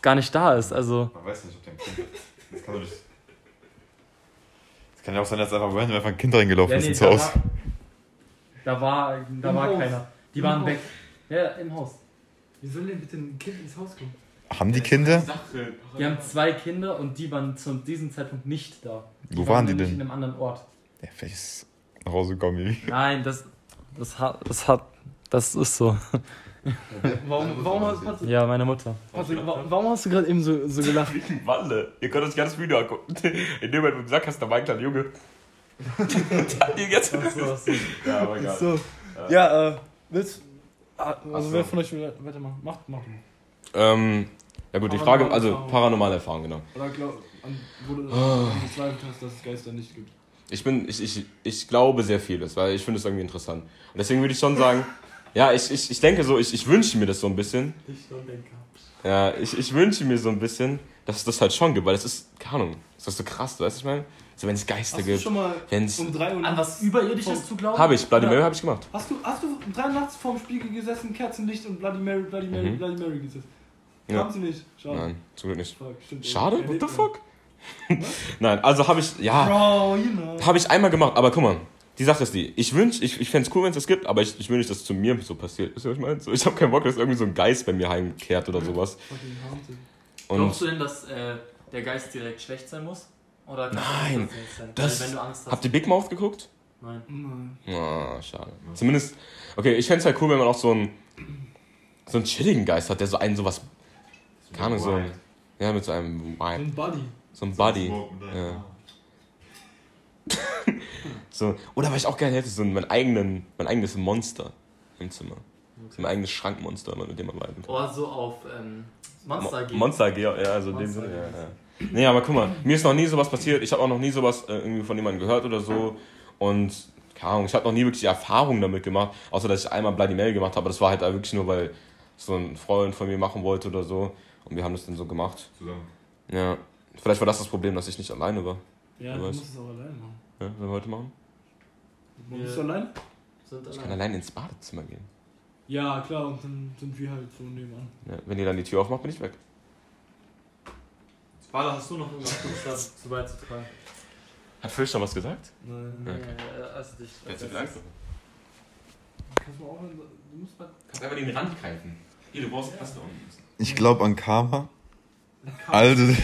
gar nicht da ist. Also
Man weiß nicht, ob der ein Kind ist. Das kann doch nicht. Das kann ja auch sein, dass einfach random einfach ein Kind reingelaufen ist ins Haus.
da war, da
Im
war
Haus.
keiner. Die
Im
waren
Haus.
weg. Ja, im Haus.
Wie soll denn bitte ein Kind ins Haus kommen?
Haben die Kinder?
Die haben zwei Kinder und die waren zu diesem Zeitpunkt nicht da.
Wo waren die
nämlich
denn?
In einem anderen Ort.
Ja, vielleicht ist nach Hause gekommen.
Nein, das, das hat, das hat, das ist so.
Warum, warum, hast, Patrick,
Ja, meine Mutter.
Patrick, wa- warum hast du gerade eben so, so gelacht?
Walle. Ihr könnt uns gerne das Video angucken. In dem Moment, wo du gesagt hast, da war ein kleiner Junge. Jetzt.
Ach so, ach so.
Ja, aber egal.
So. Ja, äh, willst ah, Also
so.
wer von euch will weitermachen? Macht, macht.
Ähm, ja gut, die Frage, also paranormale Erfahrung, genau.
Oder glaub, an, wo du
Ah.
gezweifelt hast, dass es Geister nicht gibt.
Ich bin, ich, ich, ich glaube sehr vieles, weil ich finde es irgendwie interessant. Und deswegen würde ich schon sagen, ja, ich, ich, ich denke so, ich, ich wünsche mir das so ein bisschen.
Ich und Denker.
Ja, ich, ich wünsche mir so ein bisschen, dass es das halt schon gibt, weil das ist, keine Ahnung, ist das so krass, weißt du, was ich meine? So, wenn es Geister
Hast du
gibt,
schon mal
wenn es.
um 3 Uhr
An was Überirdisches zu glauben?
Habe ich, Bloody. Mary habe ich gemacht.
Hast du, hast du um 3 Uhr nachts vorm Spiegel gesessen, Kerzenlicht und Bloody Mary, Bloody Mary,
Mhm.
Bloody Mary gesessen?
Ja.
Haben sie nicht. Schade.
Nein, zum Glück nicht.
Fuck, stimmt.
Schade? What the
man.
fuck? Nein, also habe ich, ja,
Bro, you know.
habe ich einmal gemacht, aber guck mal, die Sache ist die, ich wünsch, ich, ich fände es cool, wenn es das gibt, aber ich, ich will nicht, dass es zu mir so passiert. Wisst ihr, was ich meine? So, ich habe keinen Bock, dass irgendwie so ein Geist bei mir heimkehrt oder sowas.
Haunted.
Glaubst
Und
du denn, dass äh, der Geist direkt schlecht sein muss? Oder kann
Nein,
das sein?
das-
Weil wenn du Angst hast.
habt ihr Big Mouth geguckt?
Nein.
Nein.
Ah, schade. Zumindest, okay, ich fände es halt cool, wenn man auch so einen, so einen chilligen Geist hat, der so einen sowas, keine Ahnung, so ja, mit so einem
So ein Buddy.
So einem Buddy. Ja. So, oder was ich auch gerne hätte, so mein, eigenen, mein eigenes Monster im Zimmer. So mein eigenes Schrankmonster, mit dem man leiden kann.
Oh, so auf ähm, Monster
Mo-
gehen.
Monster AG, ja, also in dem Sinne, ja, ja. Nee, aber guck mal, mir ist noch nie sowas passiert. Ich habe auch noch nie sowas äh, irgendwie von jemandem gehört oder so. Und, keine Ahnung, ich habe noch nie wirklich die Erfahrung damit gemacht. Außer, dass ich einmal Bloody Mary gemacht habe. Das war halt wirklich nur, weil so ein Freund von mir machen wollte oder so. Und wir haben das dann so gemacht.
Zusammen.
Ja. Vielleicht war das das Problem, dass ich nicht alleine war.
Ja,
Du
musst es auch alleine machen.
Ja, wenn wir heute machen.
Du
Wir-
bist du allein?
Sind
Ich kann
allein.
ins Badezimmer gehen.
Ja, klar, und dann sind wir halt so nebenan.
Ja, wenn ihr dann die Tür aufmacht, bin ich weg.
Warte, hast du noch irgendwas dazu beizutragen?
Hat Fisch schon was gesagt?
Nein.
Nee,
Okay.
äh, also dich.
Kannst du vielleicht
Kannst du mal aufhören? Du musst mal.
Kannst einfach den Rand greifen. Hier, du brauchst Paste unten.
Ich glaube an Karma. Also,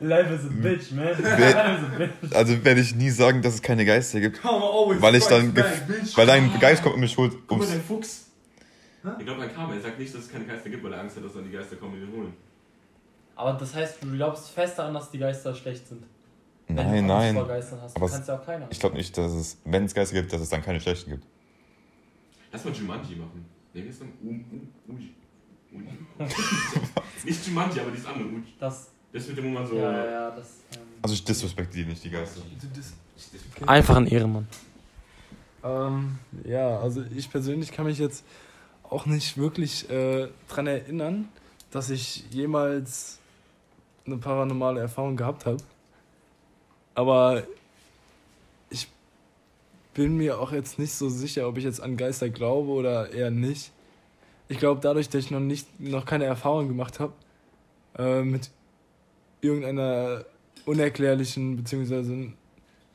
Life is a bitch, man. Life is a bitch.
also werde ich nie sagen, dass es keine Geister gibt. Weil ich dann
back.
Weil dein Geist kommt und mich holt.
Guck mal, dein Fuchs.
Ich glaube an Karma. Er sagt nicht, dass es keine Geister gibt, weil er Angst hat, dass dann die Geister kommen und ihn holen.
Aber das heißt, du glaubst fest daran, dass die Geister schlecht sind. Wenn
Nein, nein. Aber
kannst ja auch keine.
Ich glaube nicht, dass es, wenn es Geister gibt, dass es dann keine schlechten gibt.
Lass mal Jumanji machen. Wer ist denn? Um, um, Uji. Uji. nicht Jumanji, aber dieses andere. Uji.
Das,
Das mit dem, wo man so.
ja, ja, ja, das. Ähm,
Also ich disrespektiere nicht die Geister.
Einfach ein Ehrenmann.
Ähm, ja, also ich persönlich kann mich jetzt auch nicht wirklich äh, dran erinnern, dass ich jemals eine paranormale Erfahrung gehabt habe. Aber ich bin mir auch jetzt nicht so sicher, ob ich jetzt an Geister glaube oder eher nicht. Ich glaube, dadurch, dass ich noch, nicht, noch keine Erfahrung gemacht habe äh, mit irgendeiner unerklärlichen bzw.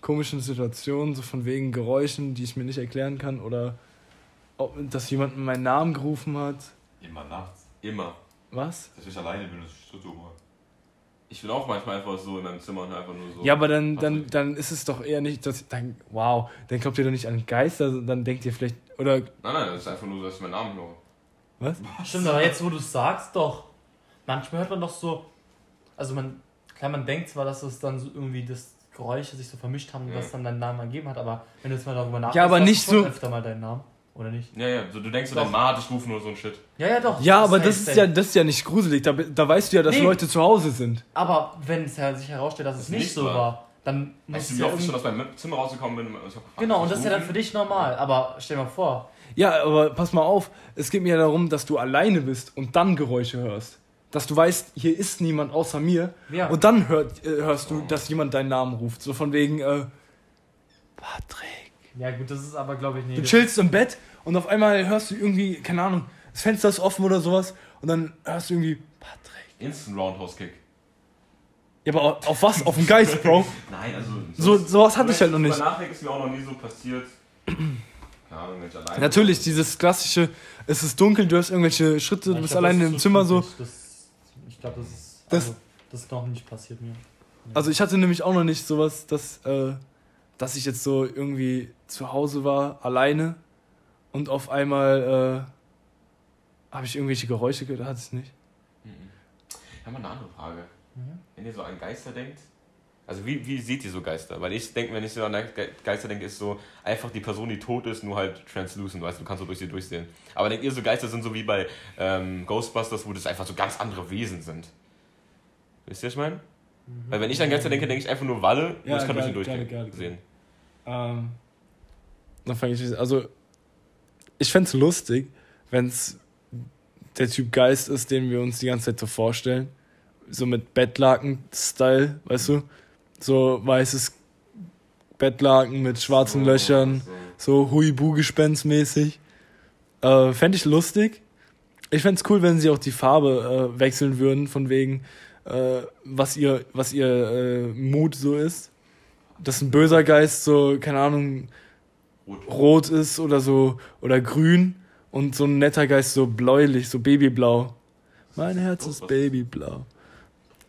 komischen Situation, so von wegen Geräuschen, die ich mir nicht erklären kann oder ob, dass jemand meinen Namen gerufen hat.
Immer nachts.
Immer.
Was?
Dass ich alleine bin, ist so dumm.
Ich bin auch manchmal einfach so in meinem Zimmer und einfach nur so.
Ja, aber dann, dann, dann ist es doch eher nicht, dass dann, wow, dann glaubt ihr doch nicht an Geister, dann denkt ihr vielleicht, oder,
Nein, nein, das ist einfach nur so, dass ich meinen Namen höre.
was?
Stimmt, aber jetzt, wo du es sagst, doch. Manchmal hört man doch so. Also, man. Klar, man denkt zwar, dass es dann so irgendwie das Geräusche sich so vermischt haben,
Ja.
was dann deinen Namen ergeben hat. Aber wenn du jetzt mal darüber nachdenkst,
Ja, aber nicht so-
öfter mal deinen Namen, oder nicht?
Ja, ja, so, du denkst so,
Doch.
dein Ma hat dich rufen oder so ein Shit.
Ja, ja, doch.
Ja, aber
safe,
das ist ja, das ist ja nicht gruselig. Da, da weißt du ja, dass
Nee.
Leute zu Hause sind.
Aber wenn es ja sich herausstellt, dass es
Das
nicht
nicht
so
war.
war, dann muss
Weißt du,
es
wie
ja
oft ich schon aus meinem Zimmer rausgekommen bin? und ich hab gefragt,
Genau, und das ist ja dann für dich normal. Aber stell dir mal vor,
Ja, aber pass mal auf. Es geht mir ja darum, dass du alleine bist und dann Geräusche hörst. Dass du weißt, hier ist niemand außer mir.
Ja.
Und dann hört, äh, hörst du, dass jemand deinen Namen ruft. So von wegen, äh, Patrick.
ja gut, das ist aber, glaube ich, nee.
Du chillst im Bett und auf einmal hörst du irgendwie, keine Ahnung, das Fenster ist offen oder sowas. Und dann hörst du irgendwie, Patrick.
Instant Roundhouse Kick.
Ja, aber auf was? Auf den Geist, Bro.
Nein, also.
So, sowas hatte ich halt noch nicht.
ich nachdenke, ist mir auch noch nie so passiert. Keine Ahnung, wenn ich alleine
Natürlich, dieses klassische, es ist dunkel, du hast irgendwelche Schritte, du bist
glaub,
alleine im Zimmer so.
Das, ich glaube, das ist.
Das-
also, das ist noch nicht passiert mir.
Also ich hatte nämlich auch noch nicht sowas, dass, äh, dass ich jetzt so irgendwie zu Hause war, alleine und auf einmal äh, habe ich irgendwelche Geräusche gehört, hatte ich nicht.
Mhm. Ich habe mal eine andere Frage.
Mhm.
Wenn ihr so an Geister denkt, also wie, wie seht ihr so Geister? Weil ich denke, wenn ich so an Ge- Geister denke, ist so einfach die Person, die tot ist, nur halt translucent, weißt du, du kannst so durch sie durchsehen. Aber denkt ihr so, Geister sind so wie bei ähm, Ghostbusters, wo das einfach so ganz andere Wesen sind? Wisst ihr, was ich meine? Weil wenn ich an Geister denke, denke ich einfach nur Walle
Ja,
und ich kann durch sie durchgehen.
geil, geil, geil.
sehen.
Ähm, dann fange ich, also ich fände es lustig, wenn es der Typ Geist ist, den wir uns die ganze Zeit so vorstellen. So mit Bettlaken-Style, weißt du? So weißes Bettlaken mit schwarzen
So,
Löchern.
so.
So Huibu-Gespenst-mäßig. Äh, Fände ich lustig. Ich fände es cool, wenn sie auch die Farbe äh, wechseln würden, von wegen, äh, was ihr, was ihr äh, Mut so ist. Dass ein böser Geist so, keine Ahnung,
Rot.
rot ist oder so, oder grün. Und so ein netter Geist so bläulich, so babyblau. Mein Herz ist
was?
babyblau.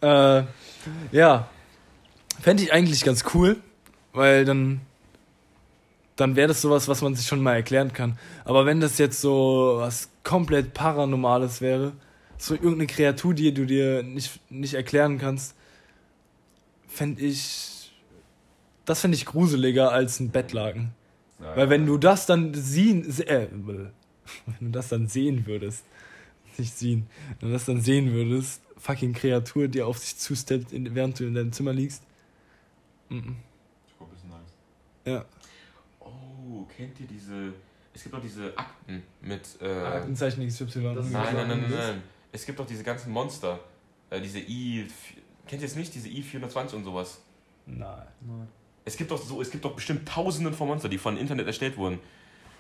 Äh, ja. Fände ich eigentlich ganz cool, weil dann dann wäre das sowas, was man sich schon mal erklären kann. Aber wenn das jetzt so was komplett Paranormales wäre, so irgendeine Kreatur, die du dir nicht, nicht erklären kannst, fände ich. Das fände ich gruseliger als ein Bettlaken.
Ja,
Weil wenn du das dann sehen, se- äh, wenn du das dann sehen würdest, nicht sehen, wenn du das dann sehen würdest, fucking Kreatur, die auf dich zusteppt, während du in deinem Zimmer liegst. Mhm.
Ich guck ein bisschen Angst.
Ja.
Oh, kennt ihr diese. Es gibt doch diese Akten mit. Äh,
Aktenzeichen XY.
Das ist-
Nein, nein, nein, nein, nein. Es gibt doch diese ganzen Monster. Äh, diese I. Kennt ihr es nicht? Diese I420 und sowas.
Nein.
Nein.
Es gibt doch so, es gibt doch bestimmt tausenden von Monster, die von Internet erstellt wurden.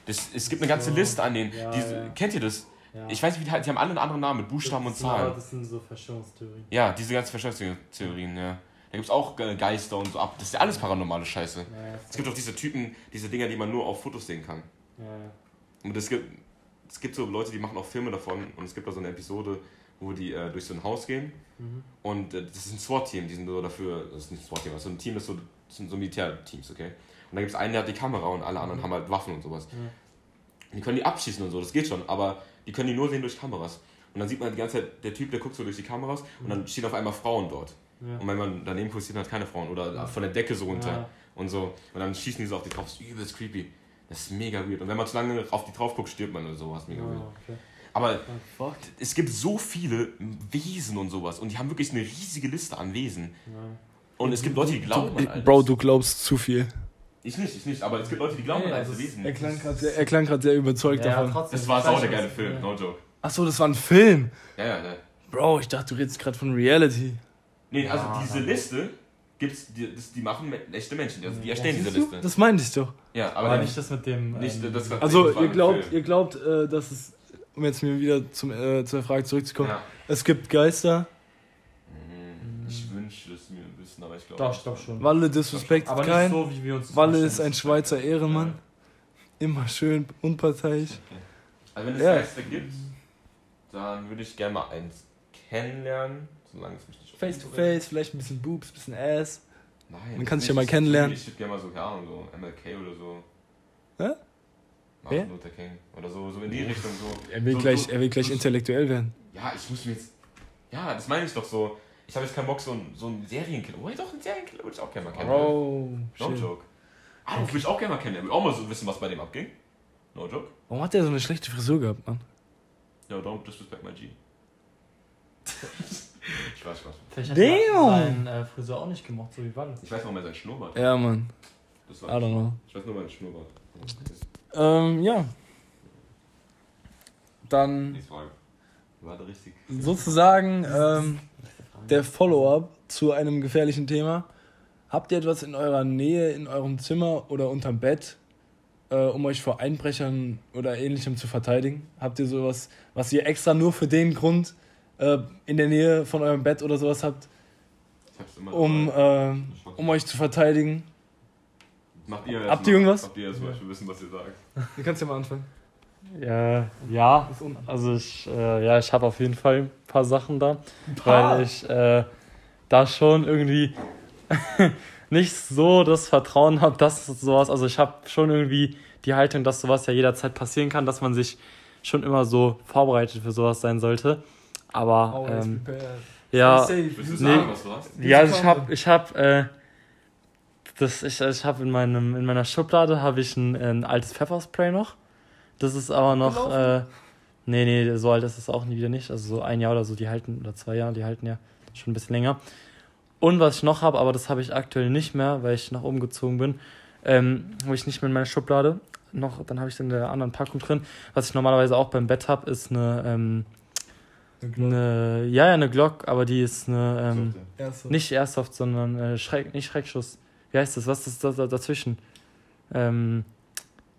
Das, es gibt eine ganze
So.
Liste an denen.
Ja,
diese,
ja.
Kennt ihr das?
Ja.
Ich weiß nicht, wie die, die haben alle einen anderen Namen mit Buchstaben und
Das sind aber-
Zahlen.
Das sind so Verschwörungstheorien.
Ja, diese ganzen Verschwörungstheorien, ja. Da gibt es auch Geister und so ab. Das ist ja alles paranormale Scheiße.
Ja,
Es gibt auch diese Typen, diese Dinger, die man nur auf Fotos sehen kann.
ja, ja.
Und es gibt, es gibt so Leute, die machen auch Filme davon und es gibt da so eine Episode, wo die äh, durch so ein Haus gehen
Mhm.
und äh, das ist ein SWAT-Team, die sind so dafür, das ist nicht ein SWAT-Team, das ist so ein Team, das, so, das sind so Militärteams, okay? Und da gibt es einen, der hat die Kamera und alle anderen haben halt Waffen und sowas.
Ja.
Und die können die abschießen und so, das geht schon, aber die können die nur sehen durch Kameras. Und dann sieht man die ganze Zeit, der Typ, der guckt so durch die Kameras und dann stehen auf einmal Frauen dort.
Ja.
Und wenn man daneben man halt keine Frauen oder von der Decke so runter
Ja.
und so. Und dann schießen die so auf die drauf, das ist übelst creepy. Das ist mega weird. Und wenn man zu lange auf die drauf guckt, stirbt man oder sowas. Mega weird.
Ah, okay.
Aber es gibt so viele Wesen und sowas. Und die haben wirklich eine riesige Liste an Wesen.
Ja.
Und es gibt Leute, die glauben an alles.
Bro, du glaubst zu viel.
Ich nicht, ich nicht. Aber es gibt Leute, die glauben
Nee,
an alles Wesen.
Er klang gerade sehr, sehr überzeugt
Ja,
davon.
trotzdem.
Das war
weiß
der geile Film,
ja.
no joke.
Achso, das war ein Film.
Ja, ja, ne.
Bro, ich dachte, du redest gerade von Reality.
Nee, also
Ja,
diese
dann-
Liste gibt's, die, das, die machen echte Menschen. Also die
Ja,
erstellen diese? Liste.
Das meinte ich doch.
Ja, aber,
Aber
nicht.
das mit dem.
nicht
ähm,
das,
Also, ihr glaubt, ihr glaubt, äh, dass es, um jetzt mir wieder zum, äh, zur Frage zurückzukommen,
Ja.
es gibt Geister,
Mhm. Ich wünsche es mir ein bisschen, aber ich glaube.
Doch, ich glaube schon.
Walle disrespektet
Aber nicht
keinen,
so, wie wir uns.
Walle ist ein Schweizer Ehrenmann, immer schön unparteiisch.
Also wenn es
Ja.
Geister gibt, dann würde ich gerne mal eins kennenlernen, solange es mich nicht
Face to face, vielleicht ein bisschen Boobs, ein bisschen Ass.
Nein,
Man kann sich ja mal kennenlernen.
Ich würde gerne mal so, keine Ahnung, so MLK oder so.
Hä? Wer?
Martin Luther King. Oder so, so in die Richtung so.
Er will
so,
gleich,
so,
er will gleich
so,
intellektuell werden.
Ja, ich muss mir jetzt. Ja, das meine ich doch so. Ich habe jetzt keinen Bock, so einen, so einen Serienkiller. Oh, doch, einen Serienkiller würde ich auch gerne mal kennen.
Oh,
No
shit.
joke. Ah, würde ich auch gerne mal kennen. Ich will auch mal so wissen, was bei dem abging. No joke.
Warum hat der so eine schlechte Frisur gehabt, Mann?
No, don't disrespect my G. Spaß, Spaß.
Vielleicht hat er seinen äh, Friseur auch nicht gemacht, so wie Walle.
Ich weiß noch mal sein Schnurrbart.
Ja, Mann.
Das
I
war
don't know.
Ich weiß nur mein Schnurrbart.
Ähm, ja. Dann
Nächste Frage. War der richtig?
sozusagen ähm, der Follow-up zu einem gefährlichen Thema. Habt ihr etwas in eurer Nähe, in eurem Zimmer oder unterm Bett, äh, um euch vor Einbrechern oder ähnlichem zu verteidigen? Habt ihr sowas, was ihr extra nur für den Grund äh, in der Nähe von eurem Bett oder sowas habt, um, äh, um euch zu verteidigen?
Macht ihr
Habt ihr irgendwas?
Habt ihr zum Beispiel wissen, was ihr sagt?
Du kannst ja mal anfangen.
Ja, ja. Also ich, äh, ja, ich habe auf jeden Fall ein paar Sachen da,
paar?
weil ich äh, da schon irgendwie nicht so das Vertrauen habe, dass sowas, also ich habe schon irgendwie die Haltung, dass sowas ja jederzeit passieren kann, dass man sich schon immer so vorbereitet für sowas sein sollte. Aber ähm, ja,
Willst du
Nee.
sagen, was du hast?
ja, also ich habe, ich habe, äh, das, ich, ich habe in meinem, in meiner Schublade habe ich ein, ein altes Pfefferspray noch. Das ist aber noch, äh, nee, nee, so alt ist es auch nie wieder nicht. Also so ein Jahr oder so, die halten, oder zwei Jahre, die halten ja schon ein bisschen länger. Und was ich noch habe, aber das habe ich aktuell nicht mehr, weil ich nach oben gezogen bin, ähm, habe ich nicht mehr in meiner Schublade. Noch, dann habe ich in der anderen Packung drin. Was ich normalerweise auch beim Bett habe, ist eine, ähm, eine, ja, ja, eine Glock, aber die ist eine, ähm,
Erste.
nicht Airsoft, sondern äh, Schreck, nicht Schreckschuss. Wie heißt das? Was ist das da, dazwischen? Ähm,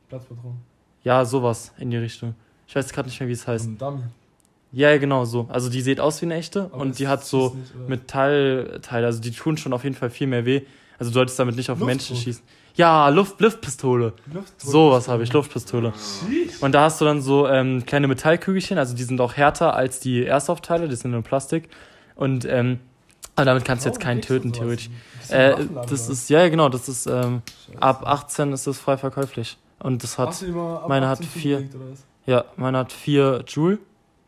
Platzpatron.
ja, sowas in die Richtung. Ich weiß gerade nicht mehr, wie es heißt.
Ein Dummy.
Ja, ja, genau so. Also die sieht aus wie eine echte
Aber
und die hat so
nicht?
Metallteile. Also die tun schon auf jeden Fall viel mehr weh. Also du solltest damit nicht auf
Luftdruck.
Menschen schießen. Ja, Luft, Luftpistole.
Luftdruck.
Sowas habe ich, Luftpistole. Und da hast du dann so ähm, kleine Metallkügelchen, also die sind auch härter als die Airsoft-Teile, die sind nur Plastik. Und ähm, aber damit kannst du jetzt keinen töten, theoretisch. Äh, das ist, ja, genau, das ist, ähm, ab 18 ist das frei verkäuflich. Und das hat, meine hat
18
vier. ja, meine hat 4 Joule.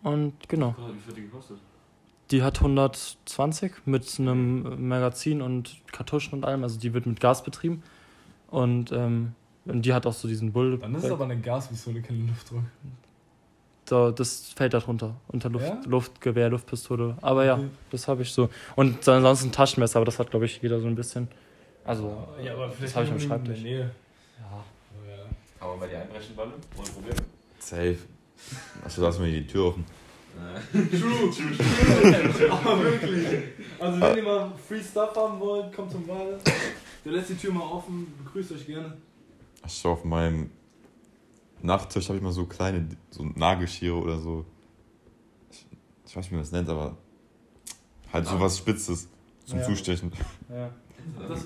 Und genau,
Wie viel hat die gekostet?
die hat 120 mit einem Magazin und Kartuschen und allem. Also die wird mit Gas betrieben. Und, ähm, und die hat auch so diesen Bull.
Dann ist es aber eine Gaspistole, kein Luftdruck.
da, das fällt da drunter. Unter Luft,
Ja?
Luftgewehr, Luftpistole. Aber ja,
Okay.
das habe ich so. Und so ansonsten ein Taschenmesser, aber das hat, glaube ich, jeder so ein bisschen. Also,
Ja, aber
das habe ich am Schreibtisch.
Nähe.
Ja.
Man bei dir einbrechen, Balle? Ohne Probleme?
Safe. Achso, lass mir die Tür offen.
Aber wirklich. Also wenn ihr mal Free Stuff haben wollt, kommt zum Ball. Der lässt die Tür mal offen, begrüßt euch gerne.
Achso, auf meinem Nachttisch habe ich mal so kleine so Nagelschere oder so. Ich, ich weiß nicht, wie man das nennt, aber halt so was Spitzes zum
Ja.
Zustechen.
ja.
Das,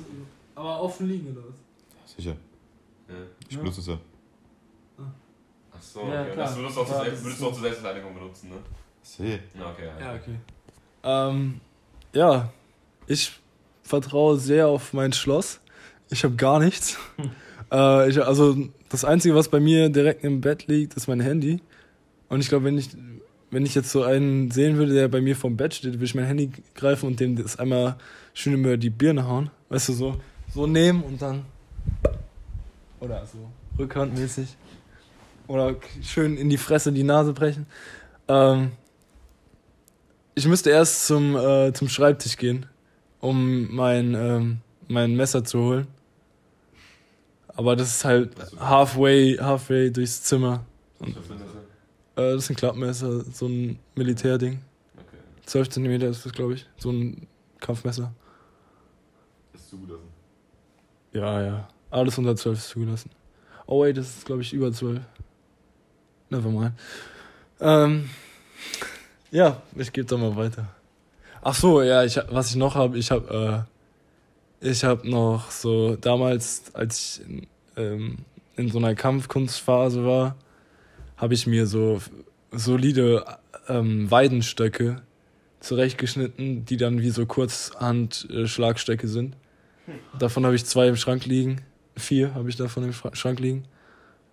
aber offen liegen oder was?
Sicher.
Ja.
Ich benutze es ja.
Ach so,
Ja,
okay.
klar.
Das würdest du auch zur Selbstverteidigung benutzen, ne?
Sehe.
Ja, okay.
Ja, okay. Ähm, ja, ich vertraue sehr auf mein Schloss. Ich habe gar nichts. äh, ich, also das Einzige, was bei mir direkt im Bett liegt, ist mein Handy. Und ich glaube, wenn ich, wenn ich jetzt so einen sehen würde, der bei mir vom Bett steht, würde ich mein Handy greifen und dem das einmal schön über die Birne hauen. Weißt du, so, so nehmen und dann. Oder so rückhandmäßig. Oder schön in die Fresse die Nase brechen. Ähm, ich müsste erst zum, äh, zum Schreibtisch gehen, um mein, ähm, mein Messer zu holen. Aber das ist halt halfway, halfway durchs Zimmer.
Messer?
Äh, das ist ein Klappmesser, so ein Militärding.
Okay.
12 cm ist das, glaube ich. So ein Kampfmesser.
Ist zugelassen.
Ja, ja. Alles unter 12 ist zugelassen. Oh, wait, das ist, glaube ich, über 12. Nevermind. Ähm, ja, ich gebe da mal weiter. Ach so, ja, ich, was ich noch habe, ich habe äh, ich habe noch so damals, als ich in, ähm, in so einer Kampfkunstphase war, habe ich mir so solide ähm, Weidenstöcke zurechtgeschnitten, die dann wie so Kurzhand-Schlagstöcke sind. Davon habe ich zwei im Schrank liegen. Vier habe ich davon im Schra- Schrank liegen.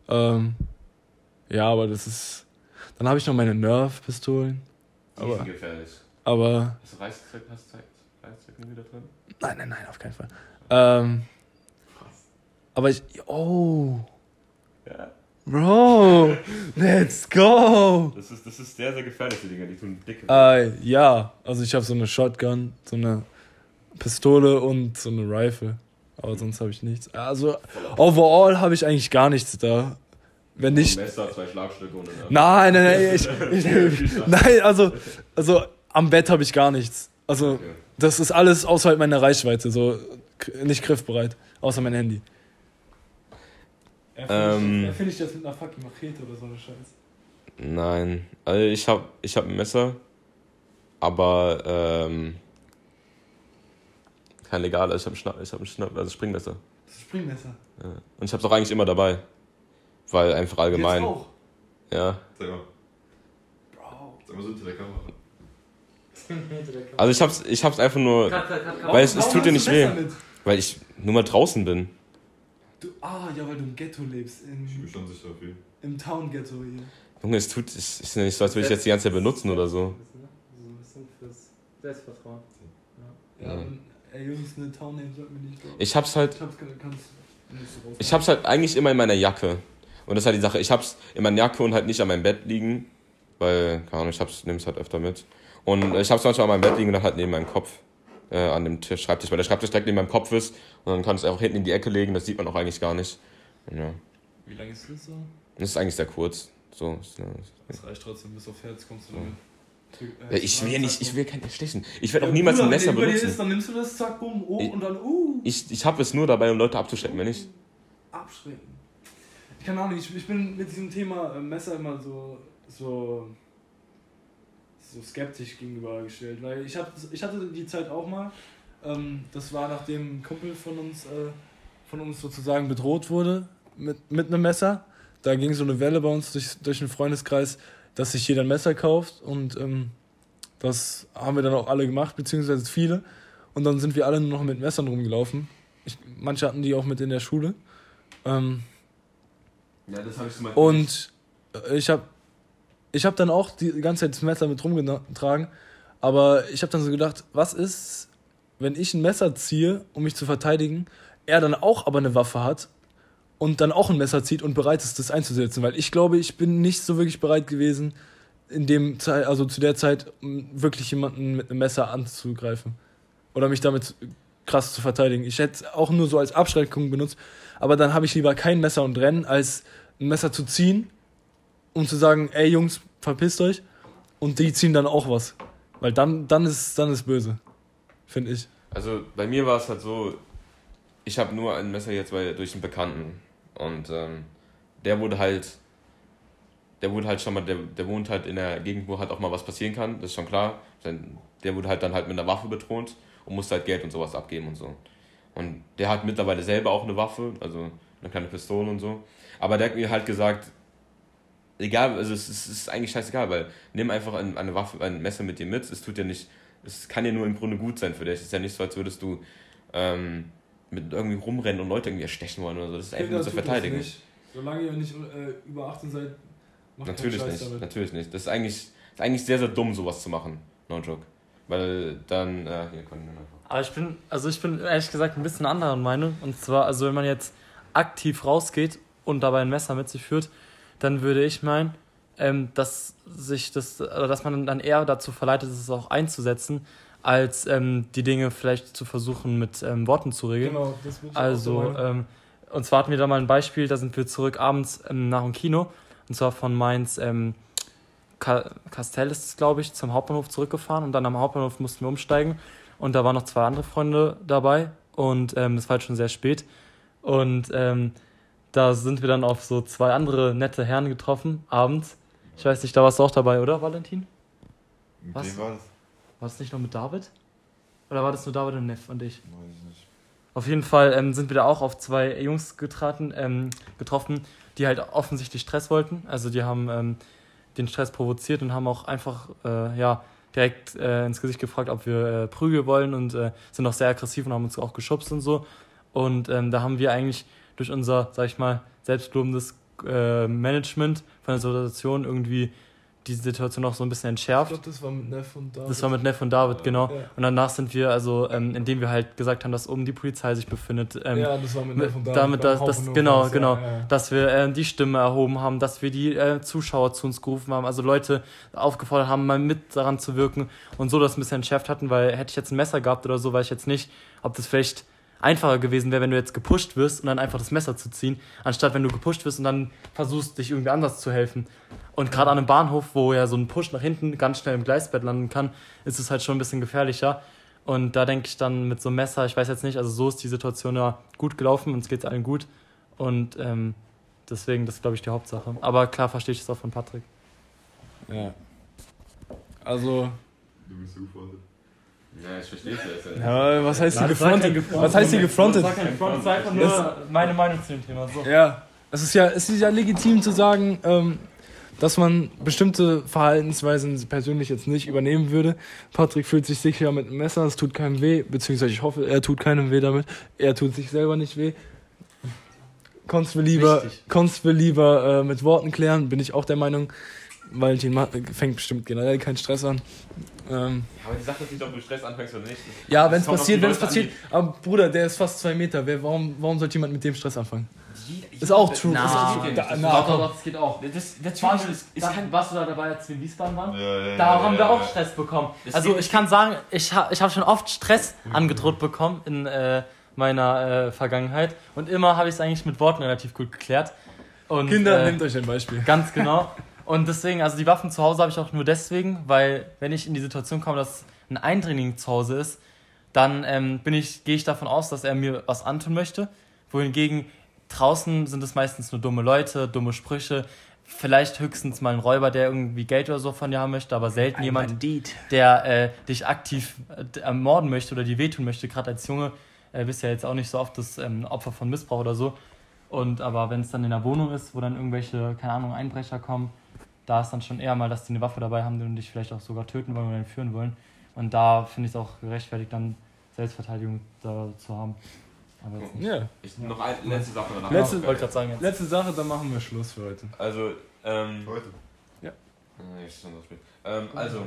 Ähm, ja, aber das ist. Dann habe ich noch meine Nerf-Pistolen.
Aber gefährlich.
Aber
Hast du Reißzweck, hast du Zeit- Reißzweck nie wieder drin?
nein, nein, nein, auf keinen Fall. Ähm, aber ich. Oh.
Ja.
Bro, let's go.
Das ist, das ist sehr, sehr gefährlich, die Dinger, die tun dicke.
Äh, ja, also ich habe so eine Shotgun, so eine Pistole und so eine Rifle. Aber sonst habe ich nichts. Also, overall habe ich eigentlich gar nichts da. Wenn
Ein
nicht.
Messer, zwei Schlagstücke und.
Nein, nein, nein, ich, ich, nein, also, also am Bett habe ich gar nichts. Also,
Okay.
das ist alles außerhalb meiner Reichweite, so nicht griffbereit, außer mein Handy.
Ähm.
finde ich das mit einer fucking Machete oder so eine Scheiße.
Nein, also ich habe ich hab ein Messer, aber ähm, kein legal, also ich habe Schnapp, ich habe ein Schnapp, also Springmesser.
Das ist Springmesser.
Ja. Und ich habe es auch eigentlich immer dabei, weil einfach allgemein.
Jetzt auch.
Ja.
Sag mal,
Bro.
sag mal so hinter der Kamera.
Also ich hab's, ich hab's einfach nur,
Cut, cut, cut.
Weil es- es tut dir nicht weh.
Mit?
weil ich nur mal draußen bin.
Du, ah, ja, weil du im Ghetto lebst.
Ich bin
In,
schon sicher jeden
Im Town-Ghetto hier.
Junge, es tut, es ist ja nicht so, als würde ich jetzt die ganze Zeit benutzen oder so.
So ein bisschen fürs Selbstvertrauen.
Ja,
Ja.
ey Jungs, eine Town-Name sollten wir nicht.
Ich hab's halt,
Ich hab's,
ich hab's halt eigentlich immer in meiner Jacke. Und das ist halt die Sache, ich hab's in meiner Jacke und halt nicht an meinem Bett liegen, weil, keine Ahnung, ich hab's, nehm's halt öfter mit. Und ich hab's manchmal an meinem Bett liegen und dann halt neben meinem Kopf, äh, an dem Tisch, Schreibtisch, weil der Schreibtisch direkt neben meinem Kopf ist und dann kann ich es einfach hinten in die Ecke legen, das sieht man auch eigentlich gar nicht. Und ja,
Wie lange ist das so?
das ist eigentlich sehr kurz. So, ist, ja,
Das reicht trotzdem, bis auf Herz kommst du
Ja.
damit.
Ja, ich will ja nicht, ich will kein stechen. Ich werde auch niemals ein Messer
Wenn
benutzen.
ist, dann nimmst du das, zack, bumm, oh,
Ich-
und dann, uh,
Ich, ich habe es nur dabei, um Leute abzuschrecken, wenn ich.
abschrecken. Keine Ahnung, ich, ich bin mit diesem Thema äh, Messer immer so, so, so skeptisch gegenübergestellt, weil ich, hab, ich hatte die Zeit auch mal, ähm, das war nachdem ein Kumpel von uns, äh, von uns sozusagen bedroht wurde mit, mit einem Messer. Da ging so eine Welle bei uns durch, durch den Freundeskreis, dass sich jeder ein Messer kauft und ähm, das haben wir dann auch alle gemacht, beziehungsweise viele. Und dann sind wir alle nur noch mit Messern rumgelaufen. Ich, manche hatten die auch mit in der Schule. Ähm,
Ja, das habe ich zum
und äh, ich habe ich hab dann auch die ganze Zeit das Messer mit rumgetragen. Aber ich habe dann so gedacht, was ist, wenn ich ein Messer ziehe, um mich zu verteidigen, er dann auch aber eine Waffe hat und dann auch ein Messer zieht und bereit ist, das einzusetzen? Weil ich glaube, ich bin nicht so wirklich bereit gewesen, in dem Zeit, also zu der Zeit, wirklich jemanden mit einem Messer anzugreifen. Oder mich damit krass zu verteidigen. Ich hätte es auch nur so als Abschreckung benutzt, aber dann habe ich lieber kein Messer und Rennen, als ein Messer zu ziehen, um zu sagen, ey Jungs, verpisst euch. Und die ziehen dann auch was. Weil dann, dann ist dann ist böse. Finde ich.
Also bei mir war es halt so, ich habe nur ein Messer jetzt bei, durch einen Bekannten. Und ähm, der wurde halt, der wurde halt schon mal, der, der wohnt halt in der Gegend, wo halt auch mal was passieren kann, das ist schon klar. Der wurde halt dann halt mit einer Waffe bedroht und musste halt Geld und sowas abgeben und so. Und der hat mittlerweile selber auch eine Waffe, also eine kleine Pistole und so. Aber der hat mir halt gesagt, egal, also es ist, es ist eigentlich scheißegal, weil nimm einfach ein, eine Waffe, ein Messer mit dir mit, es tut dir nicht, es kann dir nur im Grunde gut sein für dich. Es ist ja nicht so, als würdest du ähm, mit irgendwie rumrennen und Leute irgendwie erstechen wollen oder so. Das ist einfach nur zur Verteidigung.
Solange ihr nicht äh, über 18 seid, macht
Natürlich nicht, natürlich nicht. Das ist eigentlich, ist eigentlich sehr, sehr dumm, sowas zu machen. No joke. Weil dann, äh, hier können wir einfach.
Aber ich bin, also ich bin ehrlich gesagt ein bisschen anderer Meinung. Und zwar, also wenn man jetzt aktiv rausgeht und dabei ein Messer mit sich führt, dann würde ich meinen, ähm, dass sich das, oder dass man dann eher dazu verleitet ist, es auch einzusetzen, als ähm, die Dinge vielleicht zu versuchen mit ähm, Worten zu regeln.
Genau, das bin ich
Also,
auch Meinung.
ähm, und zwar hatten wir da mal ein Beispiel, da sind wir zurück abends ähm, nach dem Kino, und zwar von Mainz, ähm, Ka Kastell ist es, glaube ich, zum Hauptbahnhof zurückgefahren und dann am Hauptbahnhof mussten wir umsteigen und da waren noch zwei andere Freunde dabei und ähm, das war halt schon sehr spät und ähm, da sind wir dann auf so zwei andere nette Herren getroffen, abends. Ich weiß nicht, da warst du auch dabei, oder, Valentin?
Mit
Was?
wem war das?
War das nicht noch mit David? Oder war das nur David und Neff und ich?
Weiß ich nicht.
Auf jeden Fall ähm, sind wir da auch auf zwei Jungs getraten, ähm, getroffen, die halt offensichtlich Stress wollten. Also die haben ähm, den Stress provoziert und haben auch einfach äh, ja, direkt äh, ins Gesicht gefragt, ob wir äh, Prügel wollen und äh, sind auch sehr aggressiv und haben uns auch geschubst und so. Und ähm, da haben wir eigentlich durch unser, sag ich mal, selbstlobendes äh, Management von der Situation irgendwie die Situation auch so ein bisschen entschärft.
Ich glaube, das war mit Neff und David.
Das war mit Neff und David, genau.
Ja.
Und danach sind wir, also, ähm, indem wir halt gesagt haben, dass oben die Polizei sich befindet. Ähm,
ja, das war mit Neff und David.
damit, das,
Hauptbahnhof
genau,
war's, ja,
genau,
ja.
dass wir ähm, die Stimme erhoben haben, dass wir die äh, Zuschauer zu uns gerufen haben, also Leute aufgefordert haben, mal mit daran zu wirken und so das ein bisschen entschärft hatten, weil hätte ich jetzt ein Messer gehabt oder so, weiß ich jetzt nicht, ob das vielleicht einfacher gewesen wäre, wenn du jetzt gepusht wirst und dann einfach das Messer zu ziehen, anstatt wenn du gepusht wirst und dann versuchst, dich irgendwie anders zu helfen. Und gerade an einem Bahnhof, wo ja so ein Push nach hinten ganz schnell im Gleisbett landen kann, ist es halt schon ein bisschen gefährlicher. Und da denke ich dann mit so einem Messer, ich weiß jetzt nicht, also so ist die Situation ja gut gelaufen, uns geht es allen gut. Und ähm, deswegen, das ist, glaube ich, die Hauptsache. Aber klar verstehe ich das auch von Patrick.
Ja. Also,
Du bist so gefrontet.
Ja, ich verstehe es ja.
ja, was heißt hier gefrontet? Was heißt hier gefrontet?
Das ist einfach nur meine Meinung zu dem Thema. So.
Ja, es ist ja, es ist ja legitim zu sagen, ähm, dass man bestimmte Verhaltensweisen persönlich jetzt nicht übernehmen würde. Patrick fühlt sich sicher mit einem Messer, es tut keinem weh, beziehungsweise ich hoffe, er tut keinem weh damit. Er tut sich selber nicht weh. Konntest wir lieber, konntest wir lieber äh, mit Worten klären, bin ich auch der Meinung. Valentin fängt bestimmt generell keinen Stress an. Ähm,
Ja, aber die Sache ist nicht, ob du Stress anfängst oder nicht.
ja, wenn es passiert, wenn es passiert. Aber Bruder, der ist fast zwei Meter. Wer, warum, warum sollte jemand mit dem Stress anfangen?
die-
Ist auch true.
Na,
ist auch true. Da,
Das-
na,
Doch, doch, das geht auch.
Das, das
Warst du,
ist, ist
da,
kein.
warst du da dabei, als wir in Wiesbaden waren?
Ja, ja,
Da haben
ja,
wir auch
ja.
Stress bekommen.
Das
Also ich kann sagen, ich, ha, ich habe schon oft Stress angedroht bekommen in äh, meiner äh, Vergangenheit und immer habe ich es eigentlich mit Worten relativ gut geklärt. Und,
Kinder,
äh,
nehmt euch ein Beispiel.
Ganz genau. Und deswegen, also die Waffen zu Hause habe ich auch nur deswegen, weil wenn ich in die Situation komme, dass ein Eindringling zu Hause ist, dann ähm, bin ich, gehe ich davon aus, dass er mir was antun möchte. Wohingegen draußen sind es meistens nur dumme Leute, dumme Sprüche, vielleicht höchstens mal ein Räuber, der irgendwie Geld oder so von dir haben möchte, aber selten jemand,
Bandit.
der äh, dich aktiv äh, ermorden möchte oder dir wehtun möchte. Gerade als Junge äh, bist ja jetzt auch nicht so oft das ähm, Opfer von Missbrauch oder so. Und aber wenn es dann in der Wohnung ist, wo dann irgendwelche, keine Ahnung, Einbrecher kommen, da ist dann schon eher mal, dass die eine Waffe dabei haben und dich vielleicht auch sogar töten wollen oder entführen wollen. Und da finde ich es auch gerechtfertigt, dann Selbstverteidigung da zu haben. Aber jetzt nicht.
Ja.
Ich, noch eine letzte Sache danach.
Letzte-
wollte gerade sagen jetzt.
Letzte Sache, dann machen wir Schluss für heute.
Also, ähm.
Heute.
Nee, ist schon so spät. Ähm, also,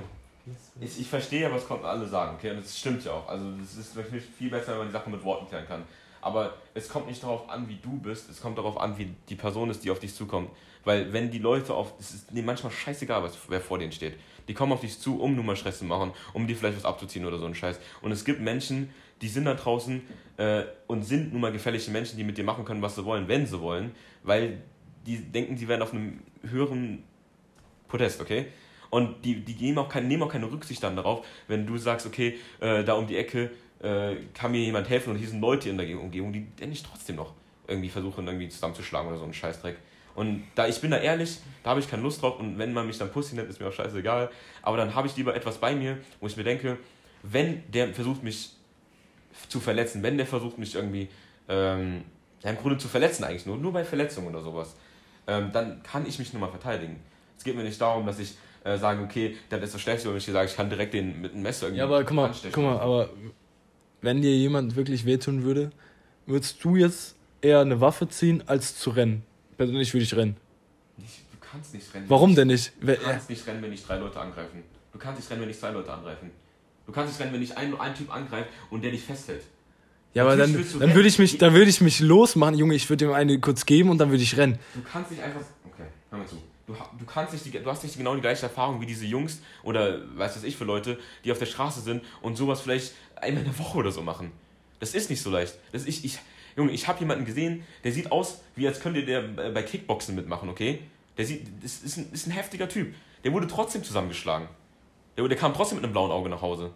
ich, ich verstehe ja, was konnten alle sagen, okay? Und das stimmt ja auch. Also, es ist wirklich viel besser, wenn man die Sachen mit Worten klären kann. Aber es kommt nicht darauf an, wie du bist, es kommt darauf an, wie die Person ist, die auf dich zukommt. Weil, wenn die Leute auf. Es ist denen manchmal scheißegal, was, wer vor denen steht. Die kommen auf dich zu, um nur mal Stress zu machen, um dir vielleicht was abzuziehen oder so ein Scheiß. Und es gibt Menschen, die sind da draußen äh, und sind nun mal gefährliche Menschen, die mit dir machen können, was sie wollen, wenn sie wollen, weil die denken, sie werden auf einem höheren Podest, okay? Und die, die nehmen, auch keine, nehmen auch keine Rücksicht dann darauf, wenn du sagst, okay, äh, da um die Ecke äh, kann mir jemand helfen und hier sind Leute in der Umgebung, die denn nicht trotzdem noch irgendwie versuchen, irgendwie zusammenzuschlagen oder so einen Scheißdreck. Und da ich bin da ehrlich, da habe ich keine Lust drauf und wenn man mich dann Pussy nennt, ist mir auch scheißegal. Aber dann habe ich lieber etwas bei mir, wo ich mir denke, wenn der versucht mich zu verletzen, wenn der versucht mich irgendwie ähm, im Grunde zu verletzen eigentlich nur, nur bei Verletzungen oder sowas, ähm, dann kann ich mich nur mal verteidigen. Es geht mir nicht darum, dass ich äh, sage, okay, dann ist das schlecht, wenn ich dir sage, ich kann direkt den mit einem Messer irgendwie
Ja, aber guck mal,
anstechen.
guck mal, aber wenn dir jemand wirklich wehtun würde, würdest du jetzt eher eine Waffe ziehen, als zu rennen? Persönlich würde ich rennen.
Nicht, du kannst nicht rennen.
Warum denn nicht?
Du kannst nicht rennen, wenn dich drei Leute angreifen. Du kannst nicht rennen, wenn dich zwei Leute angreifen. Du kannst nicht rennen, wenn dich ein, ein Typ angreift und der dich festhält.
Ja, aber
Natürlich
dann, dann würde ich mich, dann würde ich mich losmachen, Junge, ich würde ihm eine kurz geben und dann würde ich rennen.
Du kannst nicht einfach. Okay, hör mal zu. Du, du, kannst nicht die, du hast nicht genau die gleiche Erfahrung wie diese Jungs oder weiß was ich für Leute, die auf der Straße sind und sowas vielleicht einmal in der Woche oder so machen. Das ist nicht so leicht. Das ich, ich, Junge, ich habe jemanden gesehen, der sieht aus, wie als könnte der äh, bei Kickboxen mitmachen, okay? Der sieht, das ist ein, ist ein heftiger Typ. Der wurde trotzdem zusammengeschlagen. Der, der kam trotzdem mit einem blauen Auge nach Hause.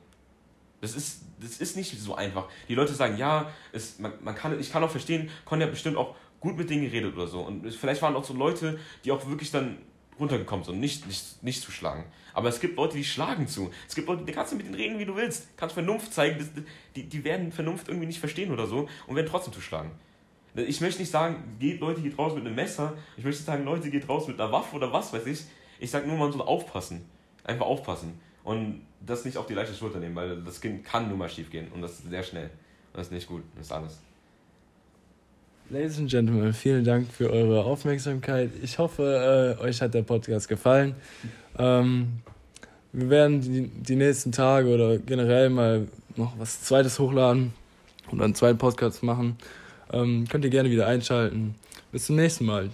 Das ist, das ist nicht so einfach. Die Leute sagen, ja, es, man, man kann, ich kann auch verstehen, Con hat bestimmt auch gut mit denen geredet oder so. Und vielleicht waren auch so Leute, die auch wirklich dann runtergekommen und nicht, nicht, nicht zu schlagen. Aber es gibt Leute, die schlagen zu. Es gibt Leute, die kannst du mit denen reden, wie du willst. Kannst Vernunft zeigen. Die, die werden Vernunft irgendwie nicht verstehen oder so und werden trotzdem zuschlagen. Ich möchte nicht sagen, geht Leute, geht raus mit einem Messer. Ich möchte nicht sagen, Leute, geht raus mit einer Waffe oder was weiß ich. Ich sage nur mal so aufpassen. Einfach aufpassen. Und das nicht auf die leichte Schulter nehmen, weil das Kind kann nun mal schief gehen und das sehr schnell. Und das ist nicht gut. Das ist alles.
Ladies and Gentlemen, vielen Dank für eure Aufmerksamkeit. Ich hoffe, äh, euch hat der Podcast gefallen. Ähm, wir werden die, die nächsten Tage oder generell mal noch was Zweites hochladen und einen zweiten Podcast machen. Ähm, könnt ihr gerne wieder einschalten. Bis zum nächsten Mal.